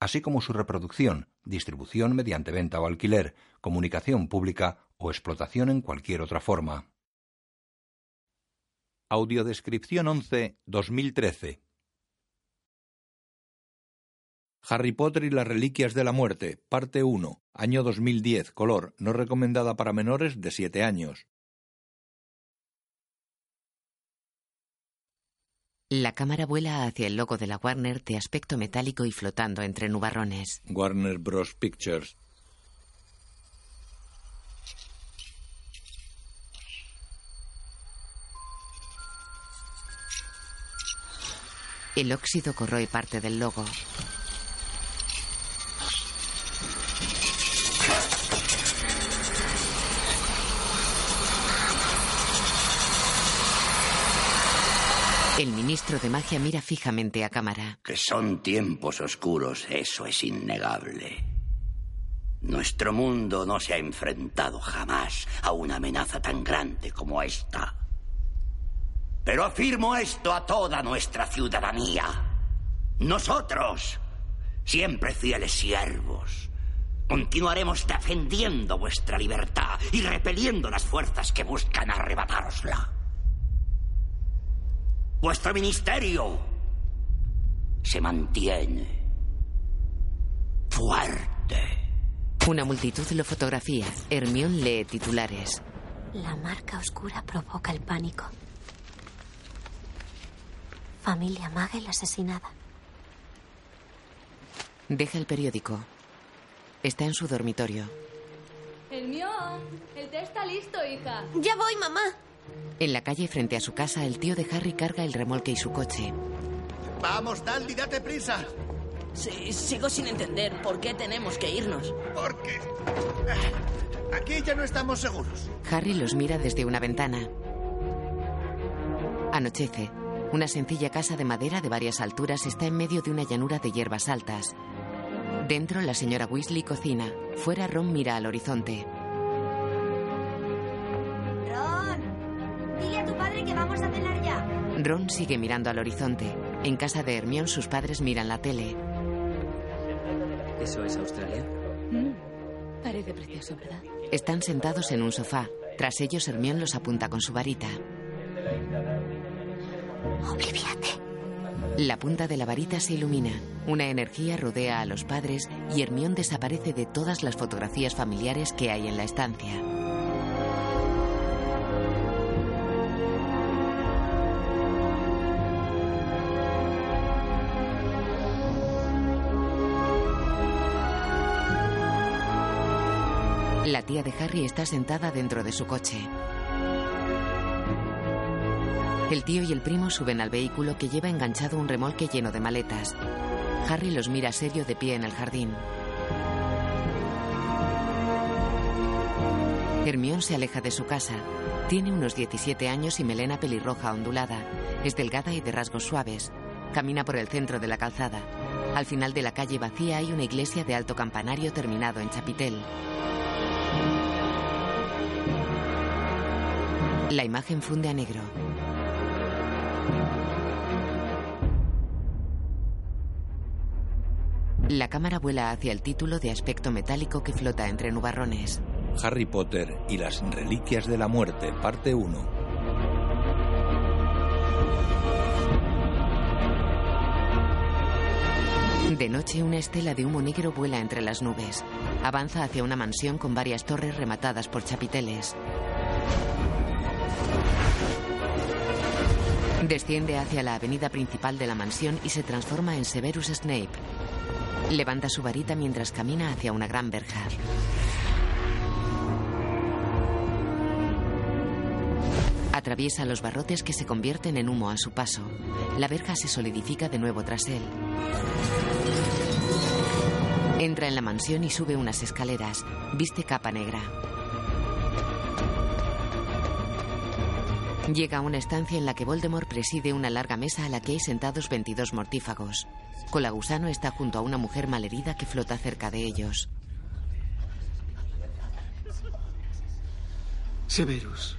así como su reproducción, distribución mediante venta o alquiler, comunicación pública o explotación en cualquier otra forma. Audiodescripción 11 2013 Harry Potter y las Reliquias de la Muerte, parte 1, año 2010, color, no recomendada para menores de 7 años. La cámara vuela hacia el logo de la Warner de aspecto metálico y flotando entre nubarrones. Warner Bros. Pictures. El óxido corroe parte del logo. El ministro de magia mira fijamente a cámara. Que son tiempos oscuros, eso es innegable. Nuestro mundo no se ha enfrentado jamás a una amenaza tan grande como esta. Pero afirmo esto a toda nuestra ciudadanía. Nosotros, siempre fieles siervos, continuaremos defendiendo vuestra libertad y repeliendo las fuerzas que buscan arrebatárosla. Vuestro ministerio se mantiene fuerte. Una multitud lo fotografía. Hermión lee titulares. La marca oscura provoca el pánico. Familia Magel asesinada. Deja el periódico. Está en su dormitorio. Hermión, el té está listo, hija. Ya voy, mamá. En la calle frente a su casa, el tío de Harry carga el remolque y su coche. Vamos, Daldy, date prisa. Sí, sigo sin entender por qué tenemos que irnos. Porque eh, aquí ya no estamos seguros. Harry los mira desde una ventana. Anochece. Una sencilla casa de madera de varias alturas está en medio de una llanura de hierbas altas. Dentro, la señora Weasley cocina. Fuera, Ron mira al horizonte. Padre que vamos a cenar ya. Ron sigue mirando al horizonte. En casa de Hermión, sus padres miran la tele. ¿Eso es Australia? Mm, parece precioso, ¿verdad? Están sentados en un sofá. Tras ellos, Hermión los apunta con su varita. Obliviate. La punta de la varita se ilumina. Una energía rodea a los padres y Hermión desaparece de todas las fotografías familiares que hay en la estancia. La tía de Harry está sentada dentro de su coche. El tío y el primo suben al vehículo que lleva enganchado un remolque lleno de maletas. Harry los mira serio de pie en el jardín. Hermión se aleja de su casa. Tiene unos 17 años y melena pelirroja ondulada. Es delgada y de rasgos suaves. Camina por el centro de la calzada. Al final de la calle vacía hay una iglesia de alto campanario terminado en chapitel. La imagen funde a negro. La cámara vuela hacia el título de aspecto metálico que flota entre nubarrones. Harry Potter y las Reliquias de la Muerte, parte 1. De noche, una estela de humo negro vuela entre las nubes. Avanza hacia una mansión con varias torres rematadas por chapiteles. Desciende hacia la avenida principal de la mansión y se transforma en Severus Snape. Levanta su varita mientras camina hacia una gran verja. Atraviesa los barrotes que se convierten en humo a su paso. La verja se solidifica de nuevo tras él. Entra en la mansión y sube unas escaleras. Viste capa negra. Llega a una estancia en la que Voldemort preside una larga mesa a la que hay sentados 22 mortífagos. Colagusano está junto a una mujer malherida que flota cerca de ellos. Severus,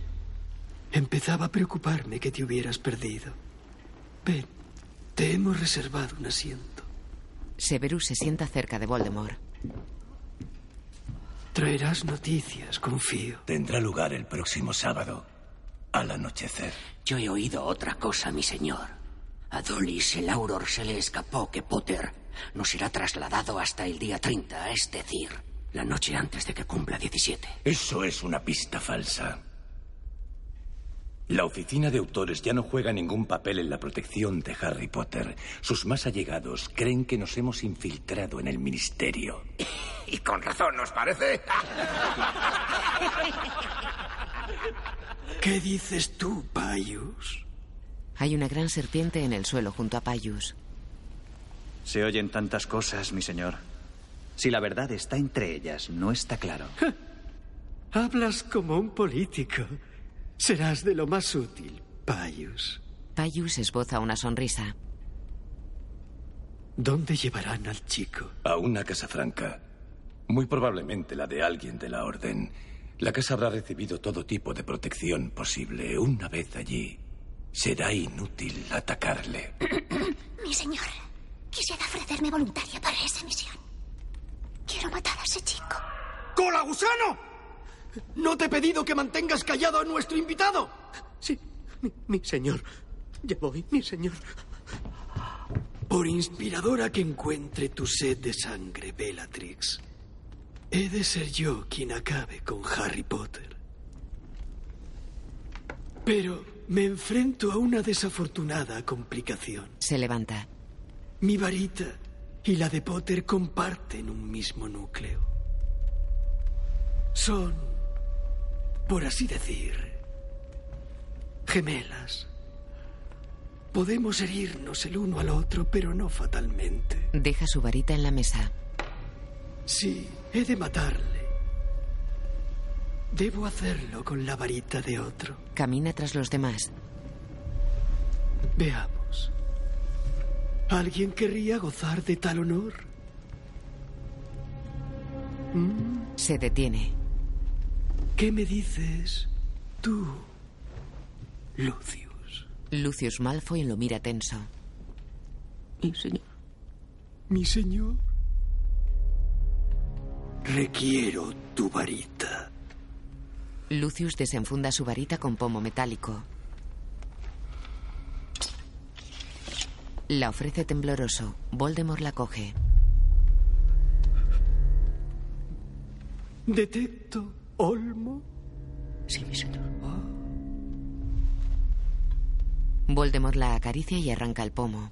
empezaba a preocuparme que te hubieras perdido. Ven, te hemos reservado un asiento. Severus se sienta cerca de Voldemort. Traerás noticias, confío. Tendrá lugar el próximo sábado, al anochecer. Yo he oído otra cosa, mi señor. A Dolis el Auror se le escapó que Potter no será trasladado hasta el día 30, es decir, la noche antes de que cumpla 17. Eso es una pista falsa. La oficina de autores ya no juega ningún papel en la protección de Harry Potter. Sus más allegados creen que nos hemos infiltrado en el ministerio. Y con razón, ¿nos parece? ¿Qué dices tú, Payus? Hay una gran serpiente en el suelo junto a Payus. Se oyen tantas cosas, mi señor. Si la verdad está entre ellas, no está claro. Hablas como un político. Serás de lo más útil, Payus. Payus esboza una sonrisa. ¿Dónde llevarán al chico? A una casa franca. Muy probablemente la de alguien de la Orden. La casa habrá recibido todo tipo de protección posible. Una vez allí, será inútil atacarle. Mi señor, quisiera ofrecerme voluntaria para esa misión. Quiero matar a ese chico. ¡Cola gusano! No te he pedido que mantengas callado a nuestro invitado. Sí, mi, mi señor. Ya voy, mi señor. Por inspiradora que encuentre tu sed de sangre, Bellatrix, he de ser yo quien acabe con Harry Potter. Pero me enfrento a una desafortunada complicación. Se levanta. Mi varita y la de Potter comparten un mismo núcleo. Son, por así decir, gemelas. Podemos herirnos el uno al otro, pero no fatalmente. Deja su varita en la mesa. Sí, he de matarle. Debo hacerlo con la varita de otro. Camina tras los demás. Veamos. ¿Alguien querría gozar de tal honor? ¿Mm? Se detiene. ¿Qué me dices tú, Lucius? Lucius Malfoy lo mira tenso. Mi señor. Mi señor. Requiero tu varita. Lucius desenfunda su varita con pomo metálico. La ofrece tembloroso. Voldemort la coge. ¿Detecto olmo? Sí, mi señor. Voldemort la acaricia y arranca el pomo.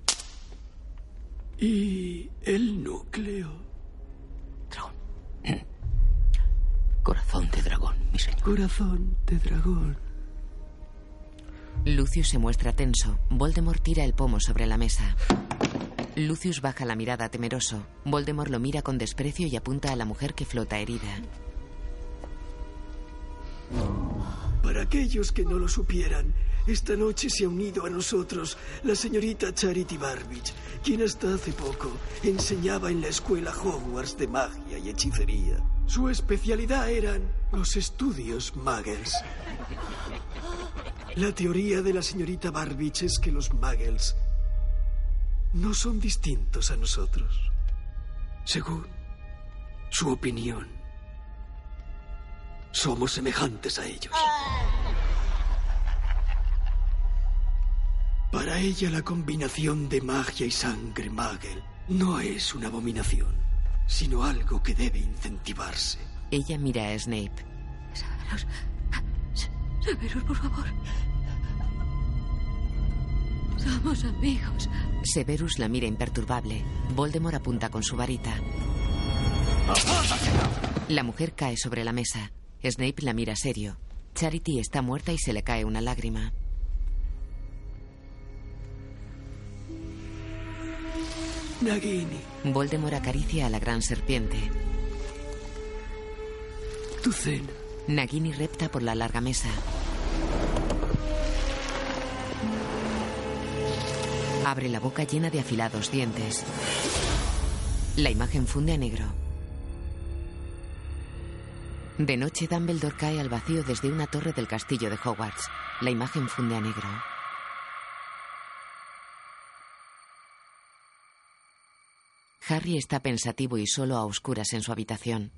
¿Y el núcleo? Dragón. Corazón de dragón, mi señor. Corazón de dragón. Lucius se muestra tenso. Voldemort tira el pomo sobre la mesa. Lucius baja la mirada temeroso. Voldemort lo mira con desprecio y apunta a la mujer que flota herida. Para aquellos que no lo supieran, esta noche se ha unido a nosotros la señorita Charity Barbich, quien hasta hace poco enseñaba en la escuela Hogwarts de magia y hechicería. Su especialidad eran los estudios Muggles. La teoría de la señorita Barbich es que los Muggles no son distintos a nosotros. Según su opinión, somos semejantes a ellos. Para ella la combinación de magia y sangre Muggle no es una abominación, sino algo que debe incentivarse. Ella mira a Snape. Severus. Severus, por favor. Somos amigos. Severus la mira imperturbable. Voldemort apunta con su varita. La mujer cae sobre la mesa. Snape la mira serio. Charity está muerta y se le cae una lágrima. Nagini, Voldemort acaricia a la gran serpiente. tu cena. Nagini repta por la larga mesa. Abre la boca llena de afilados dientes. La imagen funde a negro. De noche, Dumbledore cae al vacío desde una torre del castillo de Hogwarts. La imagen funde a negro. Harry está pensativo y solo a oscuras en su habitación.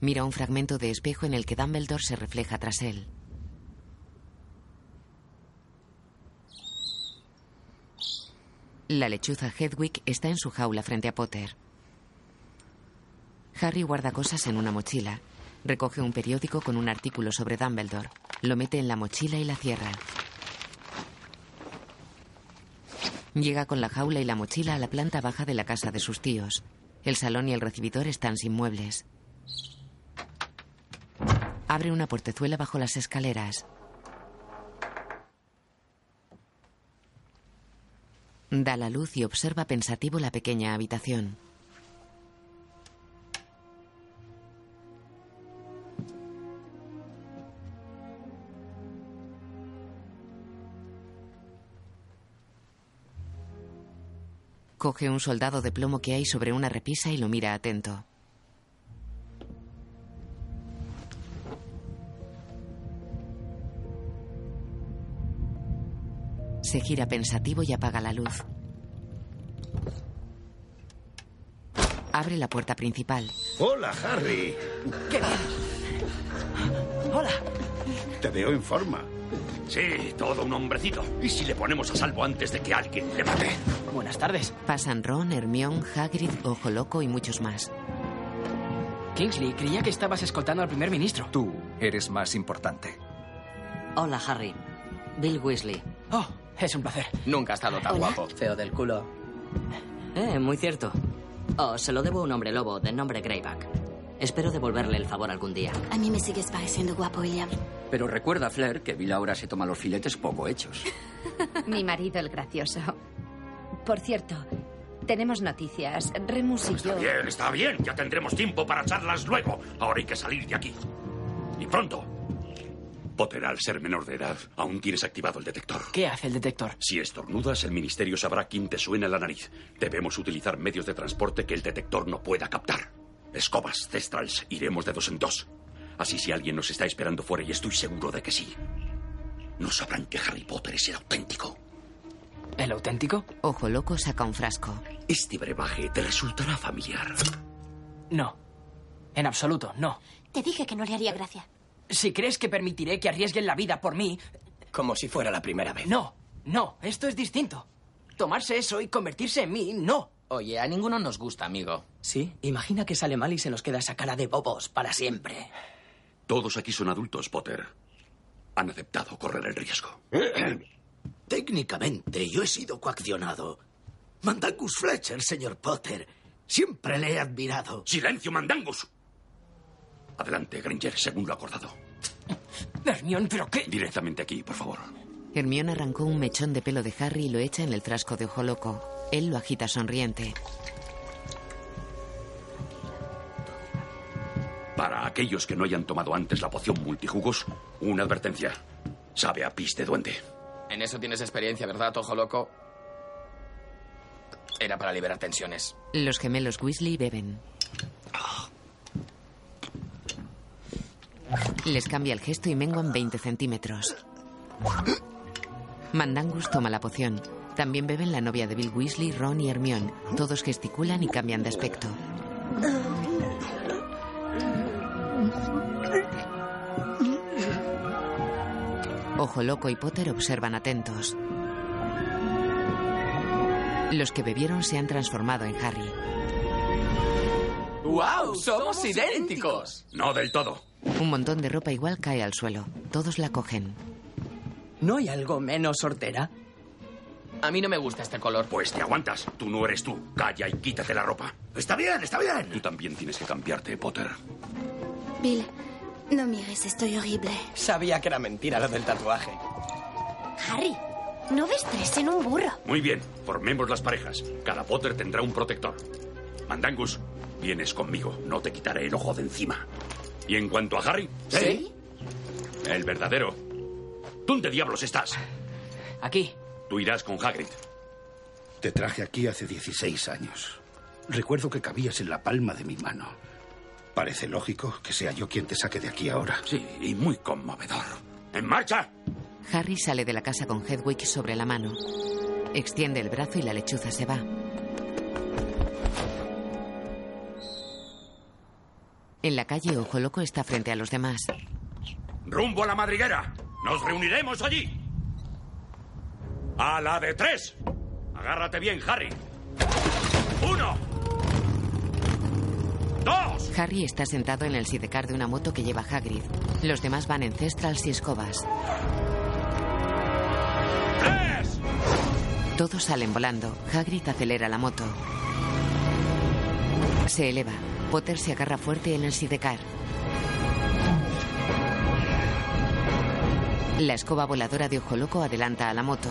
Mira un fragmento de espejo en el que Dumbledore se refleja tras él. La lechuza Hedwig está en su jaula frente a Potter. Harry guarda cosas en una mochila. Recoge un periódico con un artículo sobre Dumbledore. Lo mete en la mochila y la cierra. Llega con la jaula y la mochila a la planta baja de la casa de sus tíos. El salón y el recibidor están sin muebles. Abre una portezuela bajo las escaleras. Da la luz y observa pensativo la pequeña habitación. Coge un soldado de plomo que hay sobre una repisa y lo mira atento. Se gira pensativo y apaga la luz. Abre la puerta principal. Hola, Harry. ¡Qué! ¡Hola! Te veo en forma. Sí, todo un hombrecito. ¿Y si le ponemos a salvo antes de que alguien le mate? Buenas tardes. Pasan Ron, Hermione, Hagrid, Ojo Loco y muchos más. Kingsley, creía que estabas escoltando al primer ministro. Tú eres más importante. Hola, Harry. Bill Weasley. Oh, es un placer. Nunca ha estado tan Hola. guapo. Feo del culo. Eh, muy cierto. Oh, se lo debo a un hombre lobo de nombre Greyback. Espero devolverle el favor algún día. A mí me sigues pareciendo guapo, William. Pero recuerda, Flair, que Bill ahora se toma los filetes poco hechos. Mi marido, el gracioso. Por cierto, tenemos noticias. Remus y Está yo. bien, está bien. Ya tendremos tiempo para charlas luego. Ahora hay que salir de aquí. Y pronto. Potter, al ser menor de edad, aún tienes activado el detector. ¿Qué hace el detector? Si estornudas, el ministerio sabrá quién te suena la nariz. Debemos utilizar medios de transporte que el detector no pueda captar. Escobas, cestrals, iremos de dos en dos. Así si alguien nos está esperando fuera, y estoy seguro de que sí, no sabrán que Harry Potter es el auténtico. ¿El auténtico? Ojo Loco saca un frasco. Este brebaje te resultará familiar. No. En absoluto, no. Te dije que no le haría gracia. Si crees que permitiré que arriesguen la vida por mí... Como si fuera la primera vez. No, no, esto es distinto. Tomarse eso y convertirse en mí, no. Oye, a ninguno nos gusta, amigo. Sí, imagina que sale mal y se nos queda esa cara de bobos para siempre. Todos aquí son adultos, Potter. Han aceptado correr el riesgo. Técnicamente, yo he sido coaccionado. Mandangus Fletcher, señor Potter. Siempre le he admirado. ¡Silencio, Mandangus! Adelante, Granger, según lo acordado. Hermión, ¿pero qué? Directamente aquí, por favor. Hermione arrancó un mechón de pelo de Harry y lo echa en el frasco de Ojo Loco. Él lo agita sonriente. Para aquellos que no hayan tomado antes la poción multijugos, una advertencia. Sabe a pis de duende. En eso tienes experiencia, ¿verdad, ojo loco? Era para liberar tensiones. Los gemelos Weasley beben. Les cambia el gesto y menguan 20 centímetros. Mandangus toma la poción. También beben la novia de Bill Weasley, Ron y Hermione. Todos gesticulan y cambian de aspecto. Ojo Loco y Potter observan atentos. Los que bebieron se han transformado en Harry. ¡Wow! ¡Somos idénticos! No del todo. Un montón de ropa igual cae al suelo. Todos la cogen. ¿No hay algo menos sortera? A mí no me gusta este color. Pues te aguantas. Tú no eres tú. Calla y quítate la ropa. Está bien, está bien. Tú también tienes que cambiarte, Potter. Bill, no mires, estoy horrible. Sabía que era mentira lo del tatuaje. Harry, No ves tres en un burro. Muy bien, formemos las parejas. Cada Potter tendrá un protector. Mandangus, vienes conmigo. No te quitaré el ojo de encima. Y en cuanto a Harry. ¿Sí? El verdadero. ¿Dónde diablos estás? Aquí. Tú irás con Hagrid. Te traje aquí hace 16 años. Recuerdo que cabías en la palma de mi mano. Parece lógico que sea yo quien te saque de aquí ahora. Sí, y muy conmovedor. ¡En marcha! Harry sale de la casa con Hedwig sobre la mano. Extiende el brazo y la lechuza se va. En la calle, Ojo Loco está frente a los demás. ¡Rumbo a la madriguera! ¡Nos reuniremos allí! ¡A la de tres! Agárrate bien, Harry. ¡Uno! ¡Dos! Harry está sentado en el sidecar de una moto que lleva Hagrid. Los demás van en cestrals y escobas. ¡Tres! Todos salen volando. Hagrid acelera la moto. Se eleva. Potter se agarra fuerte en el sidecar. La escoba voladora de Ojo Loco adelanta a la moto.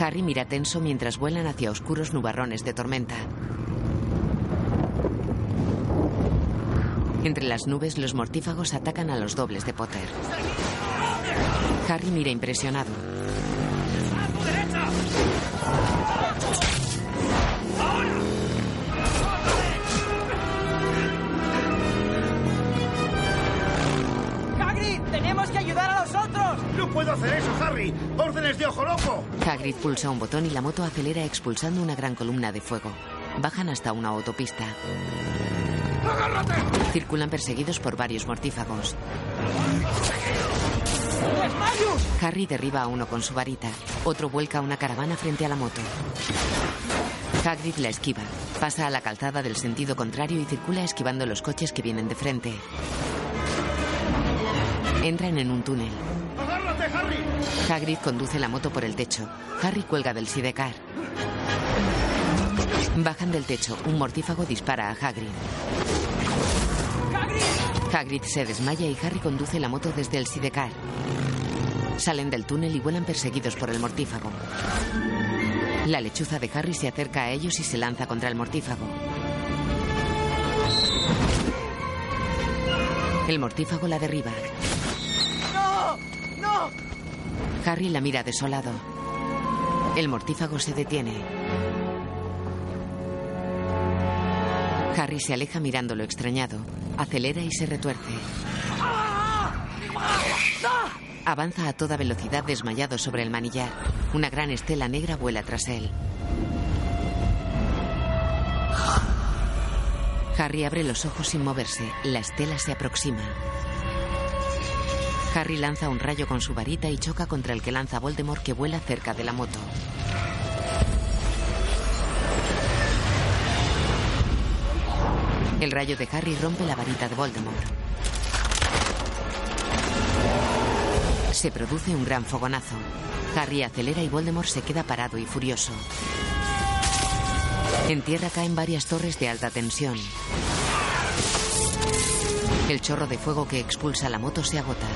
Harry mira tenso mientras vuelan hacia oscuros nubarrones de tormenta. Entre las nubes, los mortífagos atacan a los dobles de Potter. Harry mira impresionado. Hacer eso, Harry! ¡Órdenes de ojo loco! Hagrid pulsa un botón y la moto acelera expulsando una gran columna de fuego. Bajan hasta una autopista. ¡Agárrate! Circulan perseguidos por varios mortífagos. Harry derriba a uno con su varita. Otro vuelca una caravana frente a la moto. Hagrid la esquiva. Pasa a la calzada del sentido contrario y circula esquivando los coches que vienen de frente. Entran en un túnel. ¡Agárrate, Harry! Hagrid conduce la moto por el techo. Harry cuelga del sidecar. Bajan del techo. Un mortífago dispara a Hagrid. Hagrid se desmaya y Harry conduce la moto desde el sidecar. Salen del túnel y vuelan perseguidos por el mortífago. La lechuza de Harry se acerca a ellos y se lanza contra el mortífago. El mortífago la derriba. Harry la mira desolado. El mortífago se detiene. Harry se aleja mirándolo extrañado. Acelera y se retuerce. Avanza a toda velocidad desmayado sobre el manillar. Una gran estela negra vuela tras él. Harry abre los ojos sin moverse. La estela se aproxima. Harry lanza un rayo con su varita y choca contra el que lanza Voldemort que vuela cerca de la moto. El rayo de Harry rompe la varita de Voldemort. Se produce un gran fogonazo. Harry acelera y Voldemort se queda parado y furioso. En tierra caen varias torres de alta tensión. El chorro de fuego que expulsa la moto se agota.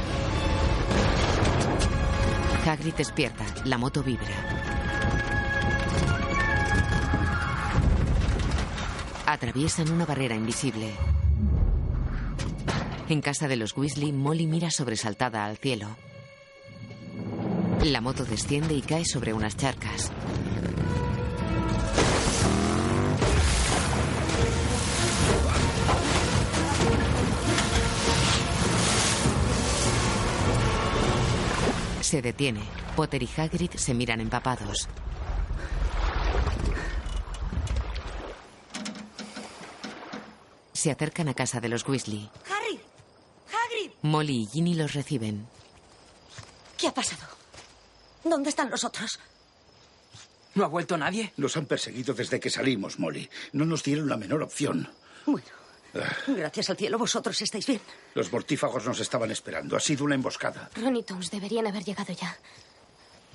Hagrid despierta. La moto vibra. Atraviesan una barrera invisible. En casa de los Weasley, Molly mira sobresaltada al cielo. La moto desciende y cae sobre unas charcas. Se detiene. Potter y Hagrid se miran empapados. Se acercan a casa de los Weasley. ¡Harry! ¡Hagrid! Molly y Ginny los reciben. ¿Qué ha pasado? ¿Dónde están los otros? ¿No ha vuelto nadie? Nos han perseguido desde que salimos, Molly. No nos dieron la menor opción. Bueno, gracias al cielo vosotros estáis bien. Los mortífagos nos estaban esperando. Ha sido una emboscada. Ron y Toms deberían haber llegado ya.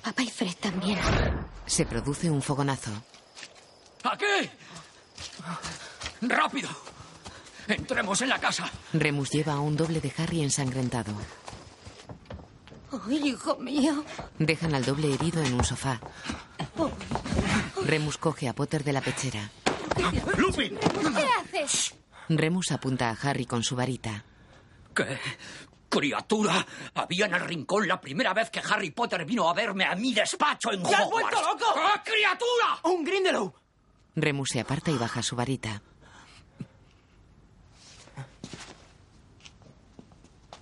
Papá y Fred también. Se produce un fogonazo. ¡Aquí! ¡Rápido! Entremos en la casa. Remus lleva a un doble de Harry ensangrentado. Ay, hijo mío. Dejan al doble herido en un sofá. Remus coge a Potter de la pechera. ¡Lupin! ¿Qué haces? Remus apunta a Harry con su varita. ¿Qué? Criatura, había en el rincón la primera vez que Harry Potter vino a verme a mi despacho en ¡Te has Hogwarts. vuelto loco! ¡qué criatura! ¡Un Grindelow! Remus se aparta y baja su varita.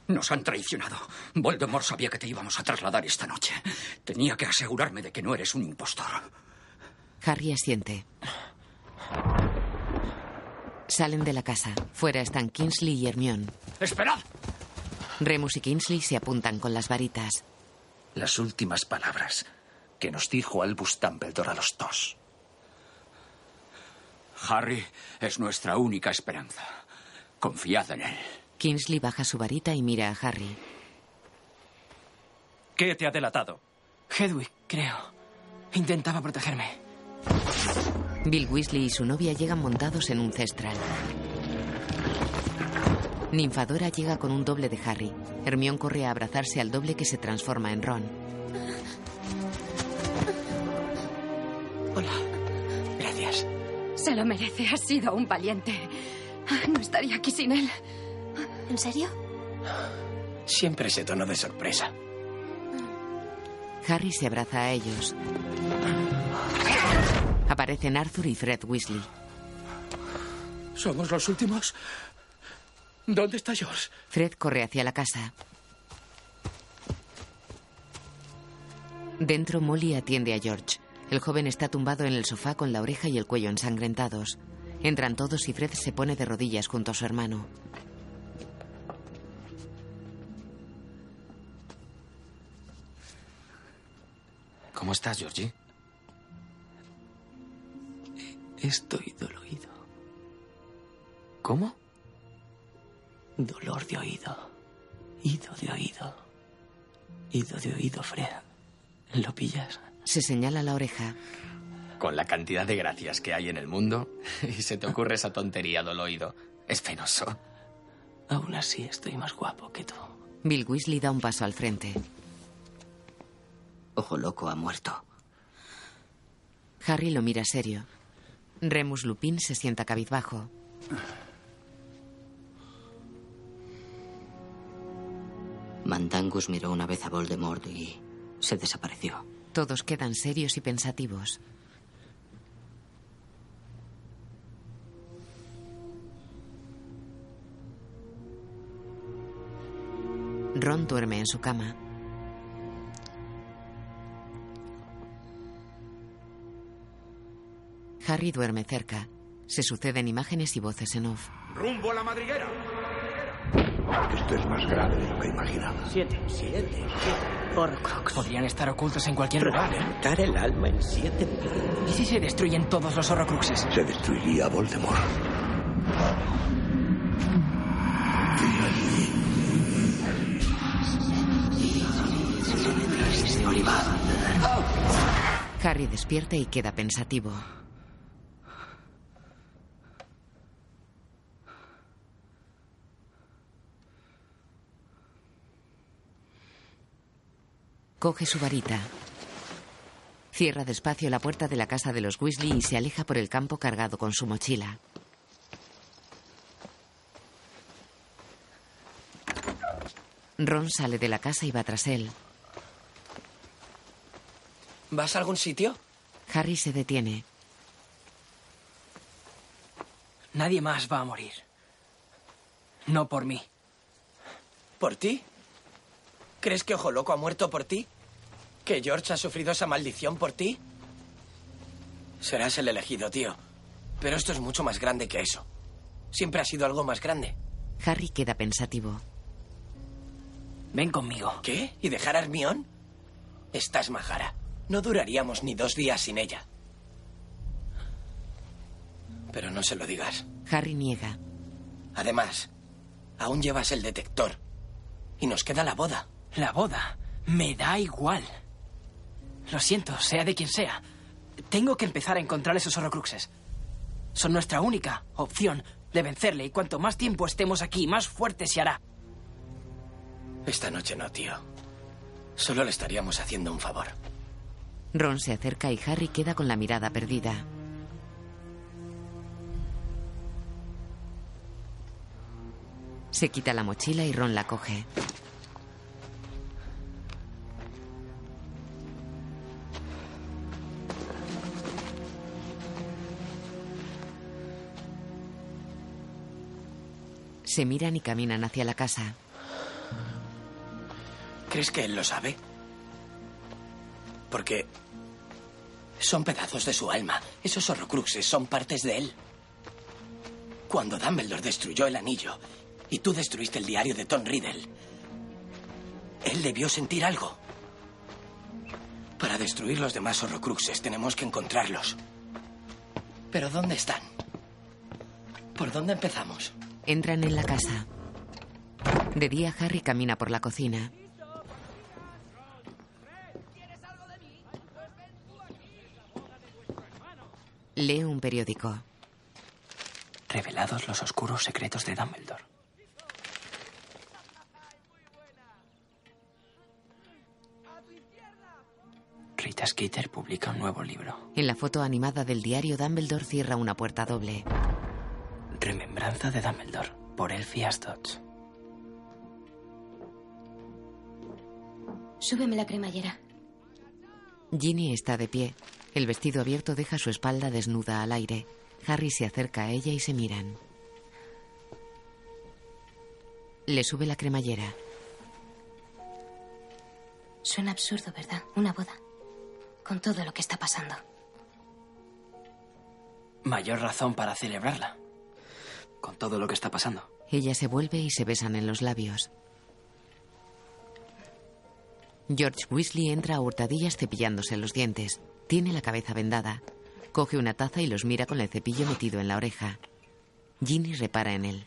Nos han traicionado. Voldemort sabía que te íbamos a trasladar esta noche. Tenía que asegurarme de que no eres un impostor. Harry asiente. Salen de la casa. Fuera están Kingsley y Hermione. ¡Esperad! Remus y Kingsley se apuntan con las varitas. Las últimas palabras que nos dijo Albus Dumbledore a los dos. Harry es nuestra única esperanza. Confiad en él. Kingsley baja su varita y mira a Harry. ¿Qué te ha delatado? Hedwig, creo. Intentaba protegerme. Bill Weasley y su novia llegan montados en un cestral. Ninfadora llega con un doble de Harry. Hermione corre a abrazarse al doble que se transforma en Ron. Hola. Gracias. Se lo merece. Ha sido un valiente. No estaría aquí sin él. ¿En serio? Siempre ese tono de sorpresa. Harry se abraza a ellos. Aparecen Arthur y Fred Weasley. ¿Somos los últimos? ¿Dónde está George? Fred corre hacia la casa. Dentro, Molly atiende a George. El joven está tumbado en el sofá con la oreja y el cuello ensangrentados. Entran todos y Fred se pone de rodillas junto a su hermano. ¿Cómo estás, Georgie? Estoy doloído. ¿Cómo? Dolor de oído. Ido de oído. Ido de oído, Fred. ¿Lo pillas? Se señala la oreja. Con la cantidad de gracias que hay en el mundo, y se te ocurre esa tontería doloído. Es penoso. Aún así estoy más guapo que tú. Bill Weasley da un paso al frente. Ojo loco ha muerto. Harry lo mira serio. Remus Lupin se sienta cabizbajo. Mandangus miró una vez a Voldemort y se desapareció. Todos quedan serios y pensativos. Ron duerme en su cama. Harry duerme cerca. Se suceden imágenes y voces en off. ¡Rumbo a la madriguera! Esto es más grave de lo que imaginaba. Siete. Siete. Siete. Horcrux. Podrían estar ocultos en cualquier lugar. Reventar el alma en siete ¿Y si se destruyen todos los Horrocruxes? Se destruiría Voldemort. Harry despierta y queda pensativo. Coge su varita. Cierra despacio la puerta de la casa de los Weasley y se aleja por el campo cargado con su mochila. Ron sale de la casa y va tras él. ¿Vas a algún sitio? Harry se detiene. Nadie más va a morir. No por mí. ¿Por ti? ¿Crees que Ojo Loco ha muerto por ti? ¿Que George ha sufrido esa maldición por ti? Serás el elegido, tío. Pero esto es mucho más grande que eso. Siempre ha sido algo más grande. Harry queda pensativo. Ven conmigo. ¿Qué? ¿Y dejar a Hermión? Estás majara. No duraríamos ni dos días sin ella. Pero no se lo digas. Harry niega. Además, aún llevas el detector. Y nos queda la boda. ¿La boda? Me da igual. Lo siento, sea de quien sea. Tengo que empezar a encontrar esos horrocruxes. Son nuestra única opción de vencerle y cuanto más tiempo estemos aquí, más fuerte se hará. Esta noche no, tío. Solo le estaríamos haciendo un favor. Ron se acerca y Harry queda con la mirada perdida. Se quita la mochila y Ron la coge. Se miran y caminan hacia la casa. ¿Crees que él lo sabe? Porque son pedazos de su alma. Esos horrocruxes son partes de él. Cuando Dumbledore destruyó el anillo y tú destruiste el diario de Tom Riddle, él debió sentir algo. Para destruir los demás horrocruxes tenemos que encontrarlos. Pero ¿dónde están? ¿Por dónde empezamos? Entran en la casa. De día Harry camina por la cocina. Lee un periódico. Revelados los oscuros secretos de Dumbledore. Rita Skeeter publica un nuevo libro. En la foto animada del diario, Dumbledore cierra una puerta doble. Remembranza de Dumbledore, por Elfie Dodds. Súbeme la cremallera. Ginny está de pie. El vestido abierto deja su espalda desnuda al aire. Harry se acerca a ella y se miran. Le sube la cremallera. Suena absurdo, ¿verdad? Una boda. Con todo lo que está pasando. Mayor razón para celebrarla. Con todo lo que está pasando. Ella se vuelve y se besan en los labios. George Weasley entra a hurtadillas cepillándose los dientes. Tiene la cabeza vendada. Coge una taza y los mira con el cepillo metido en la oreja. Ginny repara en él.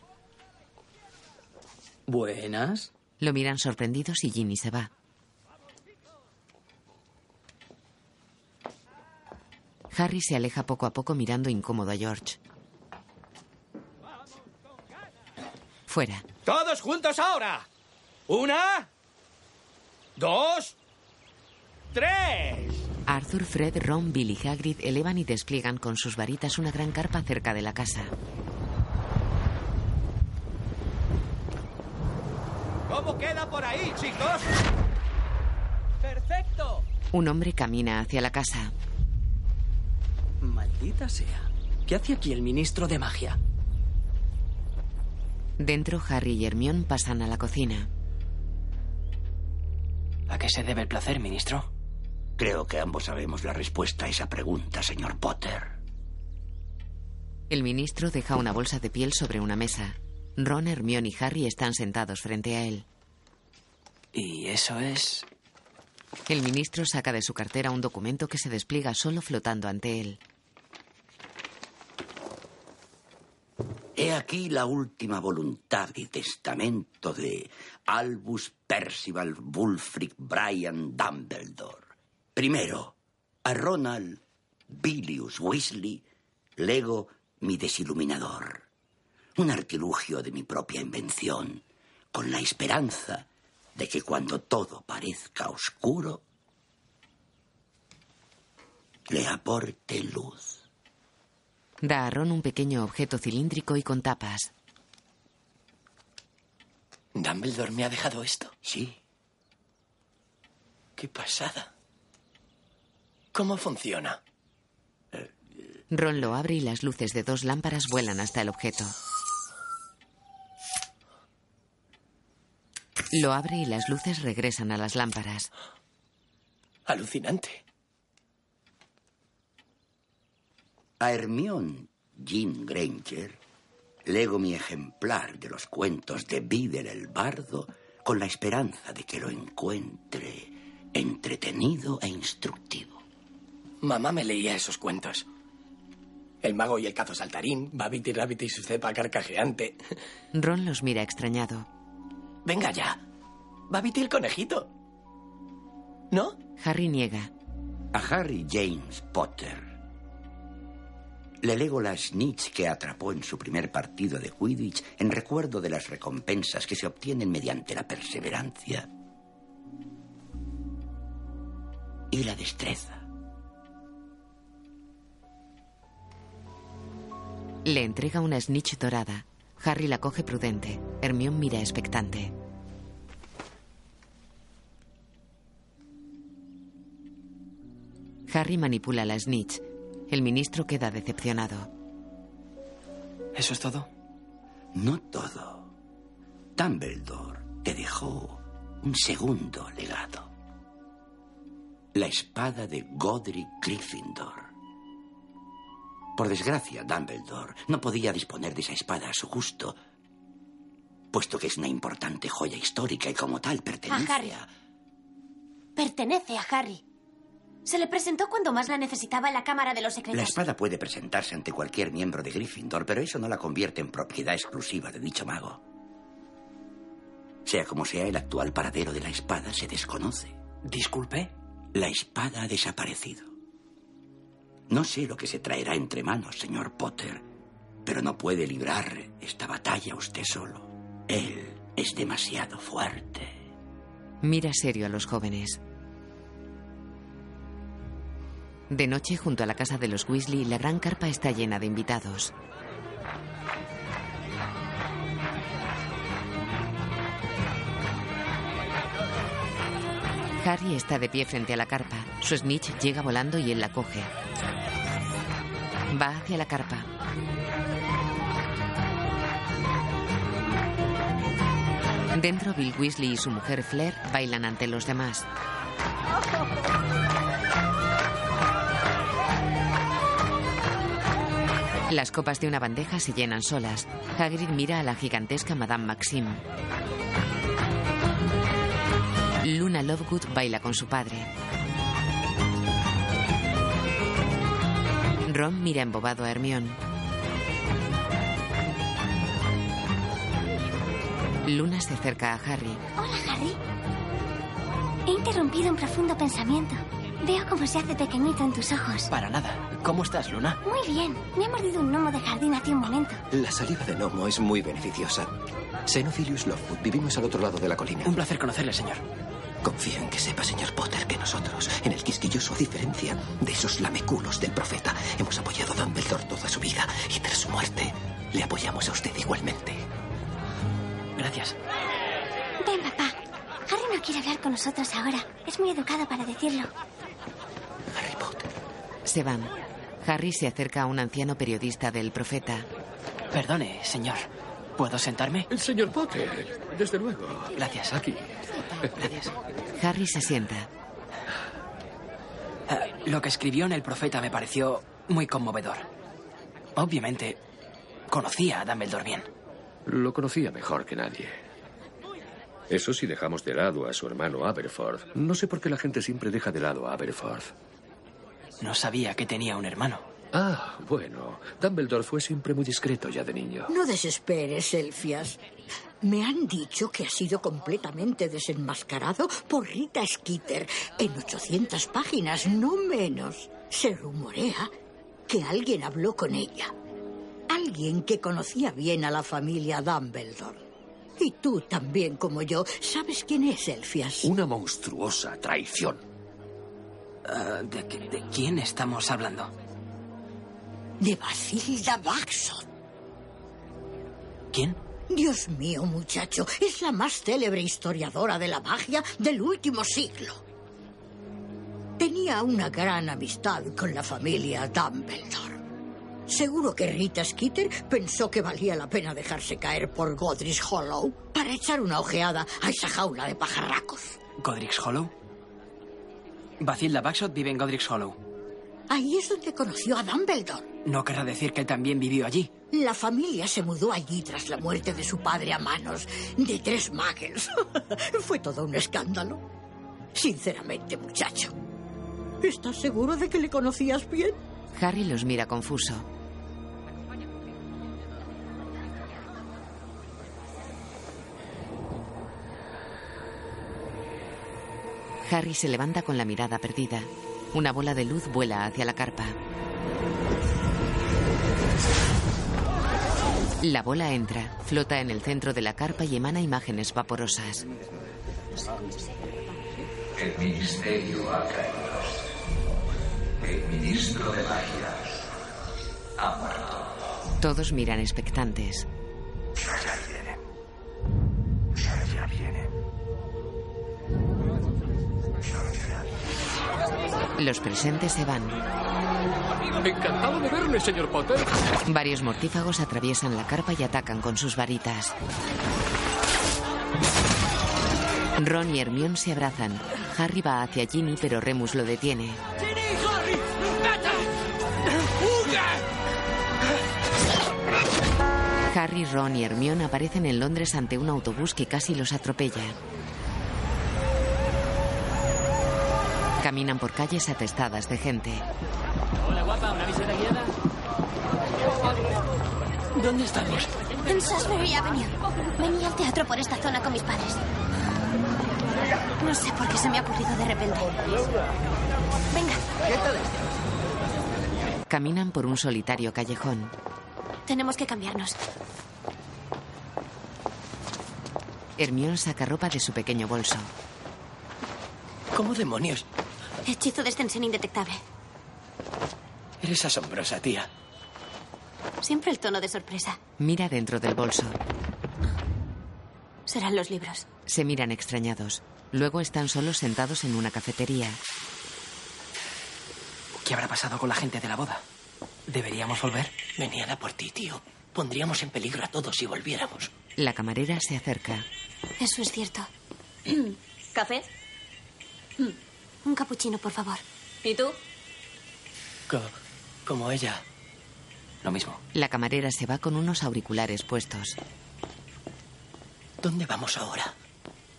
Buenas. Lo miran sorprendidos y Ginny se va. Harry se aleja poco a poco mirando incómodo a George. Fuera. ¡Todos juntos ahora! Una, dos, tres. Arthur, Fred, Ron, Bill y Hagrid elevan y despliegan con sus varitas una gran carpa cerca de la casa. ¿Cómo queda por ahí, chicos? ¡Perfecto! Un hombre camina hacia la casa. Maldita sea. ¿Qué hace aquí el ministro de magia? Dentro, Harry y Hermione pasan a la cocina. ¿A qué se debe el placer, ministro? Creo que ambos sabemos la respuesta a esa pregunta, señor Potter. El ministro deja una bolsa de piel sobre una mesa. Ron, Hermione y Harry están sentados frente a él. ¿Y eso es? El ministro saca de su cartera un documento que se despliega solo flotando ante él. He aquí la última voluntad y testamento de Albus Percival Wulfric Brian Dumbledore. Primero, a Ronald Bilius Weasley lego mi desiluminador, un artilugio de mi propia invención, con la esperanza de que cuando todo parezca oscuro, le aporte luz. Da a Ron un pequeño objeto cilíndrico y con tapas. ¿Dumbledore me ha dejado esto? Sí. ¡Qué pasada! ¿Cómo funciona? Ron lo abre y las luces de dos lámparas vuelan hasta el objeto. Lo abre y las luces regresan a las lámparas. Alucinante. A Hermione Jean Granger lego mi ejemplar de los cuentos de Videl el Bardo con la esperanza de que lo encuentre entretenido e instructivo. Mamá me leía esos cuentos. El mago y el cazo saltarín, Babity y Rabbit y su cepa carcajeante. Ron los mira extrañado. Venga ya. Babity el conejito. ¿No? Harry niega. A Harry James Potter le lego la snitch que atrapó en su primer partido de Quidditch en recuerdo de las recompensas que se obtienen mediante la perseverancia. y la destreza. Le entrega una snitch dorada. Harry la coge prudente. Hermione mira expectante. Harry manipula la snitch. El ministro queda decepcionado. ¿Eso es todo? No todo. Dumbledore te dejó un segundo legado. La espada de Godric Gryffindor. Por desgracia, Dumbledore no podía disponer de esa espada a su gusto, puesto que es una importante joya histórica y como tal pertenece A Harry. Pertenece a Harry. Se le presentó cuando más la necesitaba en la Cámara de los Secretos. La espada puede presentarse ante cualquier miembro de Gryffindor, pero eso no la convierte en propiedad exclusiva de dicho mago. Sea como sea, el actual paradero de la espada se desconoce. Disculpe. La espada ha desaparecido. No sé lo que se traerá entre manos, señor Potter, pero no puede librar esta batalla usted solo. Él es demasiado fuerte. Mira serio a los jóvenes. De noche, junto a la casa de los Weasley, la gran carpa está llena de invitados. Harry está de pie frente a la carpa. Su snitch llega volando y él la coge. Va hacia la carpa. Dentro, Bill Weasley y su mujer Flair bailan ante los demás. Las copas de una bandeja se llenan solas. Hagrid mira a la gigantesca Madame Maxime. Luna Lovegood baila con su padre. Ron mira embobado a Hermione. Luna se acerca a Harry. Hola, Harry. He interrumpido un profundo pensamiento. Veo cómo se hace pequeñito en tus ojos. Para nada. ¿Cómo estás, Luna? Muy bien. Me ha mordido un gnomo de jardín hace un momento. La saliva de gnomo es muy beneficiosa. Xenophilius Lovewood, vivimos al otro lado de la colina. Un placer conocerle, señor. Confío en que sepa, señor Potter, que nosotros, en el quisquilloso, a diferencia de esos lameculos del profeta, hemos apoyado a Dumbledore toda su vida y tras su muerte le apoyamos a usted igualmente. Gracias. Ven, papá. Harry no quiere hablar con nosotros ahora. Es muy educado para decirlo. Se van. Harry se acerca a un anciano periodista del profeta. Perdone, señor. ¿Puedo sentarme? El señor Potter, desde luego. Gracias. Aquí. Gracias. Harry se sienta. Eh, lo que escribió en el profeta me pareció muy conmovedor. Obviamente, conocía a Dumbledore bien. Lo conocía mejor que nadie. Eso si dejamos de lado a su hermano Aberforth. No sé por qué la gente siempre deja de lado a Aberforth. No sabía que tenía un hermano. Ah, bueno. Dumbledore fue siempre muy discreto ya de niño. No desesperes, Elfias. Me han dicho que ha sido completamente desenmascarado por Rita Skeeter en 800 páginas, no menos. Se rumorea que alguien habló con ella. Alguien que conocía bien a la familia Dumbledore. Y tú también, como yo, sabes quién es Elfias. Una monstruosa traición. Ah, ¿de, quién estamos hablando? De Basilda Baxot. ¿Quién? Dios mío, muchacho, es la más célebre historiadora de la magia del último siglo. Tenía una gran amistad con la familia Dumbledore. Seguro que Rita Skeeter pensó que valía la pena dejarse caer por Godric's Hollow para echar una ojeada a esa jaula de pajarracos. ¿Godric's Hollow? Bathilda Baxot vive en Godric's Hollow. Ahí es donde conoció a Dumbledore. No querrá decir que él también vivió allí. La familia se mudó allí tras la muerte de su padre a manos de tres muggles. Fue todo un escándalo. Sinceramente, muchacho. ¿Estás seguro de que le conocías bien? Harry los mira confuso. Harry se levanta con la mirada perdida. Una bola de luz vuela hacia la carpa. La bola entra, flota en el centro de la carpa y emana imágenes vaporosas. El ministerio ha caído. El ministro de magia ha muerto. Todos miran expectantes. Ya viene. Ya viene. Los presentes se van. Encantado de verle, señor Potter. Varios mortífagos atraviesan la carpa y atacan con sus varitas. Ron y Hermione se abrazan. Harry va hacia Ginny, pero Remus lo detiene. Harry, Ron y Hermione aparecen en Londres ante un autobús que casi los atropella. Caminan por calles atestadas de gente. Hola, guapa, ¿una visita guiada? ¿Dónde estamos? En Salisbury Avenue. Venía al teatro por esta zona con mis padres. No sé por qué se me ha ocurrido de repente. Venga. ¿Qué tal Caminan por un solitario callejón. Tenemos que cambiarnos. Hermione saca ropa de su pequeño bolso. ¿Cómo demonios? Hechizo de extensión indetectable. Eres asombrosa, tía. Siempre el tono de sorpresa. Mira dentro del bolso. Serán los libros. Se miran extrañados. Luego están solos sentados en una cafetería. ¿Qué habrá pasado con la gente de la boda? ¿Deberíamos volver? Venían a por ti, tío. Pondríamos en peligro a todos si volviéramos. La camarera se acerca. Eso es cierto. ¿Café? Un capuchino, por favor. ¿Y tú? Co- como ella. Lo mismo. La camarera se va con unos auriculares puestos. ¿Dónde vamos ahora?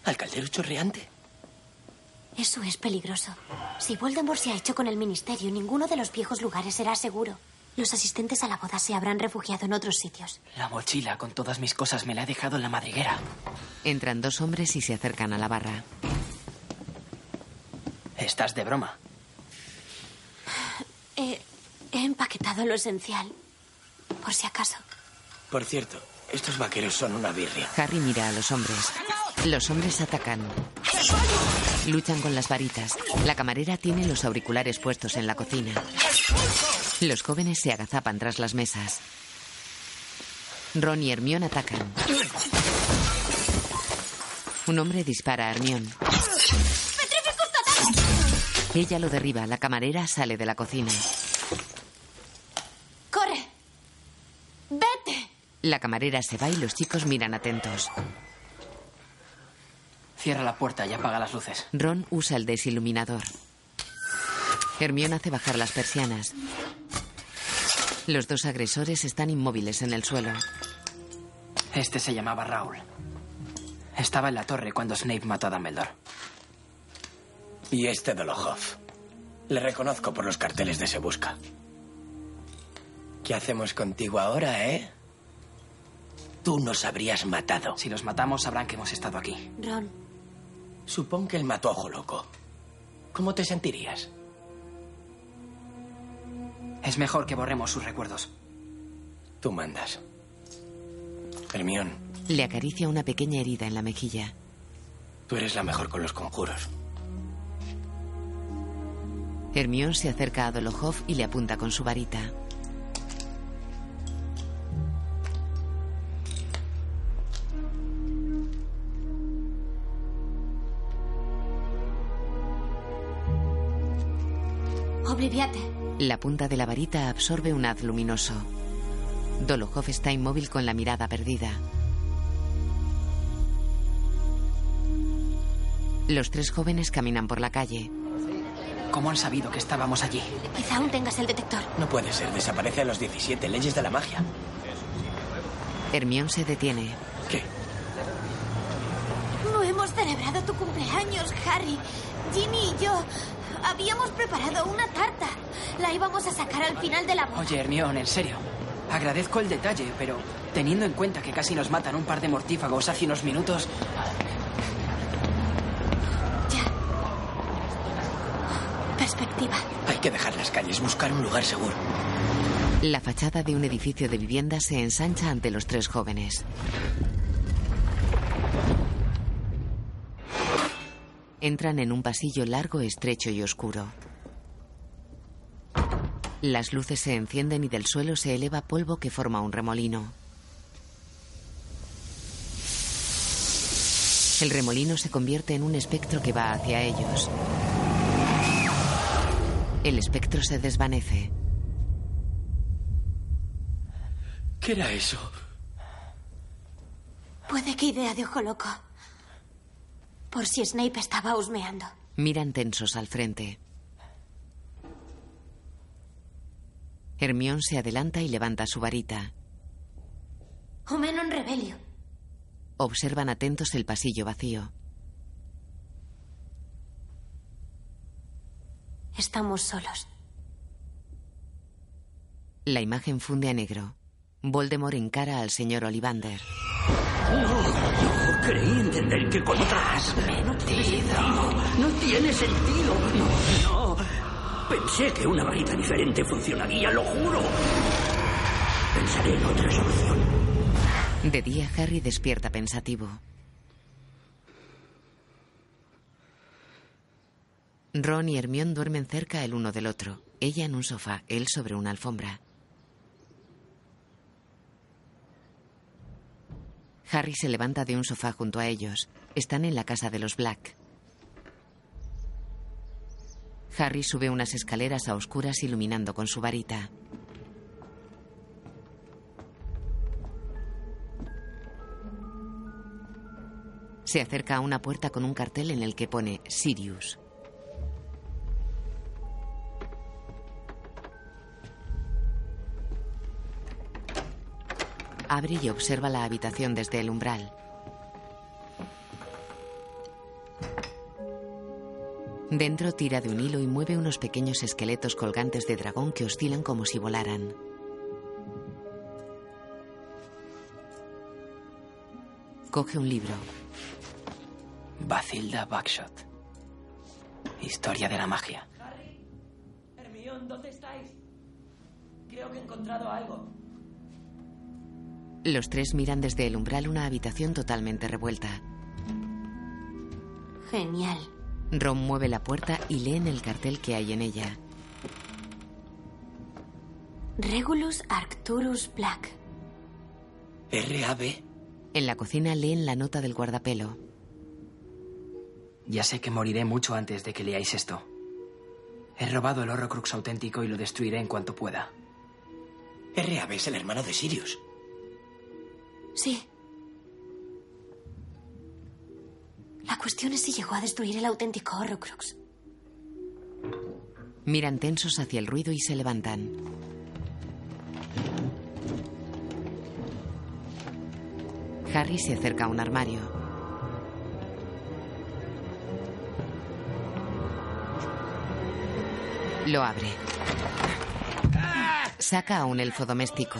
¿Al caldero chorreante? Eso es peligroso. Si Voldemort se ha hecho con el ministerio, ninguno de los viejos lugares será seguro. Los asistentes a la boda se habrán refugiado en otros sitios. La mochila con todas mis cosas me la he dejado en la madriguera. Entran dos hombres y se acercan a la barra. Estás de broma. He, he empaquetado lo esencial. Por si acaso. Por cierto, estos vaqueros son una birria. Harry mira a los hombres. Los hombres atacan. Luchan con las varitas. La camarera tiene los auriculares puestos en la cocina. Los jóvenes se agazapan tras las mesas. Ron y Hermione atacan. Un hombre dispara a Hermione. Ella lo derriba. La camarera sale de la cocina. ¡Corre! ¡Vete! La camarera se va y los chicos miran atentos. Cierra la puerta y apaga las luces. Ron usa el desiluminador. Hermione hace bajar las persianas. Los dos agresores están inmóviles en el suelo. Este se llamaba Raúl. Estaba en la torre cuando Snape mató a Dumbledore. Y este Dolohoff. Le reconozco por los carteles de Se Busca. ¿Qué hacemos contigo ahora, eh? Tú nos habrías matado. Si los matamos, sabrán que hemos estado aquí. Ron, Supón que él mató a Ojo Loco. ¿Cómo te sentirías? Es mejor que borremos sus recuerdos. Tú mandas. Hermión, Le acaricia una pequeña herida en la mejilla. tú eres la mejor con los conjuros. Hermione se acerca a Dolohov y le apunta con su varita. obliviate. La punta de la varita absorbe un haz luminoso. Dolohov está inmóvil con la mirada perdida. Los tres jóvenes caminan por la calle. ¿Cómo han sabido que estábamos allí? Quizá aún tengas el detector. No puede ser. Desaparece a los 17 leyes de la magia. Hermione se detiene. ¿Qué? No hemos celebrado tu cumpleaños, Harry. Ginny y yo habíamos preparado una tarta. La íbamos a sacar al final de la boda. Oye, Hermione, en serio. Agradezco el detalle, pero teniendo en cuenta que casi nos matan un par de mortífagos hace unos minutos. Hay que dejar las calles, buscar un lugar seguro. La fachada de un edificio de vivienda se ensancha ante los tres jóvenes. Entran en un pasillo largo, estrecho y oscuro. Las luces se encienden y del suelo se eleva polvo que forma un remolino. El remolino se convierte en un espectro que va hacia ellos. El espectro se desvanece. ¿Qué era eso? Puede que idea de ojo loco. Por si Snape estaba husmeando. Miran tensos al frente. Hermión se adelanta y levanta su varita. Omenon Rebelio. Observan atentos el pasillo vacío. Estamos solos. La imagen funde a negro. Voldemort encara al señor Ollivander. No, creí entender que con otra has mentido. No tiene sentido. No, no. Pensé que una varita diferente funcionaría, lo juro. Pensaré en otra solución. De día, Harry despierta pensativo. Ron y Hermión duermen cerca el uno del otro. Ella en un sofá, él sobre una alfombra. Harry se levanta de un sofá junto a ellos. Están en la casa de los Black. Harry sube unas escaleras a oscuras iluminando con su varita. Se acerca a una puerta con un cartel en el que pone Sirius. Abre y observa la habitación desde el umbral. Dentro tira de un hilo y mueve unos pequeños esqueletos colgantes de dragón que oscilan como si volaran. Coge un libro. Bacilda Backshot. Historia de la magia. Hermión, ¿dónde estáis? Creo que he encontrado algo. Los tres miran desde el umbral una habitación totalmente revuelta. Genial. Ron mueve la puerta y lee en el cartel que hay en ella. Regulus Arcturus Black. R.A.B. En la cocina leen la nota del guardapelo. Ya sé que moriré mucho antes de que leáis esto. He robado el Horrocrux auténtico y lo destruiré en cuanto pueda. R.A.B. es el hermano de Sirius. Sí. La cuestión es si llegó a destruir el auténtico Horrocrux. Miran tensos hacia el ruido y se levantan. Harry se acerca a un armario. Lo abre. Saca a un elfo doméstico.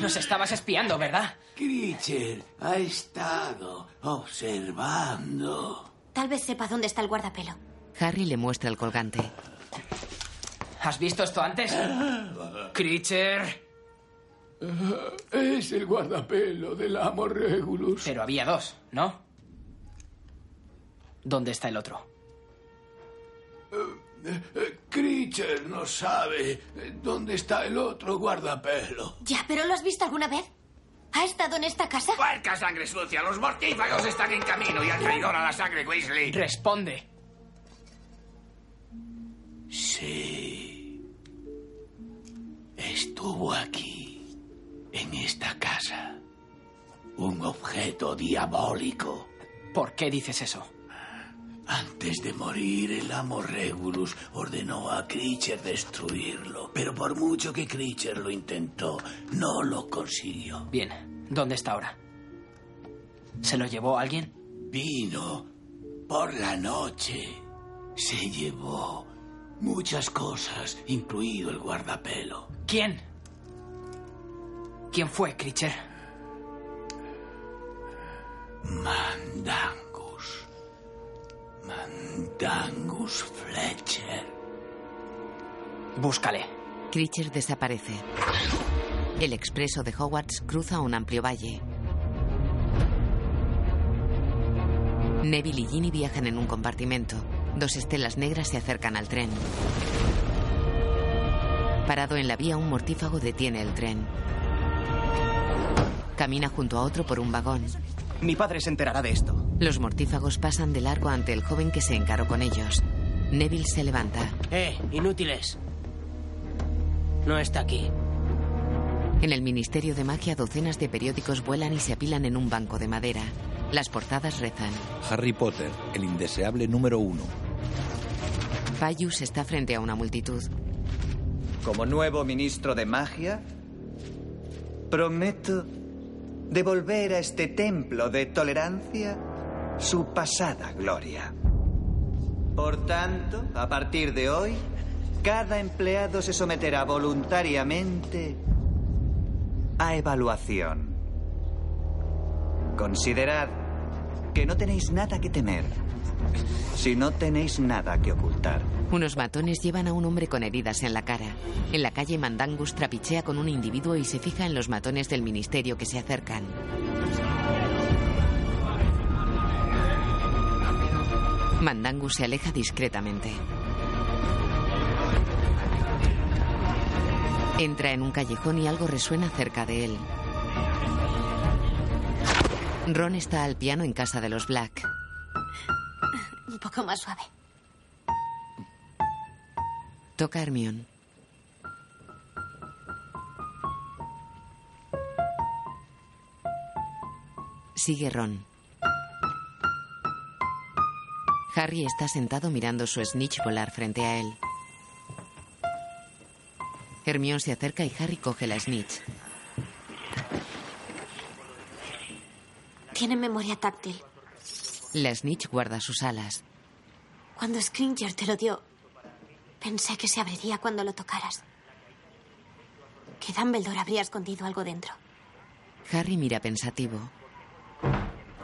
Nos estabas espiando, ¿verdad? Critcher ha estado observando. Tal vez sepa dónde está el guardapelo. Harry le muestra el colgante. ¿Has visto esto antes? Creature. Es el guardapelo del amo Regulus. Pero había dos, ¿no? ¿Dónde está el otro? Creature no sabe dónde está el otro guardapelo. Ya, pero ¿lo has visto alguna vez? ¿Ha estado en esta casa? ¡Puerca sangre sucia! ¡Los mortífagos están en camino y al traidor a la sangre Weasley! Responde. Sí. Estuvo aquí, en esta casa. Un objeto diabólico. ¿Por qué dices eso? Antes de morir, el amo Regulus ordenó a Creature destruirlo. Pero por mucho que Creature lo intentó, no lo consiguió. Bien, ¿dónde está ahora? ¿Se lo llevó alguien? Vino por la noche. Se llevó muchas cosas, incluido el guardapelo. ¿Quién? ¿Quién fue, Creature? Mandangus. Mandangus Fletcher. Búscale. Creature desaparece. El expreso de Hogwarts cruza un amplio valle. Neville y Ginny viajan en un compartimento. Dos estelas negras se acercan al tren. Parado en la vía, un mortífago detiene el tren. Camina junto a otro por un vagón. Mi padre se enterará de esto. Los mortífagos pasan de largo ante el joven que se encaró con ellos. Neville se levanta. Eh, inútiles. No está aquí. En el Ministerio de Magia, docenas de periódicos vuelan y se apilan en un banco de madera. Las portadas rezan. Harry Potter, el indeseable número uno. Payus está frente a una multitud. Como nuevo ministro de magia, prometo devolver a este templo de tolerancia su pasada gloria. Por tanto, a partir de hoy, cada empleado se someterá voluntariamente a evaluación. Considerad que no tenéis nada que temer si no tenéis nada que ocultar. Unos matones llevan a un hombre con heridas en la cara. En la calle Mandangus trapichea con un individuo y se fija en los matones del ministerio que se acercan. Mandangus se aleja discretamente. Entra en un callejón y algo resuena cerca de él. Ron está al piano en casa de los Black. Un poco más suave. Toca Hermione. Sigue Ron. Harry está sentado mirando su snitch volar frente a él. Hermione se acerca y Harry coge la snitch. Tiene memoria táctil. La snitch guarda sus alas. Cuando Scringer te lo dio, pensé que se abriría cuando lo tocaras. Que Dumbledore habría escondido algo dentro. Harry mira pensativo.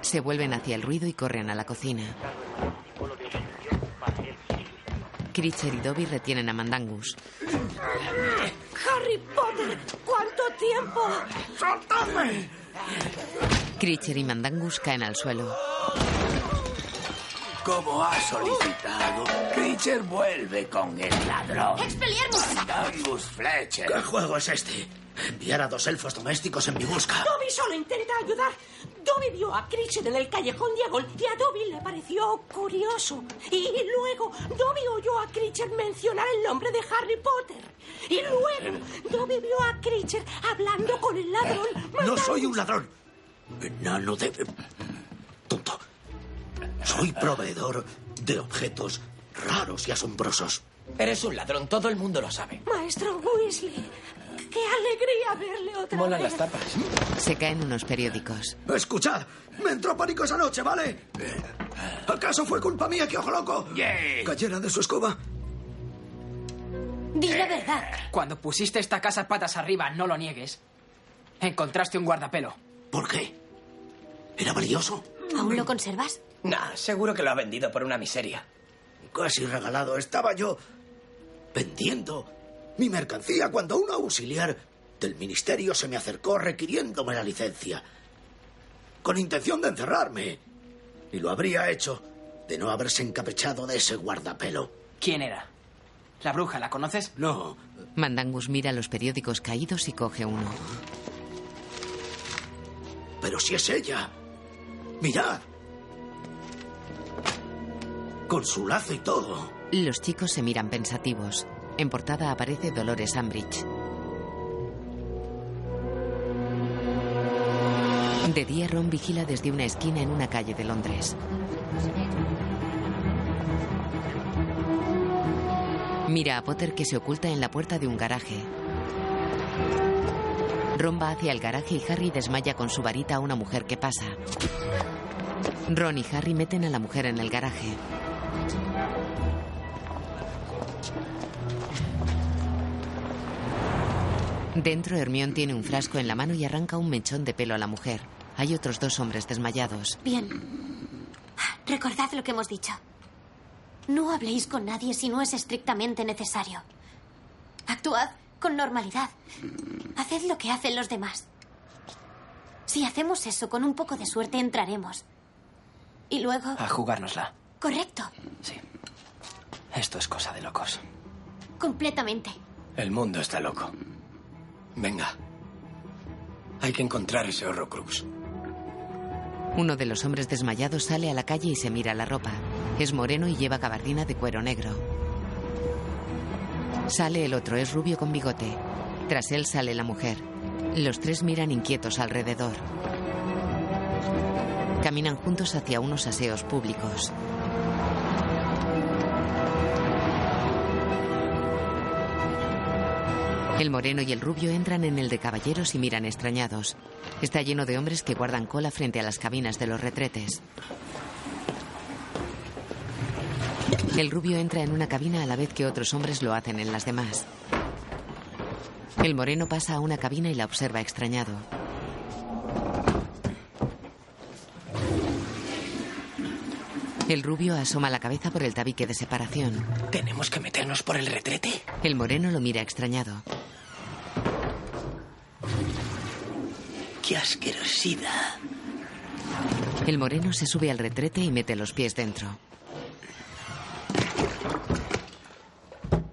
Se vuelven hacia el ruido y corren a la cocina. Critcher y Dobby retienen a Mandangus. Harry Potter, ¿cuánto tiempo? ¡Soltadme! Critcher y Mandangus caen al suelo. Como ha solicitado, Critcher vuelve con el ladrón. ¡Expelliarmus! Angus Fletcher. ¿Qué juego es este? Enviar a dos elfos domésticos en mi busca. Dobby solo intenta ayudar. Dobby vio a Critcher en el callejón diagonal y a Dobby le pareció curioso. Y luego Dobby oyó a Critcher mencionar el nombre de Harry Potter. Y luego Dobby vio a Critcher hablando con el ladrón. No soy un ladrón. Enano de... Tonto. Soy proveedor de objetos raros y asombrosos. Eres un ladrón, todo el mundo lo sabe. Maestro Weasley, qué alegría verle otra Molan vez. las tapas. Se caen unos periódicos. Escuchad, me entró pánico esa noche, ¿vale? ¿Acaso fue culpa mía que Ojo Loco cayera de su escoba? Di la verdad. Cuando pusiste esta casa patas arriba, no lo niegues. Encontraste un guardapelo. ¿Por qué? ¿Era valioso? ¿Aún lo conservas? Nah, seguro que lo ha vendido por una miseria. Casi regalado. Estaba yo vendiendo mi mercancía cuando un auxiliar del ministerio se me acercó requiriéndome la licencia. Con intención de encerrarme. Y lo habría hecho de no haberse encaprichado de ese guardapelo. ¿Quién era? ¿La bruja, la conoces? No. Mandangus mira los periódicos caídos y coge uno. Pero si es ella. Mirad. Con su lazo y todo. Los chicos se miran pensativos. En portada aparece Dolores Umbridge. De día, Ron vigila desde una esquina en una calle de Londres. Mira a Potter que se oculta en la puerta de un garaje. Ron va hacia el garaje y Harry desmaya con su varita a una mujer que pasa. Ron y Harry meten a la mujer en el garaje. Dentro, Hermione tiene un frasco en la mano y arranca un mechón de pelo a la mujer. Hay otros dos hombres desmayados. Bien. Recordad lo que hemos dicho. No habléis con nadie si no es estrictamente necesario. Actuad con normalidad. Haced lo que hacen los demás. Si hacemos eso, con un poco de suerte entraremos. Y luego... A jugárnosla. Correcto. Esto es cosa de locos. Completamente. El mundo está loco. Venga. Hay que encontrar ese Horrocrux. Uno de los hombres desmayados sale a la calle y se mira la ropa. Es moreno y lleva gabardina de cuero negro. Sale el otro, es rubio con bigote. Tras él sale la mujer. Los tres miran inquietos alrededor. Caminan juntos hacia unos aseos públicos. El moreno y el rubio entran en el de caballeros y miran extrañados. Está lleno de hombres que guardan cola frente a las cabinas de los retretes. El rubio entra en una cabina a la vez que otros hombres lo hacen en las demás. El moreno pasa a una cabina y la observa extrañado. El rubio asoma la cabeza por el tabique de separación. ¿Tenemos que meternos por el retrete? El moreno lo mira extrañado. ¡Qué asquerosidad! El moreno se sube al retrete y mete los pies dentro.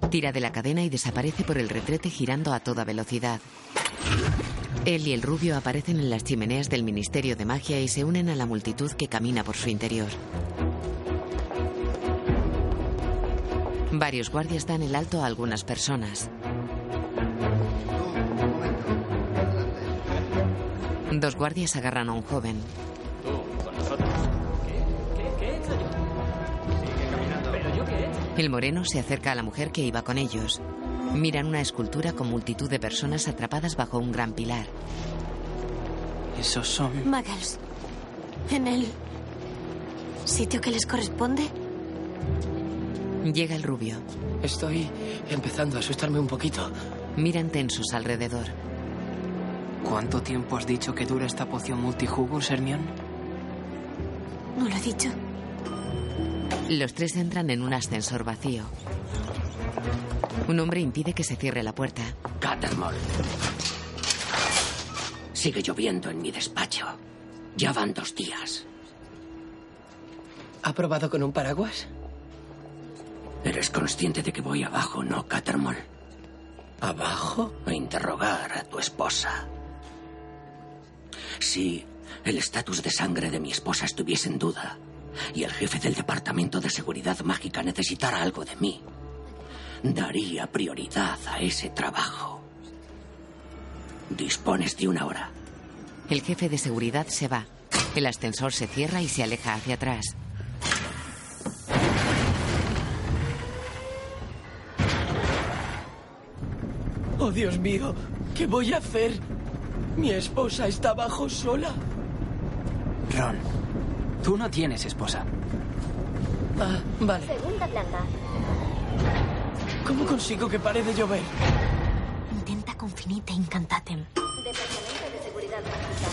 Tira de la cadena y desaparece por el retrete girando a toda velocidad. Él y el rubio aparecen en las chimeneas del Ministerio de Magia y se unen a la multitud que camina por su interior. Varios guardias dan el alto a algunas personas. Dos guardias agarran a un joven. Tú, con nosotros. ¿Qué? ¿Qué? ¿Qué he hecho yo? Sigue caminando. ¿Pero yo qué he hecho? El moreno se acerca a la mujer que iba con ellos. Miran una escultura con multitud de personas atrapadas bajo un gran pilar. Esos son... Muggles. En el sitio que les corresponde. Llega el rubio. Estoy empezando a asustarme un poquito. Miran tensos alrededor. ¿Cuánto tiempo has dicho que dura esta poción multijugos, Hermión? No lo he dicho. Los tres entran en un ascensor vacío. Un hombre impide que se cierre la puerta. Cattermole. Sigue lloviendo en mi despacho. Ya van dos días. ¿Ha probado con un paraguas? Eres consciente de que voy abajo, ¿no, Cattermole? ¿Abajo? A interrogar a tu esposa. Si el estatus de sangre de mi esposa estuviese en duda y el jefe del Departamento de Seguridad Mágica necesitara algo de mí, daría prioridad a ese trabajo. Dispones de una hora. El jefe de seguridad se va. El ascensor se cierra y se aleja hacia atrás. Oh, Dios mío, ¿qué voy a hacer? Mi esposa está abajo sola. Ron, tú no tienes esposa. Ah, vale. Segunda planta. ¿Cómo consigo que pare de llover? Intenta con finita incantatem. Departamento de Seguridad Mágica.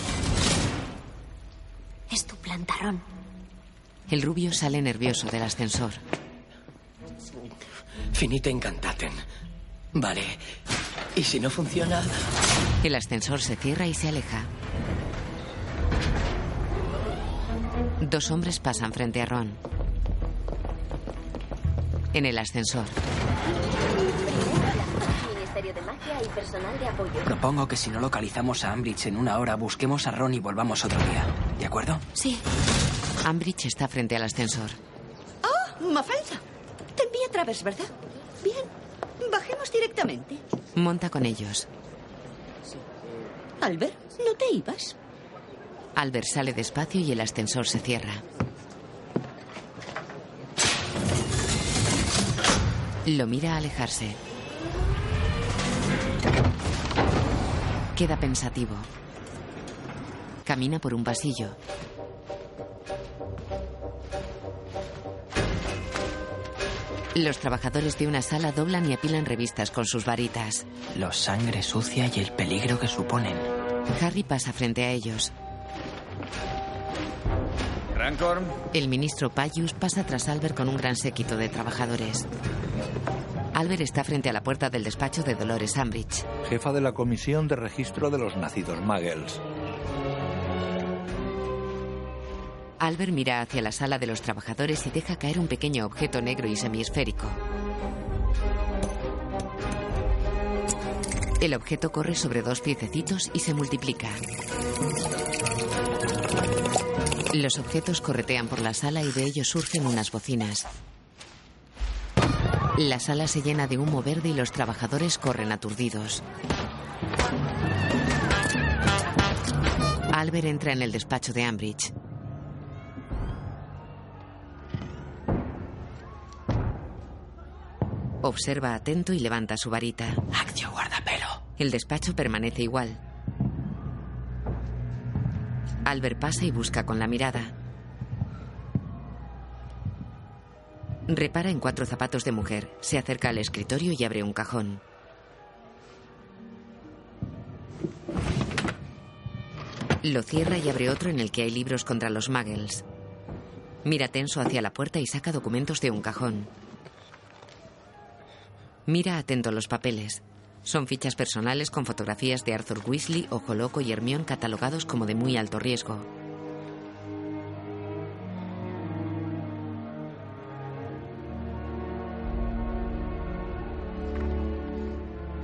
Es tu planta, Ron. El rubio sale nervioso del ascensor. Finita incantaten. Vale. ¿Y si no funciona? El ascensor se cierra y se aleja. Dos hombres pasan frente a Ron. En el ascensor. Ministerio de Magia y personal de apoyo. Propongo que si no localizamos a Ambridge en una hora, busquemos a Ron y volvamos otro día. ¿De acuerdo? Sí. Ambridge está frente al ascensor. ¡Oh, Mafalda! Te envié a través, ¿verdad? Bien. Bajemos directamente. Monta con ellos. Albert, ¿no te ibas? Albert sale despacio y el ascensor se cierra. Lo mira alejarse. Queda pensativo. Camina por un pasillo. Los trabajadores de una sala doblan y apilan revistas con sus varitas. Los sangre sucia y el peligro que suponen. Harry pasa frente a ellos. Rancor. El ministro Payus pasa tras Albert con un gran séquito de trabajadores. Albert está frente a la puerta del despacho de Dolores Ambridge. Jefa de la Comisión de Registro de los Nacidos Muggles. Albert mira hacia la sala de los trabajadores y deja caer un pequeño objeto negro y semiesférico. El objeto corre sobre dos piececitos y se multiplica. Los objetos corretean por la sala y de ellos surgen unas bocinas. La sala se llena de humo verde y los trabajadores corren aturdidos. Albert entra en el despacho de Ambridge. Observa atento y levanta su varita. Accio guardapelo. El despacho permanece igual. Albert pasa y busca con la mirada. Repara en cuatro zapatos de mujer. Se acerca al escritorio y abre un cajón. Lo cierra y abre otro en el que hay libros contra los muggles. Mira tenso hacia la puerta y saca documentos de un cajón. Mira atento los papeles. Son fichas personales con fotografías de Arthur Weasley, Ojo Loco y Hermione catalogados como de muy alto riesgo.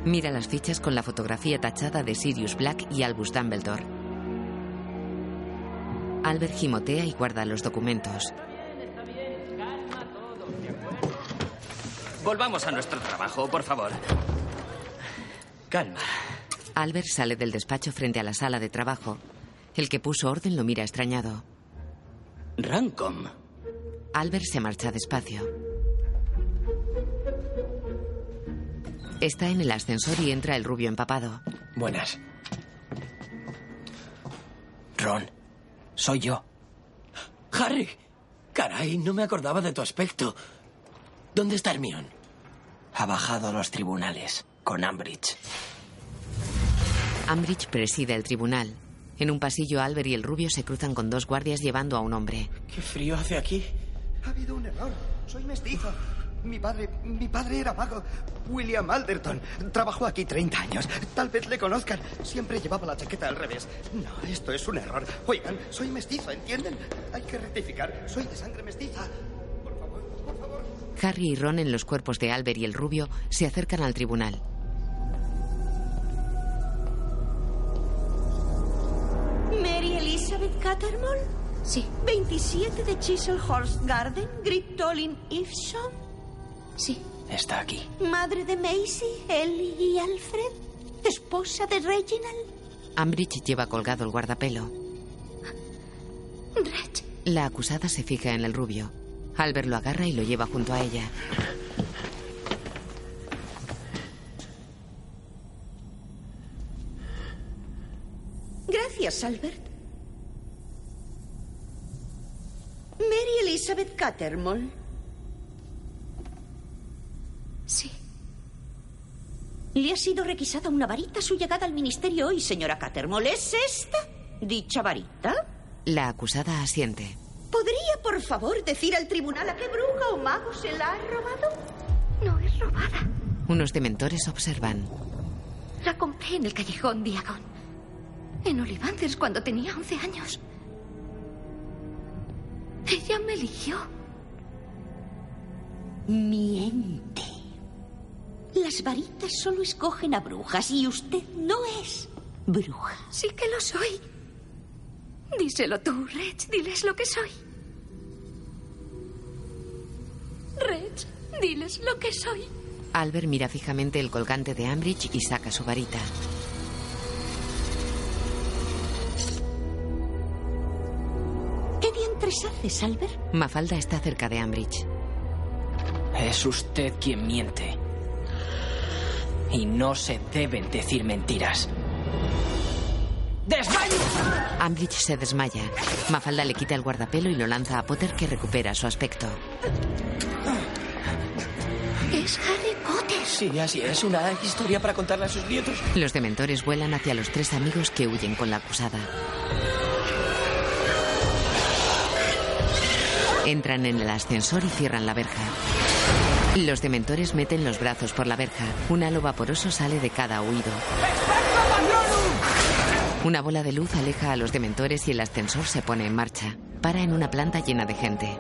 Mira las fichas con la fotografía tachada de Sirius Black y Albus Dumbledore. Albert gimotea y guarda los documentos. Volvamos a nuestro trabajo, por favor. Calma. Albert sale del despacho frente a la sala de trabajo. El que puso orden lo mira extrañado. Rancom. Albert se marcha despacio. Está en el ascensor y entra el rubio empapado. Buenas. Ron, soy yo. Harry. Caray, no me acordaba de tu aspecto. ¿Dónde está Hermione? Ha bajado a los tribunales con Ambridge. Ambridge preside el tribunal. En un pasillo, Albert y el rubio se cruzan con dos guardias llevando a un hombre. ¿Qué frío hace aquí? Ha habido un error. Soy mestizo. Mi padre, mi padre era mago. William Alderton. Trabajó aquí 30 años. Tal vez le conozcan. Siempre llevaba la chaqueta al revés. No, esto es un error. Oigan, soy mestizo, ¿entienden? Hay que rectificar. Soy de sangre mestiza. Harry y Ron en los cuerpos de Albert y el rubio se acercan al tribunal. Mary Elizabeth Cattermole. Sí. 27 de Chiselhurst Garden, Griptolin Ifsham. Sí. Está aquí. Madre de Macy, Ellie y Alfred. Esposa de Reginald. Ambridge lleva colgado el guardapelo. Reg. La acusada se fija en el rubio. Albert lo agarra y lo lleva junto a ella. Gracias, Albert. Mary Elizabeth Cattermole. Sí. Le ha sido requisada una varita a su llegada al ministerio hoy, señora Cattermole. ¿Es esta dicha varita? La acusada asiente. ¿Podría, por favor, decir al tribunal a qué bruja o mago se la ha robado? No es robada. Unos dementores observan. La compré en el callejón Diagon. En Ollivances cuando tenía 11 años. Ella me eligió. Miente. Las varitas solo escogen a brujas y usted no es bruja. Sí que lo soy. Díselo tú, Reg. Diles lo que soy. Reg, diles lo que soy. Albert mira fijamente el colgante de Ambridge y saca su varita. ¿Qué diantres haces, Albert? Mafalda está cerca de Ambridge. Es usted quien miente. Y no se deben decir mentiras. ¡Desmayo! Ambridge se desmaya. Mafalda le quita el guardapelo y lo lanza a Potter que recupera su aspecto. Es Harry Potter. Sí, así es. Una historia para contarle a sus nietos. Los dementores vuelan hacia los tres amigos que huyen con la acusada. Entran en el ascensor y cierran la verja. Los dementores meten los brazos por la verja. Un halo vaporoso sale de cada oído. Una bola de luz aleja a los dementores y el ascensor se pone en marcha. Para en una planta llena de gente.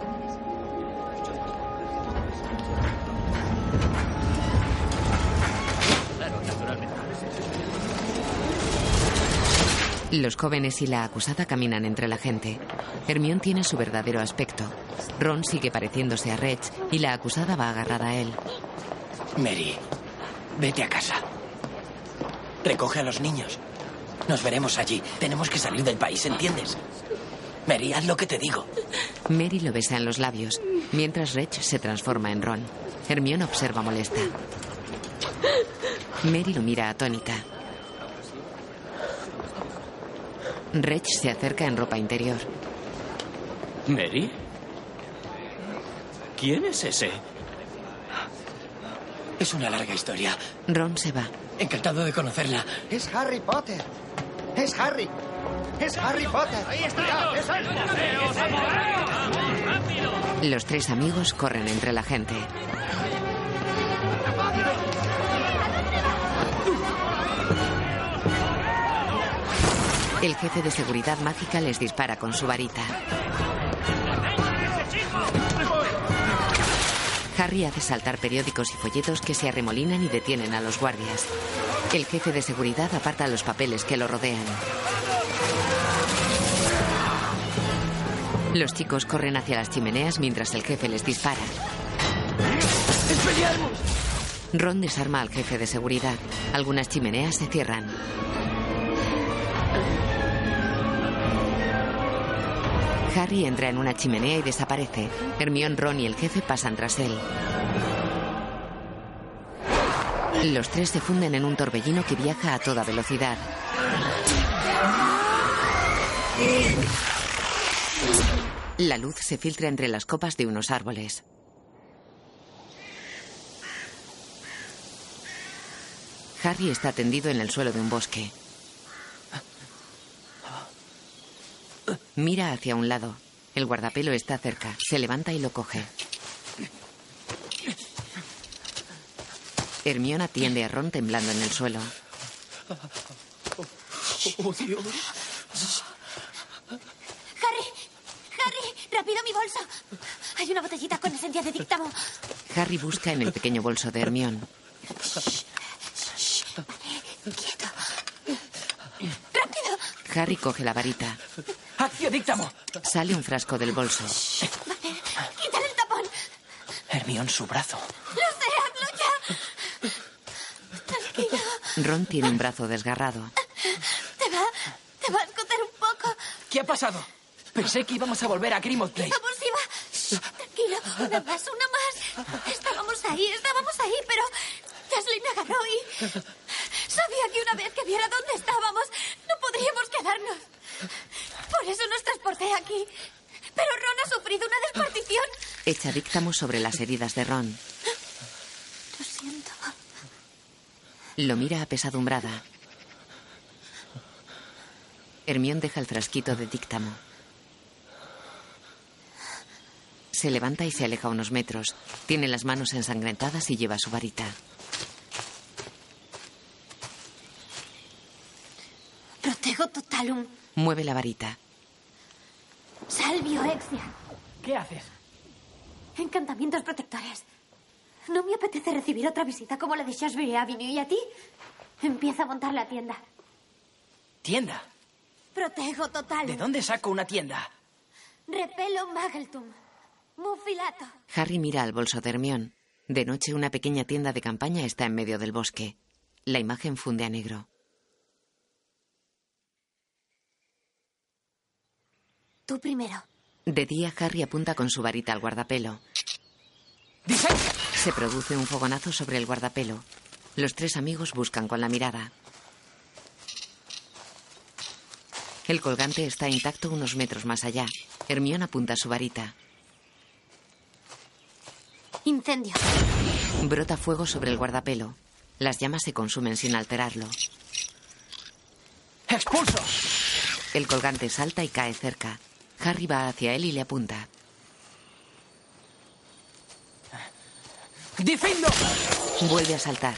Los jóvenes y la acusada caminan entre la gente. Hermión tiene su verdadero aspecto. Ron sigue pareciéndose a Reg y la acusada va agarrada a él. Mary, vete a casa. Recoge a los niños. Nos veremos allí. Tenemos que salir del país, ¿entiendes? Mary, haz lo que te digo. Mary lo besa en los labios, mientras Reg se transforma en Ron. Hermión observa molesta. Mary lo mira atónita. Reg se acerca en ropa interior. ¿Mary? ¿Quién es ese? Es una larga historia. Ron se va. Encantado de conocerla. Es Harry Potter. Es Harry. Es Harry Potter. Ahí está. es Los tres amigos corren entre la gente. El jefe de seguridad mágica les dispara con su varita. Harry hace saltar periódicos y folletos que se arremolinan y detienen a los guardias. El jefe de seguridad aparta los papeles que lo rodean. Los chicos corren hacia las chimeneas mientras el jefe les dispara. Ron desarma al jefe de seguridad. Algunas chimeneas se cierran. Harry entra en una chimenea y desaparece. Hermión, Ron y el jefe pasan tras él. Los tres se funden en un torbellino que viaja a toda velocidad. La luz se filtra entre las copas de unos árboles. Harry está tendido en el suelo de un bosque. Mira hacia un lado. El guardapelo está cerca. Se levanta y lo coge. Hermione atiende a Ron temblando en el suelo. Oh, Dios. Harry, Harry, rápido mi bolso. Hay una botellita con esencia de dictamo. Harry busca en el pequeño bolso de Hermión. Quieto. Rápido. Harry coge la varita. ¡Acción dictamo! Sale un frasco del bolso. Quítale el tapón. Hermión, su brazo. Lo sé, hazlo ya. Tranquilo. Ron tiene un brazo desgarrado. Te va, te va a escocer un poco. ¿Qué ha pasado? Pensé que íbamos a volver a Grimmauld Place. Vamos, Iva. Tranquilo, una más. Estábamos ahí, estábamos ahí, pero Jaslyn me agarró y... Sabía que una vez que viera dónde estábamos, no podríamos quedarnos. Por eso nos transporté aquí. Pero Ron ha sufrido una despartición. Echa díctamo sobre las heridas de Ron. Lo siento. Lo mira apesadumbrada. Hermión deja el frasquito de díctamo. Se levanta y se aleja unos metros. Tiene las manos ensangrentadas y lleva su varita. Protego totalum. Mueve la varita. Salvio exia. ¿Qué haces? Encantamientos protectores. No me apetece recibir otra visita como la de Shasbury Avenue. ¿Y a ti? Empieza a montar la tienda. ¿Tienda? Protego total. ¿De dónde saco una tienda? Repelo mageltum. Mufilato. Harry mira al bolso de Hermión. De noche, una pequeña tienda de campaña está en medio del bosque. La imagen funde a negro. Tú primero. De día, Harry apunta con su varita al guardapelo. Se produce un fogonazo sobre el guardapelo. Los tres amigos buscan con la mirada. El colgante está intacto unos metros más allá. Hermión apunta su varita. Incendio. Brota fuego sobre el guardapelo. Las llamas se consumen sin alterarlo. ¡Expulso! El colgante salta y cae cerca. Harry va hacia él y le apunta. ¡Difindo! Vuelve a saltar.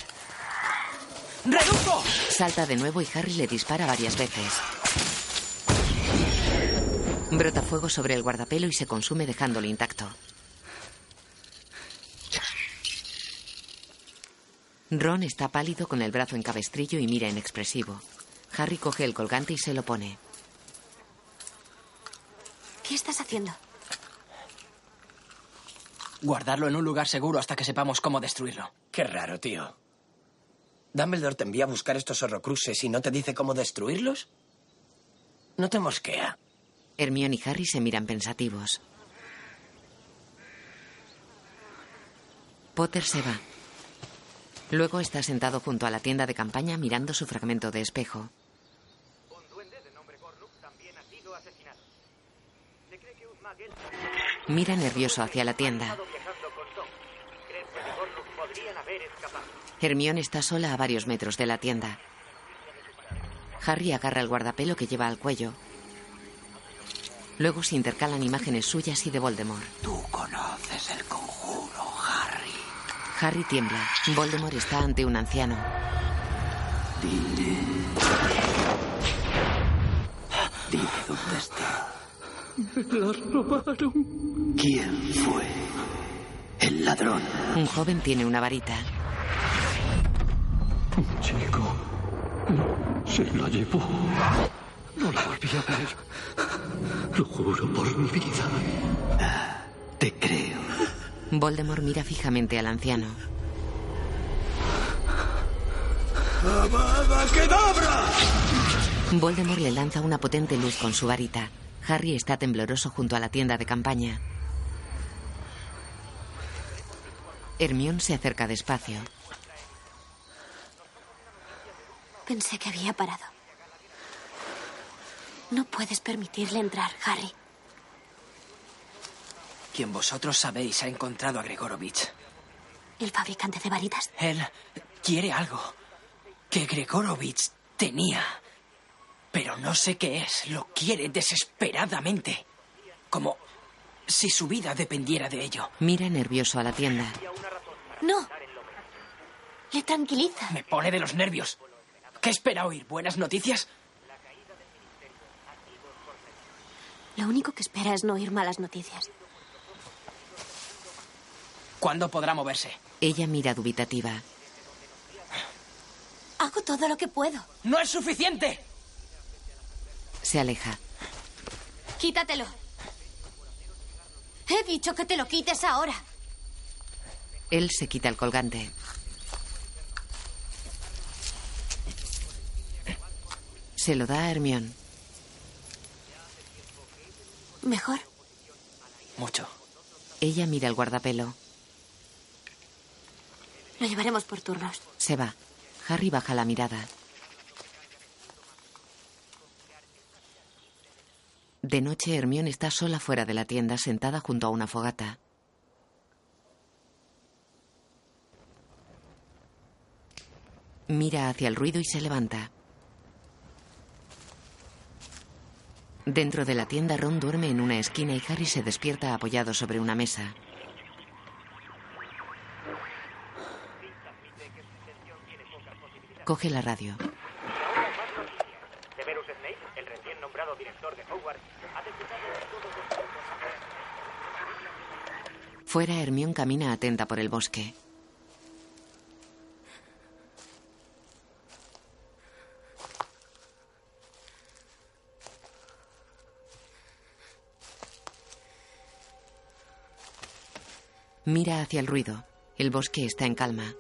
¡Reduco! Salta de nuevo y Harry le dispara varias veces. Brota fuego sobre el guardapelo y se consume dejándolo intacto. Ron está pálido con el brazo en cabestrillo y mira inexpresivo. Harry coge el colgante y se lo pone. ¿Qué estás haciendo? Guardarlo en un lugar seguro hasta que sepamos cómo destruirlo. Qué raro, tío. ¿Dumbledore te envía a buscar estos horrocruxes y no te dice cómo destruirlos? No te mosquea. Hermione y Harry se miran pensativos. Potter se va. Luego está sentado junto a la tienda de campaña mirando su fragmento de espejo. Mira nervioso hacia la tienda. Hermione está sola a varios metros de la tienda. Harry agarra el guardapelo que lleva al cuello. Luego se intercalan imágenes suyas y de Voldemort. Tú conoces el conjuro, Harry. Harry tiembla. Voldemort está ante un anciano. Dime dónde está. Me las robaron. ¿Quién fue? El ladrón. Un joven tiene una varita. Un chico. Se la llevó. No la volví a ver. Lo juro por mi vida. Te creo. Voldemort mira fijamente al anciano. ¡Avada Kedavra! Voldemort le lanza una potente luz con su varita. Harry está tembloroso junto a la tienda de campaña. Hermione se acerca despacio. Pensé que había parado. No puedes permitirle entrar, Harry. Quien vosotros sabéis ha encontrado a Gregorovich. El fabricante de varitas. Él quiere algo que Gregorovich tenía. Pero no sé qué es. Lo quiere desesperadamente. Como si su vida dependiera de ello. Mira nervioso a la tienda. No. Le tranquiliza. Me pone de los nervios. ¿Qué espera oír? ¿Buenas noticias? Lo único que espera es no oír malas noticias. ¿Cuándo podrá moverse? Ella mira dubitativa. Hago todo lo que puedo. ¡No es suficiente! Se aleja. Quítatelo. He dicho que te lo quites ahora. Él se quita el colgante. Se lo da a Hermión. ¿Mejor? Mucho. Ella mira el guardapelo. Lo llevaremos por turnos. Se va. Harry baja la mirada. De noche, Hermión está sola fuera de la tienda, sentada junto a una fogata. Mira hacia el ruido y se levanta. Dentro de la tienda, Ron duerme en una esquina y Harry se despierta apoyado sobre una mesa. Coge la radio. Severus Snape, el recién nombrado director de Hogwarts, ha decretado todos los Fuera, Hermión camina atenta por el bosque. Mira hacia el ruido. El bosque está en calma.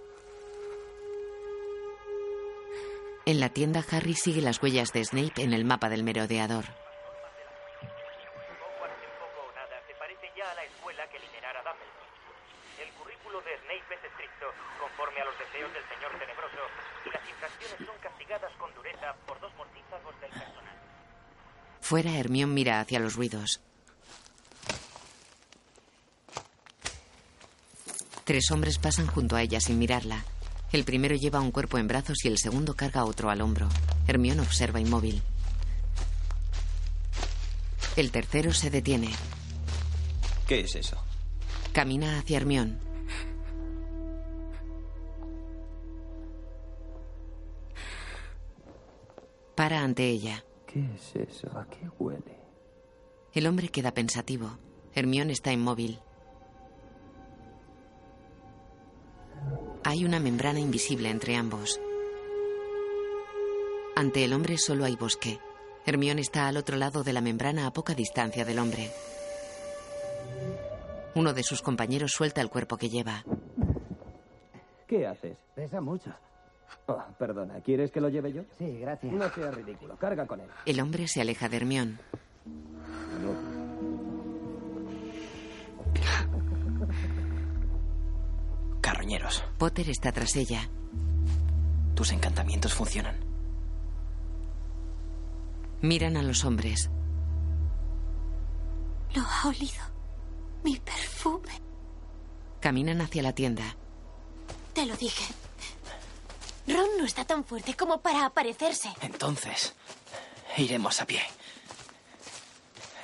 En la tienda, Harry sigue las huellas de Snape en el mapa del merodeador. se parece ya a la escuela que liderara Dumbledore. El currículo de Snape es estricto, conforme a los deseos del señor tenebroso, y las infracciones son castigadas con dureza por dos mortífagos del personal. Fuera, Hermión mira hacia los ruidos. Tres hombres pasan junto a ella sin mirarla. El primero lleva un cuerpo en brazos y el segundo carga otro al hombro. Hermión observa inmóvil. El tercero se detiene. ¿Qué es eso? Camina hacia Hermión. Para ante ella. ¿Qué es eso? ¿A qué huele? El hombre queda pensativo. Hermión está inmóvil. Hay una membrana invisible entre ambos. Ante el hombre solo hay bosque. Hermión está al otro lado de la membrana a poca distancia del hombre. Uno de sus compañeros suelta el cuerpo que lleva. ¿Qué haces? Pesa mucho. Oh, perdona, ¿quieres que lo lleve yo? Sí, gracias. No sea ridículo, carga con él. El hombre se aleja de Hermión. Carroñeros. Potter está tras ella. Tus encantamientos funcionan. Miran a los hombres. Lo ha olido. Mi perfume. Caminan hacia la tienda. Te lo dije. Ron no está tan fuerte como para aparecerse. Entonces, iremos a pie.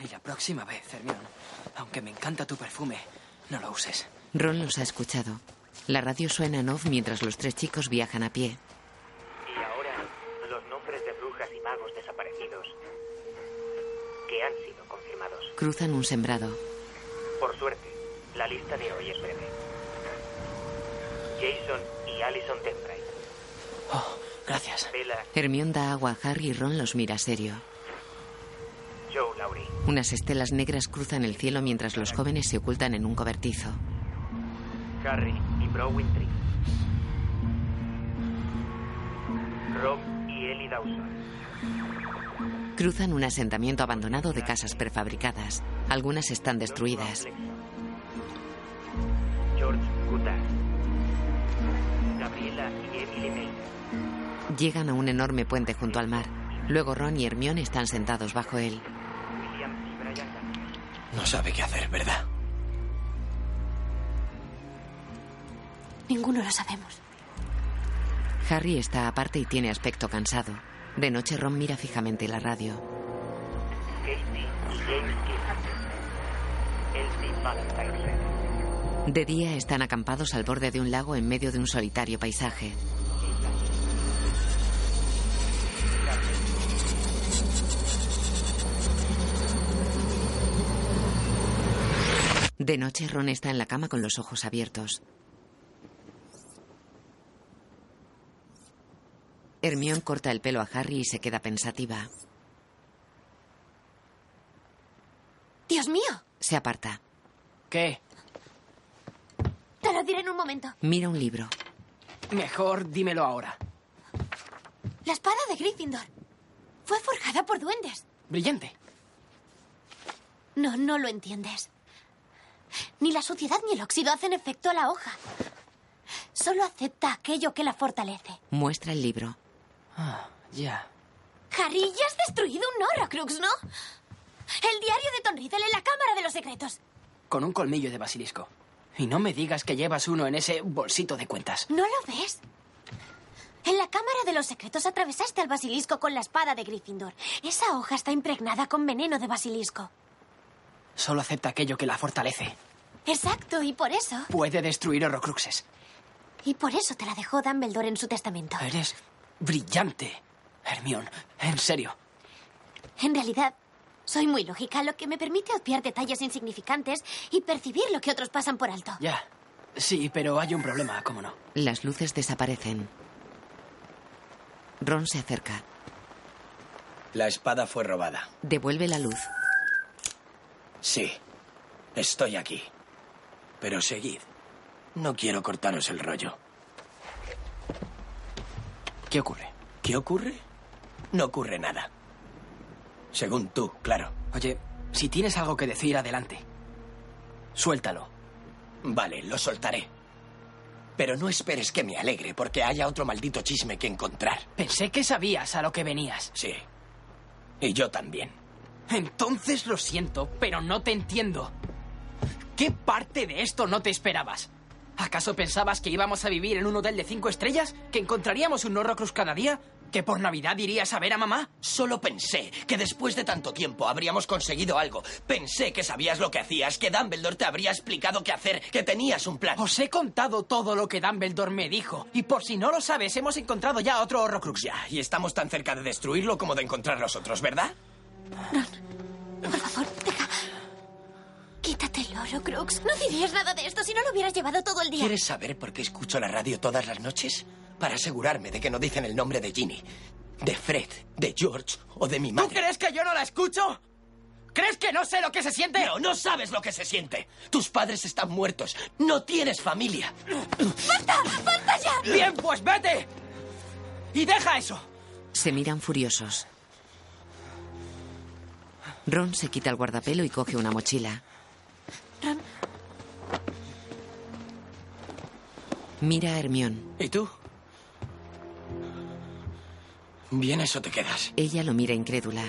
Y la próxima vez, Hermión, aunque me encanta tu perfume, no lo uses. Ron los ha escuchado. La radio suena en off mientras los tres chicos viajan a pie. Y ahora, los nombres de brujas y magos desaparecidos que han sido confirmados. Cruzan un sembrado. Por suerte, la lista de hoy es breve. Jason y Alison Tembright. Oh, gracias. Hermión da agua a Harry y Ron los mira serio. Joe Laurie. Unas estelas negras cruzan el cielo mientras los jóvenes se ocultan en un cobertizo. Harry y Browin Tree. Rob y Ellie Dawson. Cruzan un asentamiento abandonado de casas prefabricadas. Algunas están destruidas. Llegan a un enorme puente junto al mar. Luego Ron y Hermión están sentados bajo él. No sabe qué hacer, ¿verdad? Ninguno lo sabemos. Harry está aparte y tiene aspecto cansado. De noche Ron mira fijamente la radio. De día están acampados al borde de un lago en medio de un solitario paisaje. De noche Ron está en la cama con los ojos abiertos. Hermión corta el pelo a Harry y se queda pensativa. Dios mío. Se aparta. ¿Qué? Te lo diré en un momento. Mira un libro. Mejor dímelo ahora. La espada de Gryffindor. Fue forjada por duendes. Brillante. No, no lo entiendes. Ni la suciedad ni el óxido hacen efecto a la hoja. Solo acepta aquello que la fortalece. Muestra el libro. Ah, ya. Harry, ya has destruido un Horrocrux, ¿no? El diario de Tom Riddle en la Cámara de los Secretos. Con un colmillo de basilisco. Y no me digas que llevas uno en ese bolsito de cuentas. ¿No lo ves? En la Cámara de los Secretos atravesaste al basilisco con la espada de Gryffindor. Esa hoja está impregnada con veneno de basilisco. Solo acepta aquello que la fortalece. Exacto, y por eso... Puede destruir Horrocruxes. Y por eso te la dejó Dumbledore en su testamento. Eres brillante, Hermión. En serio. En realidad, soy muy lógica, lo que me permite obviar detalles insignificantes y percibir lo que otros pasan por alto. Ya. Sí, pero hay un problema, ¿cómo no? Las luces desaparecen. Ron se acerca. La espada fue robada. Devuelve la luz. Sí. Estoy aquí. Pero seguid. No quiero cortaros el rollo. ¿Qué ocurre? ¿Qué ocurre? No ocurre nada. Según tú, claro. Oye, si tienes algo que decir, adelante. Suéltalo. Vale, lo soltaré. Pero no esperes que me alegre porque haya otro maldito chisme que encontrar. Pensé que sabías a lo que venías. Sí. Y yo también. Entonces lo siento, pero no te entiendo. ¿Qué parte de esto no te esperabas? ¿Acaso pensabas que íbamos a vivir en un hotel de cinco estrellas? ¿Que encontraríamos un Horrocrux cada día? ¿Que por Navidad irías a ver a mamá? Solo pensé que después de tanto tiempo habríamos conseguido algo. Pensé que sabías lo que hacías, que Dumbledore te habría explicado qué hacer, que tenías un plan. Os he contado todo lo que Dumbledore me dijo. Y por si no lo sabes, hemos encontrado ya otro Horrocrux. Ya, y estamos tan cerca de destruirlo como de encontrar los otros, ¿verdad? Por favor, deja. Quítate el Horrocrux. No dirías nada de esto si no lo hubieras llevado todo el día. ¿Quieres saber por qué escucho la radio todas las noches? para asegurarme de que no dicen el nombre de Ginny, de Fred, de George o de mi madre. ¿Tú crees que yo no la escucho? ¿Crees que no sé lo que se siente? No, no sabes lo que se siente. Tus padres están muertos. No tienes familia. ¡Basta! ¡Basta ya! Bien, pues vete. Y deja eso. Se miran furiosos. Ron se quita el guardapelo y coge una mochila. Ron, Mira a Hermión. ¿Y tú? ¿Vienes o te quedas? Ella lo mira incrédula.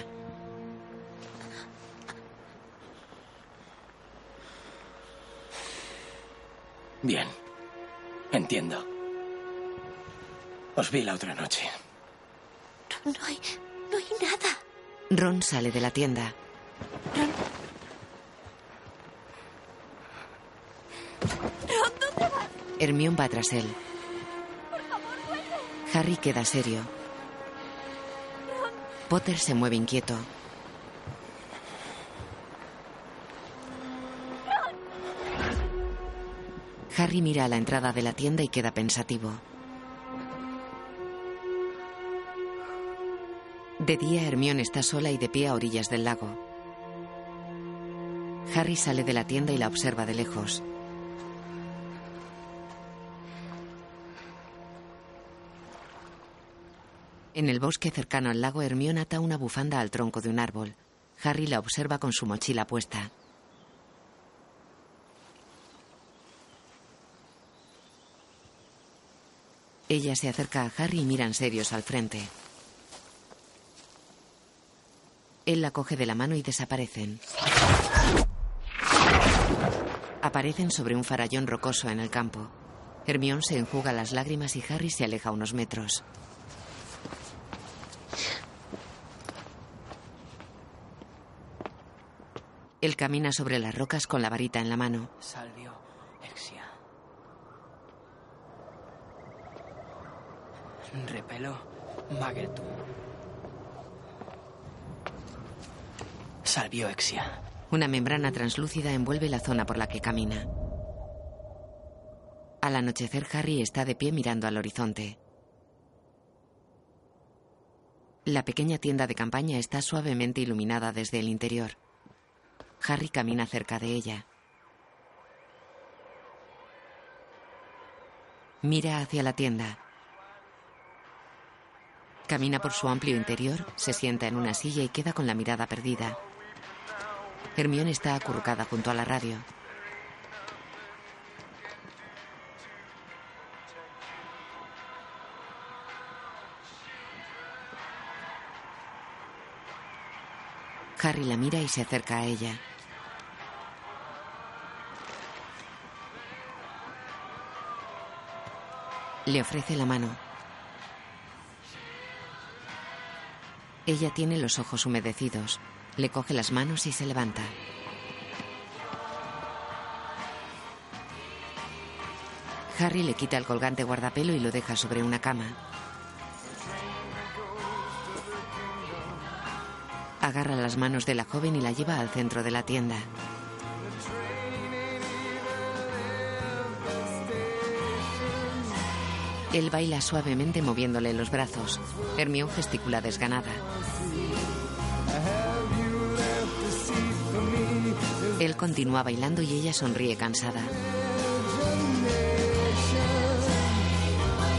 Bien. Entiendo. Os vi la otra noche. no hay, no hay nada. Ron sale de la tienda. Ron, ¿dónde vas? Hermión va tras él. Harry queda serio. Potter se mueve inquieto. Harry mira a la entrada de la tienda y queda pensativo. De día, Hermión está sola y de pie a orillas del lago. Harry sale de la tienda y la observa de lejos. En el bosque cercano al lago, Hermión ata una bufanda al tronco de un árbol. Harry la observa con su mochila puesta. Ella se acerca a Harry y miran serios al frente. Él la coge de la mano y desaparecen. Aparecen sobre un farallón rocoso en el campo. Hermión se enjuga las lágrimas y Harry se aleja unos metros. Él camina sobre las rocas con la varita en la mano. Salvio, Exia. Repelo, Mageltum. Salvio, Exia. Una membrana translúcida envuelve la zona por la que camina. Al anochecer, Harry está de pie mirando al horizonte. La pequeña tienda de campaña está suavemente iluminada desde el interior. Harry camina cerca de ella. Mira hacia la tienda. Camina por su amplio interior, se sienta en una silla y queda con la mirada perdida. Hermione está acurrucada junto a la radio. Harry la mira y se acerca a ella. Le ofrece la mano. Ella tiene los ojos humedecidos. Le coge las manos y se levanta. Harry le quita el colgante guardapelo y lo deja sobre una cama. Agarra las manos de la joven y la lleva al centro de la tienda. Él baila suavemente moviéndole los brazos. Hermión gesticula desganada. Continúa bailando y ella sonríe cansada.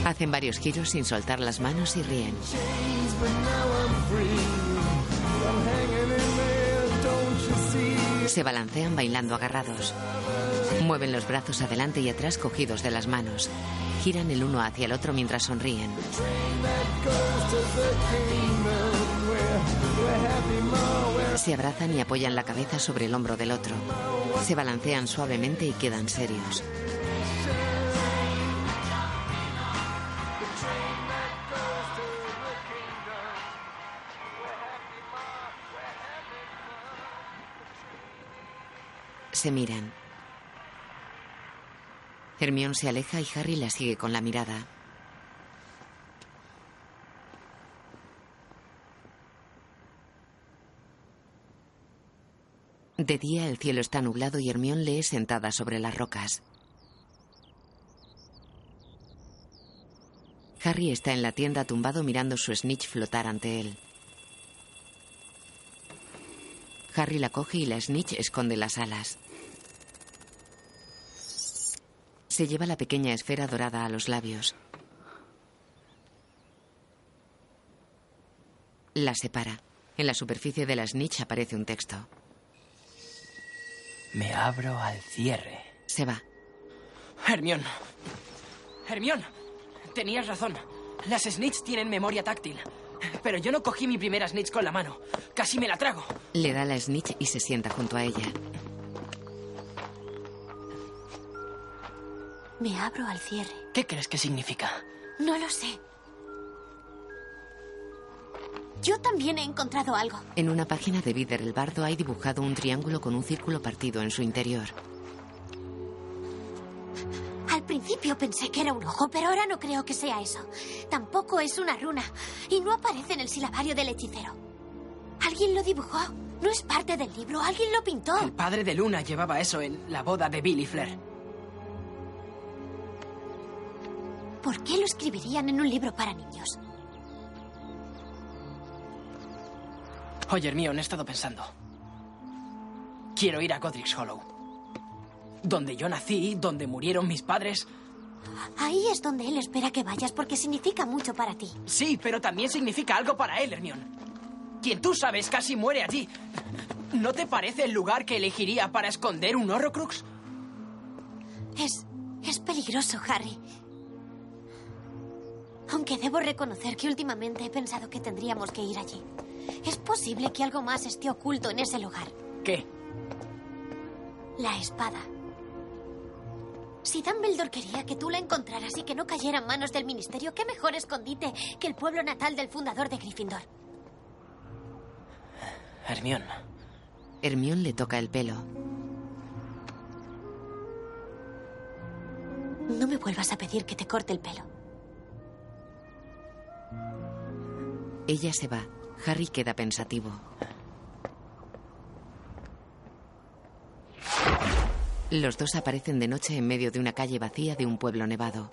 Hacen varios giros sin soltar las manos y ríen. Se balancean bailando agarrados. Mueven los brazos adelante y atrás cogidos de las manos. Giran el uno hacia el otro mientras sonríen. Se abrazan y apoyan la cabeza sobre el hombro del otro. Se balancean suavemente y quedan serios. Se miran. Hermión se aleja y Harry la sigue con la mirada. De día el cielo está nublado y Hermión lee sentada sobre las rocas. Harry está en la tienda tumbado mirando su snitch flotar ante él. Harry la coge y la snitch esconde las alas. Se lleva la pequeña esfera dorada a los labios. La separa. En la superficie de la snitch aparece un texto. Me abro al cierre. Se va. Hermión. Hermión. Tenías razón. Las snitch tienen memoria táctil. Pero yo no cogí mi primera snitch con la mano. Casi me la trago. Le da la snitch y se sienta junto a ella. Me abro al cierre. ¿Qué crees que significa? No lo sé. Yo también he encontrado algo. En una página de Vider el bardo hay dibujado un triángulo con un círculo partido en su interior. Al principio pensé que era un ojo, pero ahora no creo que sea eso. Tampoco es una runa. Y no aparece en el silabario del hechicero. Alguien lo dibujó. No es parte del libro. Alguien lo pintó. El padre de Luna llevaba eso en la boda de Billy Flair. ¿Por qué lo escribirían en un libro para niños? Oye, Hermione, he estado pensando. Quiero ir a Godric's Hollow. Donde yo nací, donde murieron mis padres. Ahí es donde él espera que vayas porque significa mucho para ti. Sí, pero también significa algo para él, Hermione. Quien tú sabes casi muere allí. ¿No te parece el lugar que elegiría para esconder un Horrocrux? Es. es peligroso, Harry. Aunque debo reconocer que últimamente he pensado que tendríamos que ir allí. Es posible que algo más esté oculto en ese lugar. ¿Qué? La espada. Si Dumbledore quería que tú la encontraras y que no cayera en manos del ministerio, ¿qué mejor escondite que el pueblo natal del fundador de Gryffindor? Hermión. Hermión le toca el pelo. No me vuelvas a pedir que te corte el pelo. Ella se va. Harry queda pensativo. Los dos aparecen de noche en medio de una calle vacía de un pueblo nevado.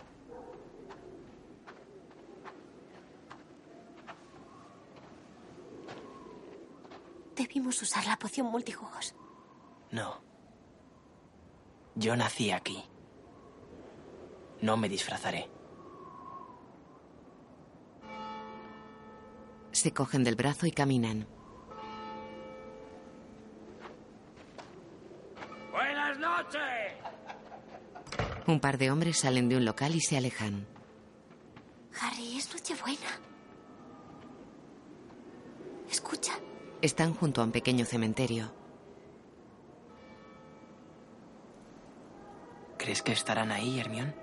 Debimos usar la poción multijugos. No. Yo nací aquí. No me disfrazaré. Se cogen del brazo y caminan. ¡Buenas noches! Un par de hombres salen de un local y se alejan. Harry, es Nochebuena. Escucha. Están junto a un pequeño cementerio. ¿Crees que estarán ahí, Hermión?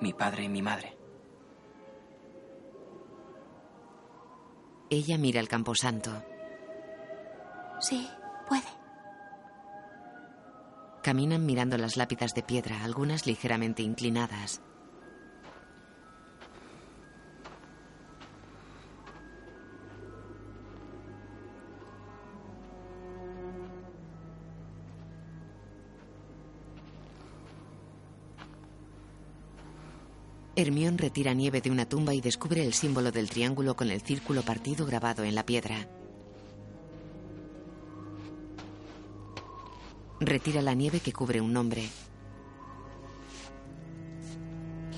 Mi padre y mi madre. Ella mira el camposanto. Sí, puede. Caminan mirando las lápidas de piedra, algunas ligeramente inclinadas. Hermión retira nieve de una tumba y descubre el símbolo del triángulo con el círculo partido grabado en la piedra. Retira la nieve que cubre un nombre.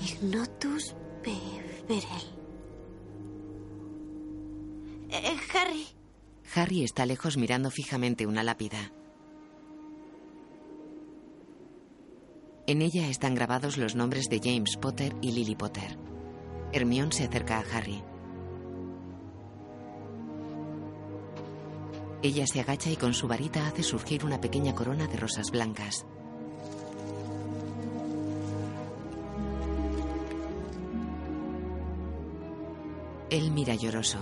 Ignotus Beverel. Eh, Harry. Harry está lejos mirando fijamente una lápida. En ella están grabados los nombres de James Potter y Lily Potter. Hermión se acerca a Harry. Ella se agacha y con su varita hace surgir una pequeña corona de rosas blancas. Él mira lloroso.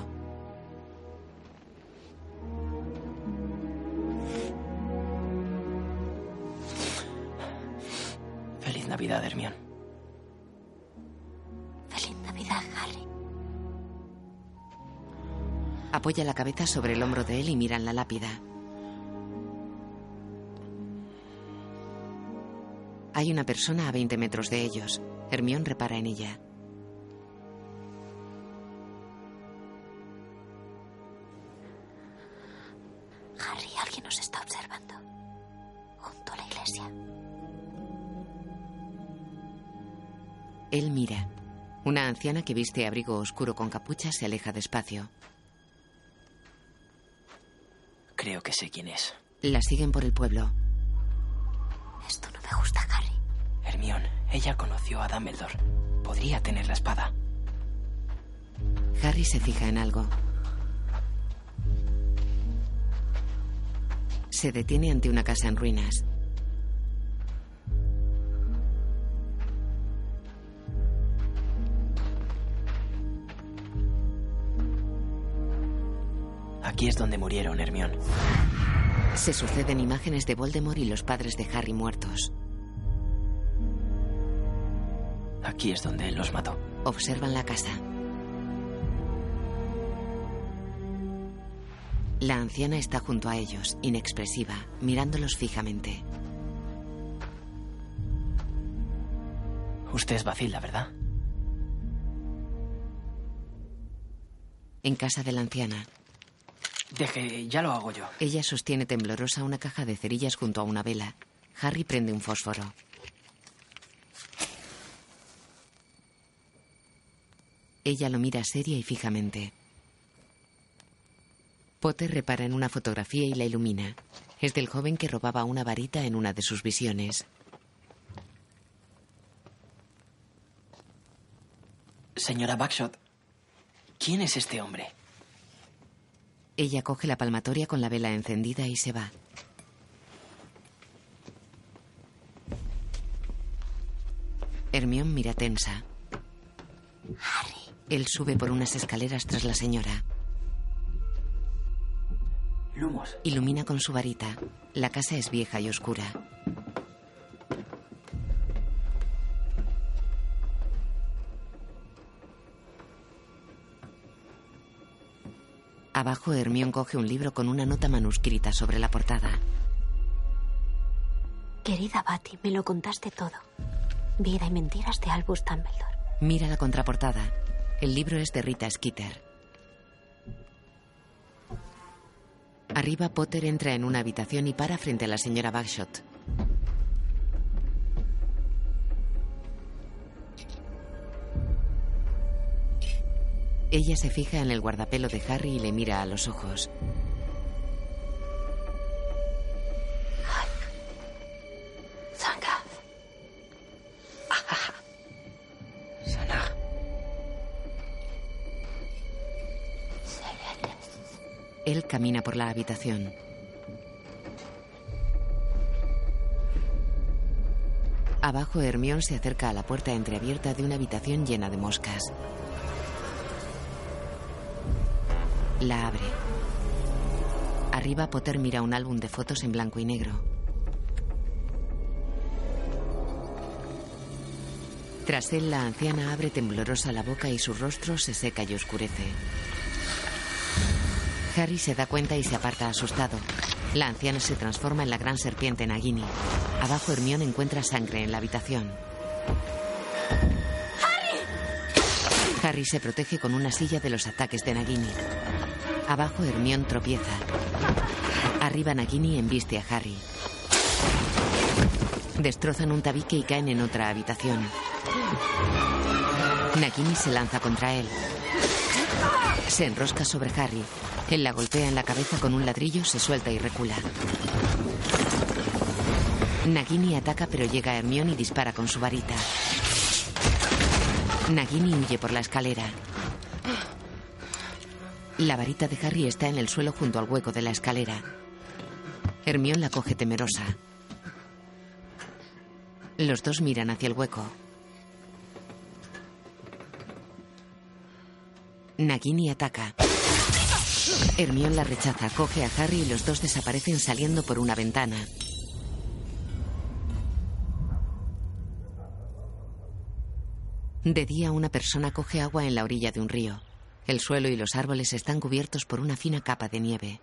Navidad, Hermión. Feliz Navidad, Harry. Apoya la cabeza sobre el hombro de él y miran la lápida. Hay una persona a 20 metros de ellos. Hermión repara en ella. Él mira. Una anciana que viste abrigo oscuro con capucha se aleja despacio. Creo que sé quién es. La siguen por el pueblo. Esto no me gusta, Harry. Hermión, ella conoció a Dumbledore. Podría tener la espada. Harry se fija en algo. Se detiene ante una casa en ruinas. Aquí es donde murieron, Hermión. Se suceden imágenes de Voldemort y los padres de Harry muertos. Aquí es donde él los mató. Observan la casa. La anciana está junto a ellos, inexpresiva, mirándolos fijamente. Usted es Bacilda, ¿verdad? En casa de la anciana, Deje, ya lo hago yo. ella sostiene temblorosa una caja de cerillas junto a una vela. Harry prende un fósforo. Ella lo mira seria y fijamente. Potter repara en una fotografía y la ilumina. Es del joven que robaba una varita en una de sus visiones. Señora Backshot, ¿quién es este hombre? Ella coge la palmatoria con la vela encendida y se va. Hermión mira tensa. Él sube por unas escaleras tras la señora. Lumos. Ilumina con su varita. La casa es vieja y oscura. Abajo, Hermión coge un libro con una nota manuscrita sobre la portada. Querida Batty, me lo contaste todo. Vida y mentiras de Albus Dumbledore. Mira la contraportada. El libro es de Rita Skeeter. Arriba, Potter entra en una habitación y para frente a la señora Bagshot. Ella se fija en el guardapelo de Harry y le mira a los ojos. Él camina por la habitación. Abajo, Hermión se acerca a la puerta entreabierta de una habitación llena de moscas. La abre. Arriba, Potter mira un álbum de fotos en blanco y negro. Tras él, la anciana abre temblorosa la boca y su rostro se seca y oscurece. Harry se da cuenta y se aparta asustado. La anciana se transforma en la gran serpiente Nagini. Abajo, Hermión encuentra sangre en la habitación. Harry se protege con una silla de los ataques de Nagini. Abajo, Hermión tropieza. Arriba, Nagini embiste a Harry. Destrozan un tabique y caen en otra habitación. Nagini se lanza contra él. Se enrosca sobre Harry. Él la golpea en la cabeza con un ladrillo, se suelta y recula. Nagini ataca pero llega a Hermione y dispara con su varita. Nagini huye por la escalera. La varita de Harry está en el suelo junto al hueco de la escalera. Hermión la coge temerosa. Los dos miran hacia el hueco. Nagini ataca. Hermión la rechaza, coge a Harry y los dos desaparecen saliendo por una ventana. De día una persona coge agua en la orilla de un río. El suelo y los árboles están cubiertos por una fina capa de nieve.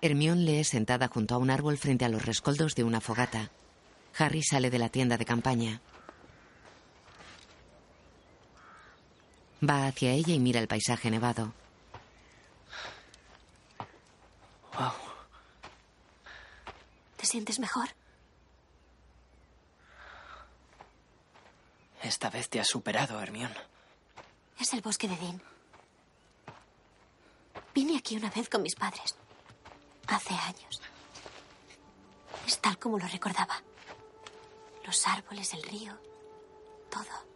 Hermión lee sentada junto a un árbol frente a los rescoldos de una fogata. Harry sale de la tienda de campaña. Va hacia ella y mira el paisaje nevado. Wow. ¿Te sientes mejor? Esta vez te has superado, Hermión. Es el bosque de Dean. Vine aquí una vez con mis padres. Hace años. Es tal como lo recordaba. Los árboles, el río, todo.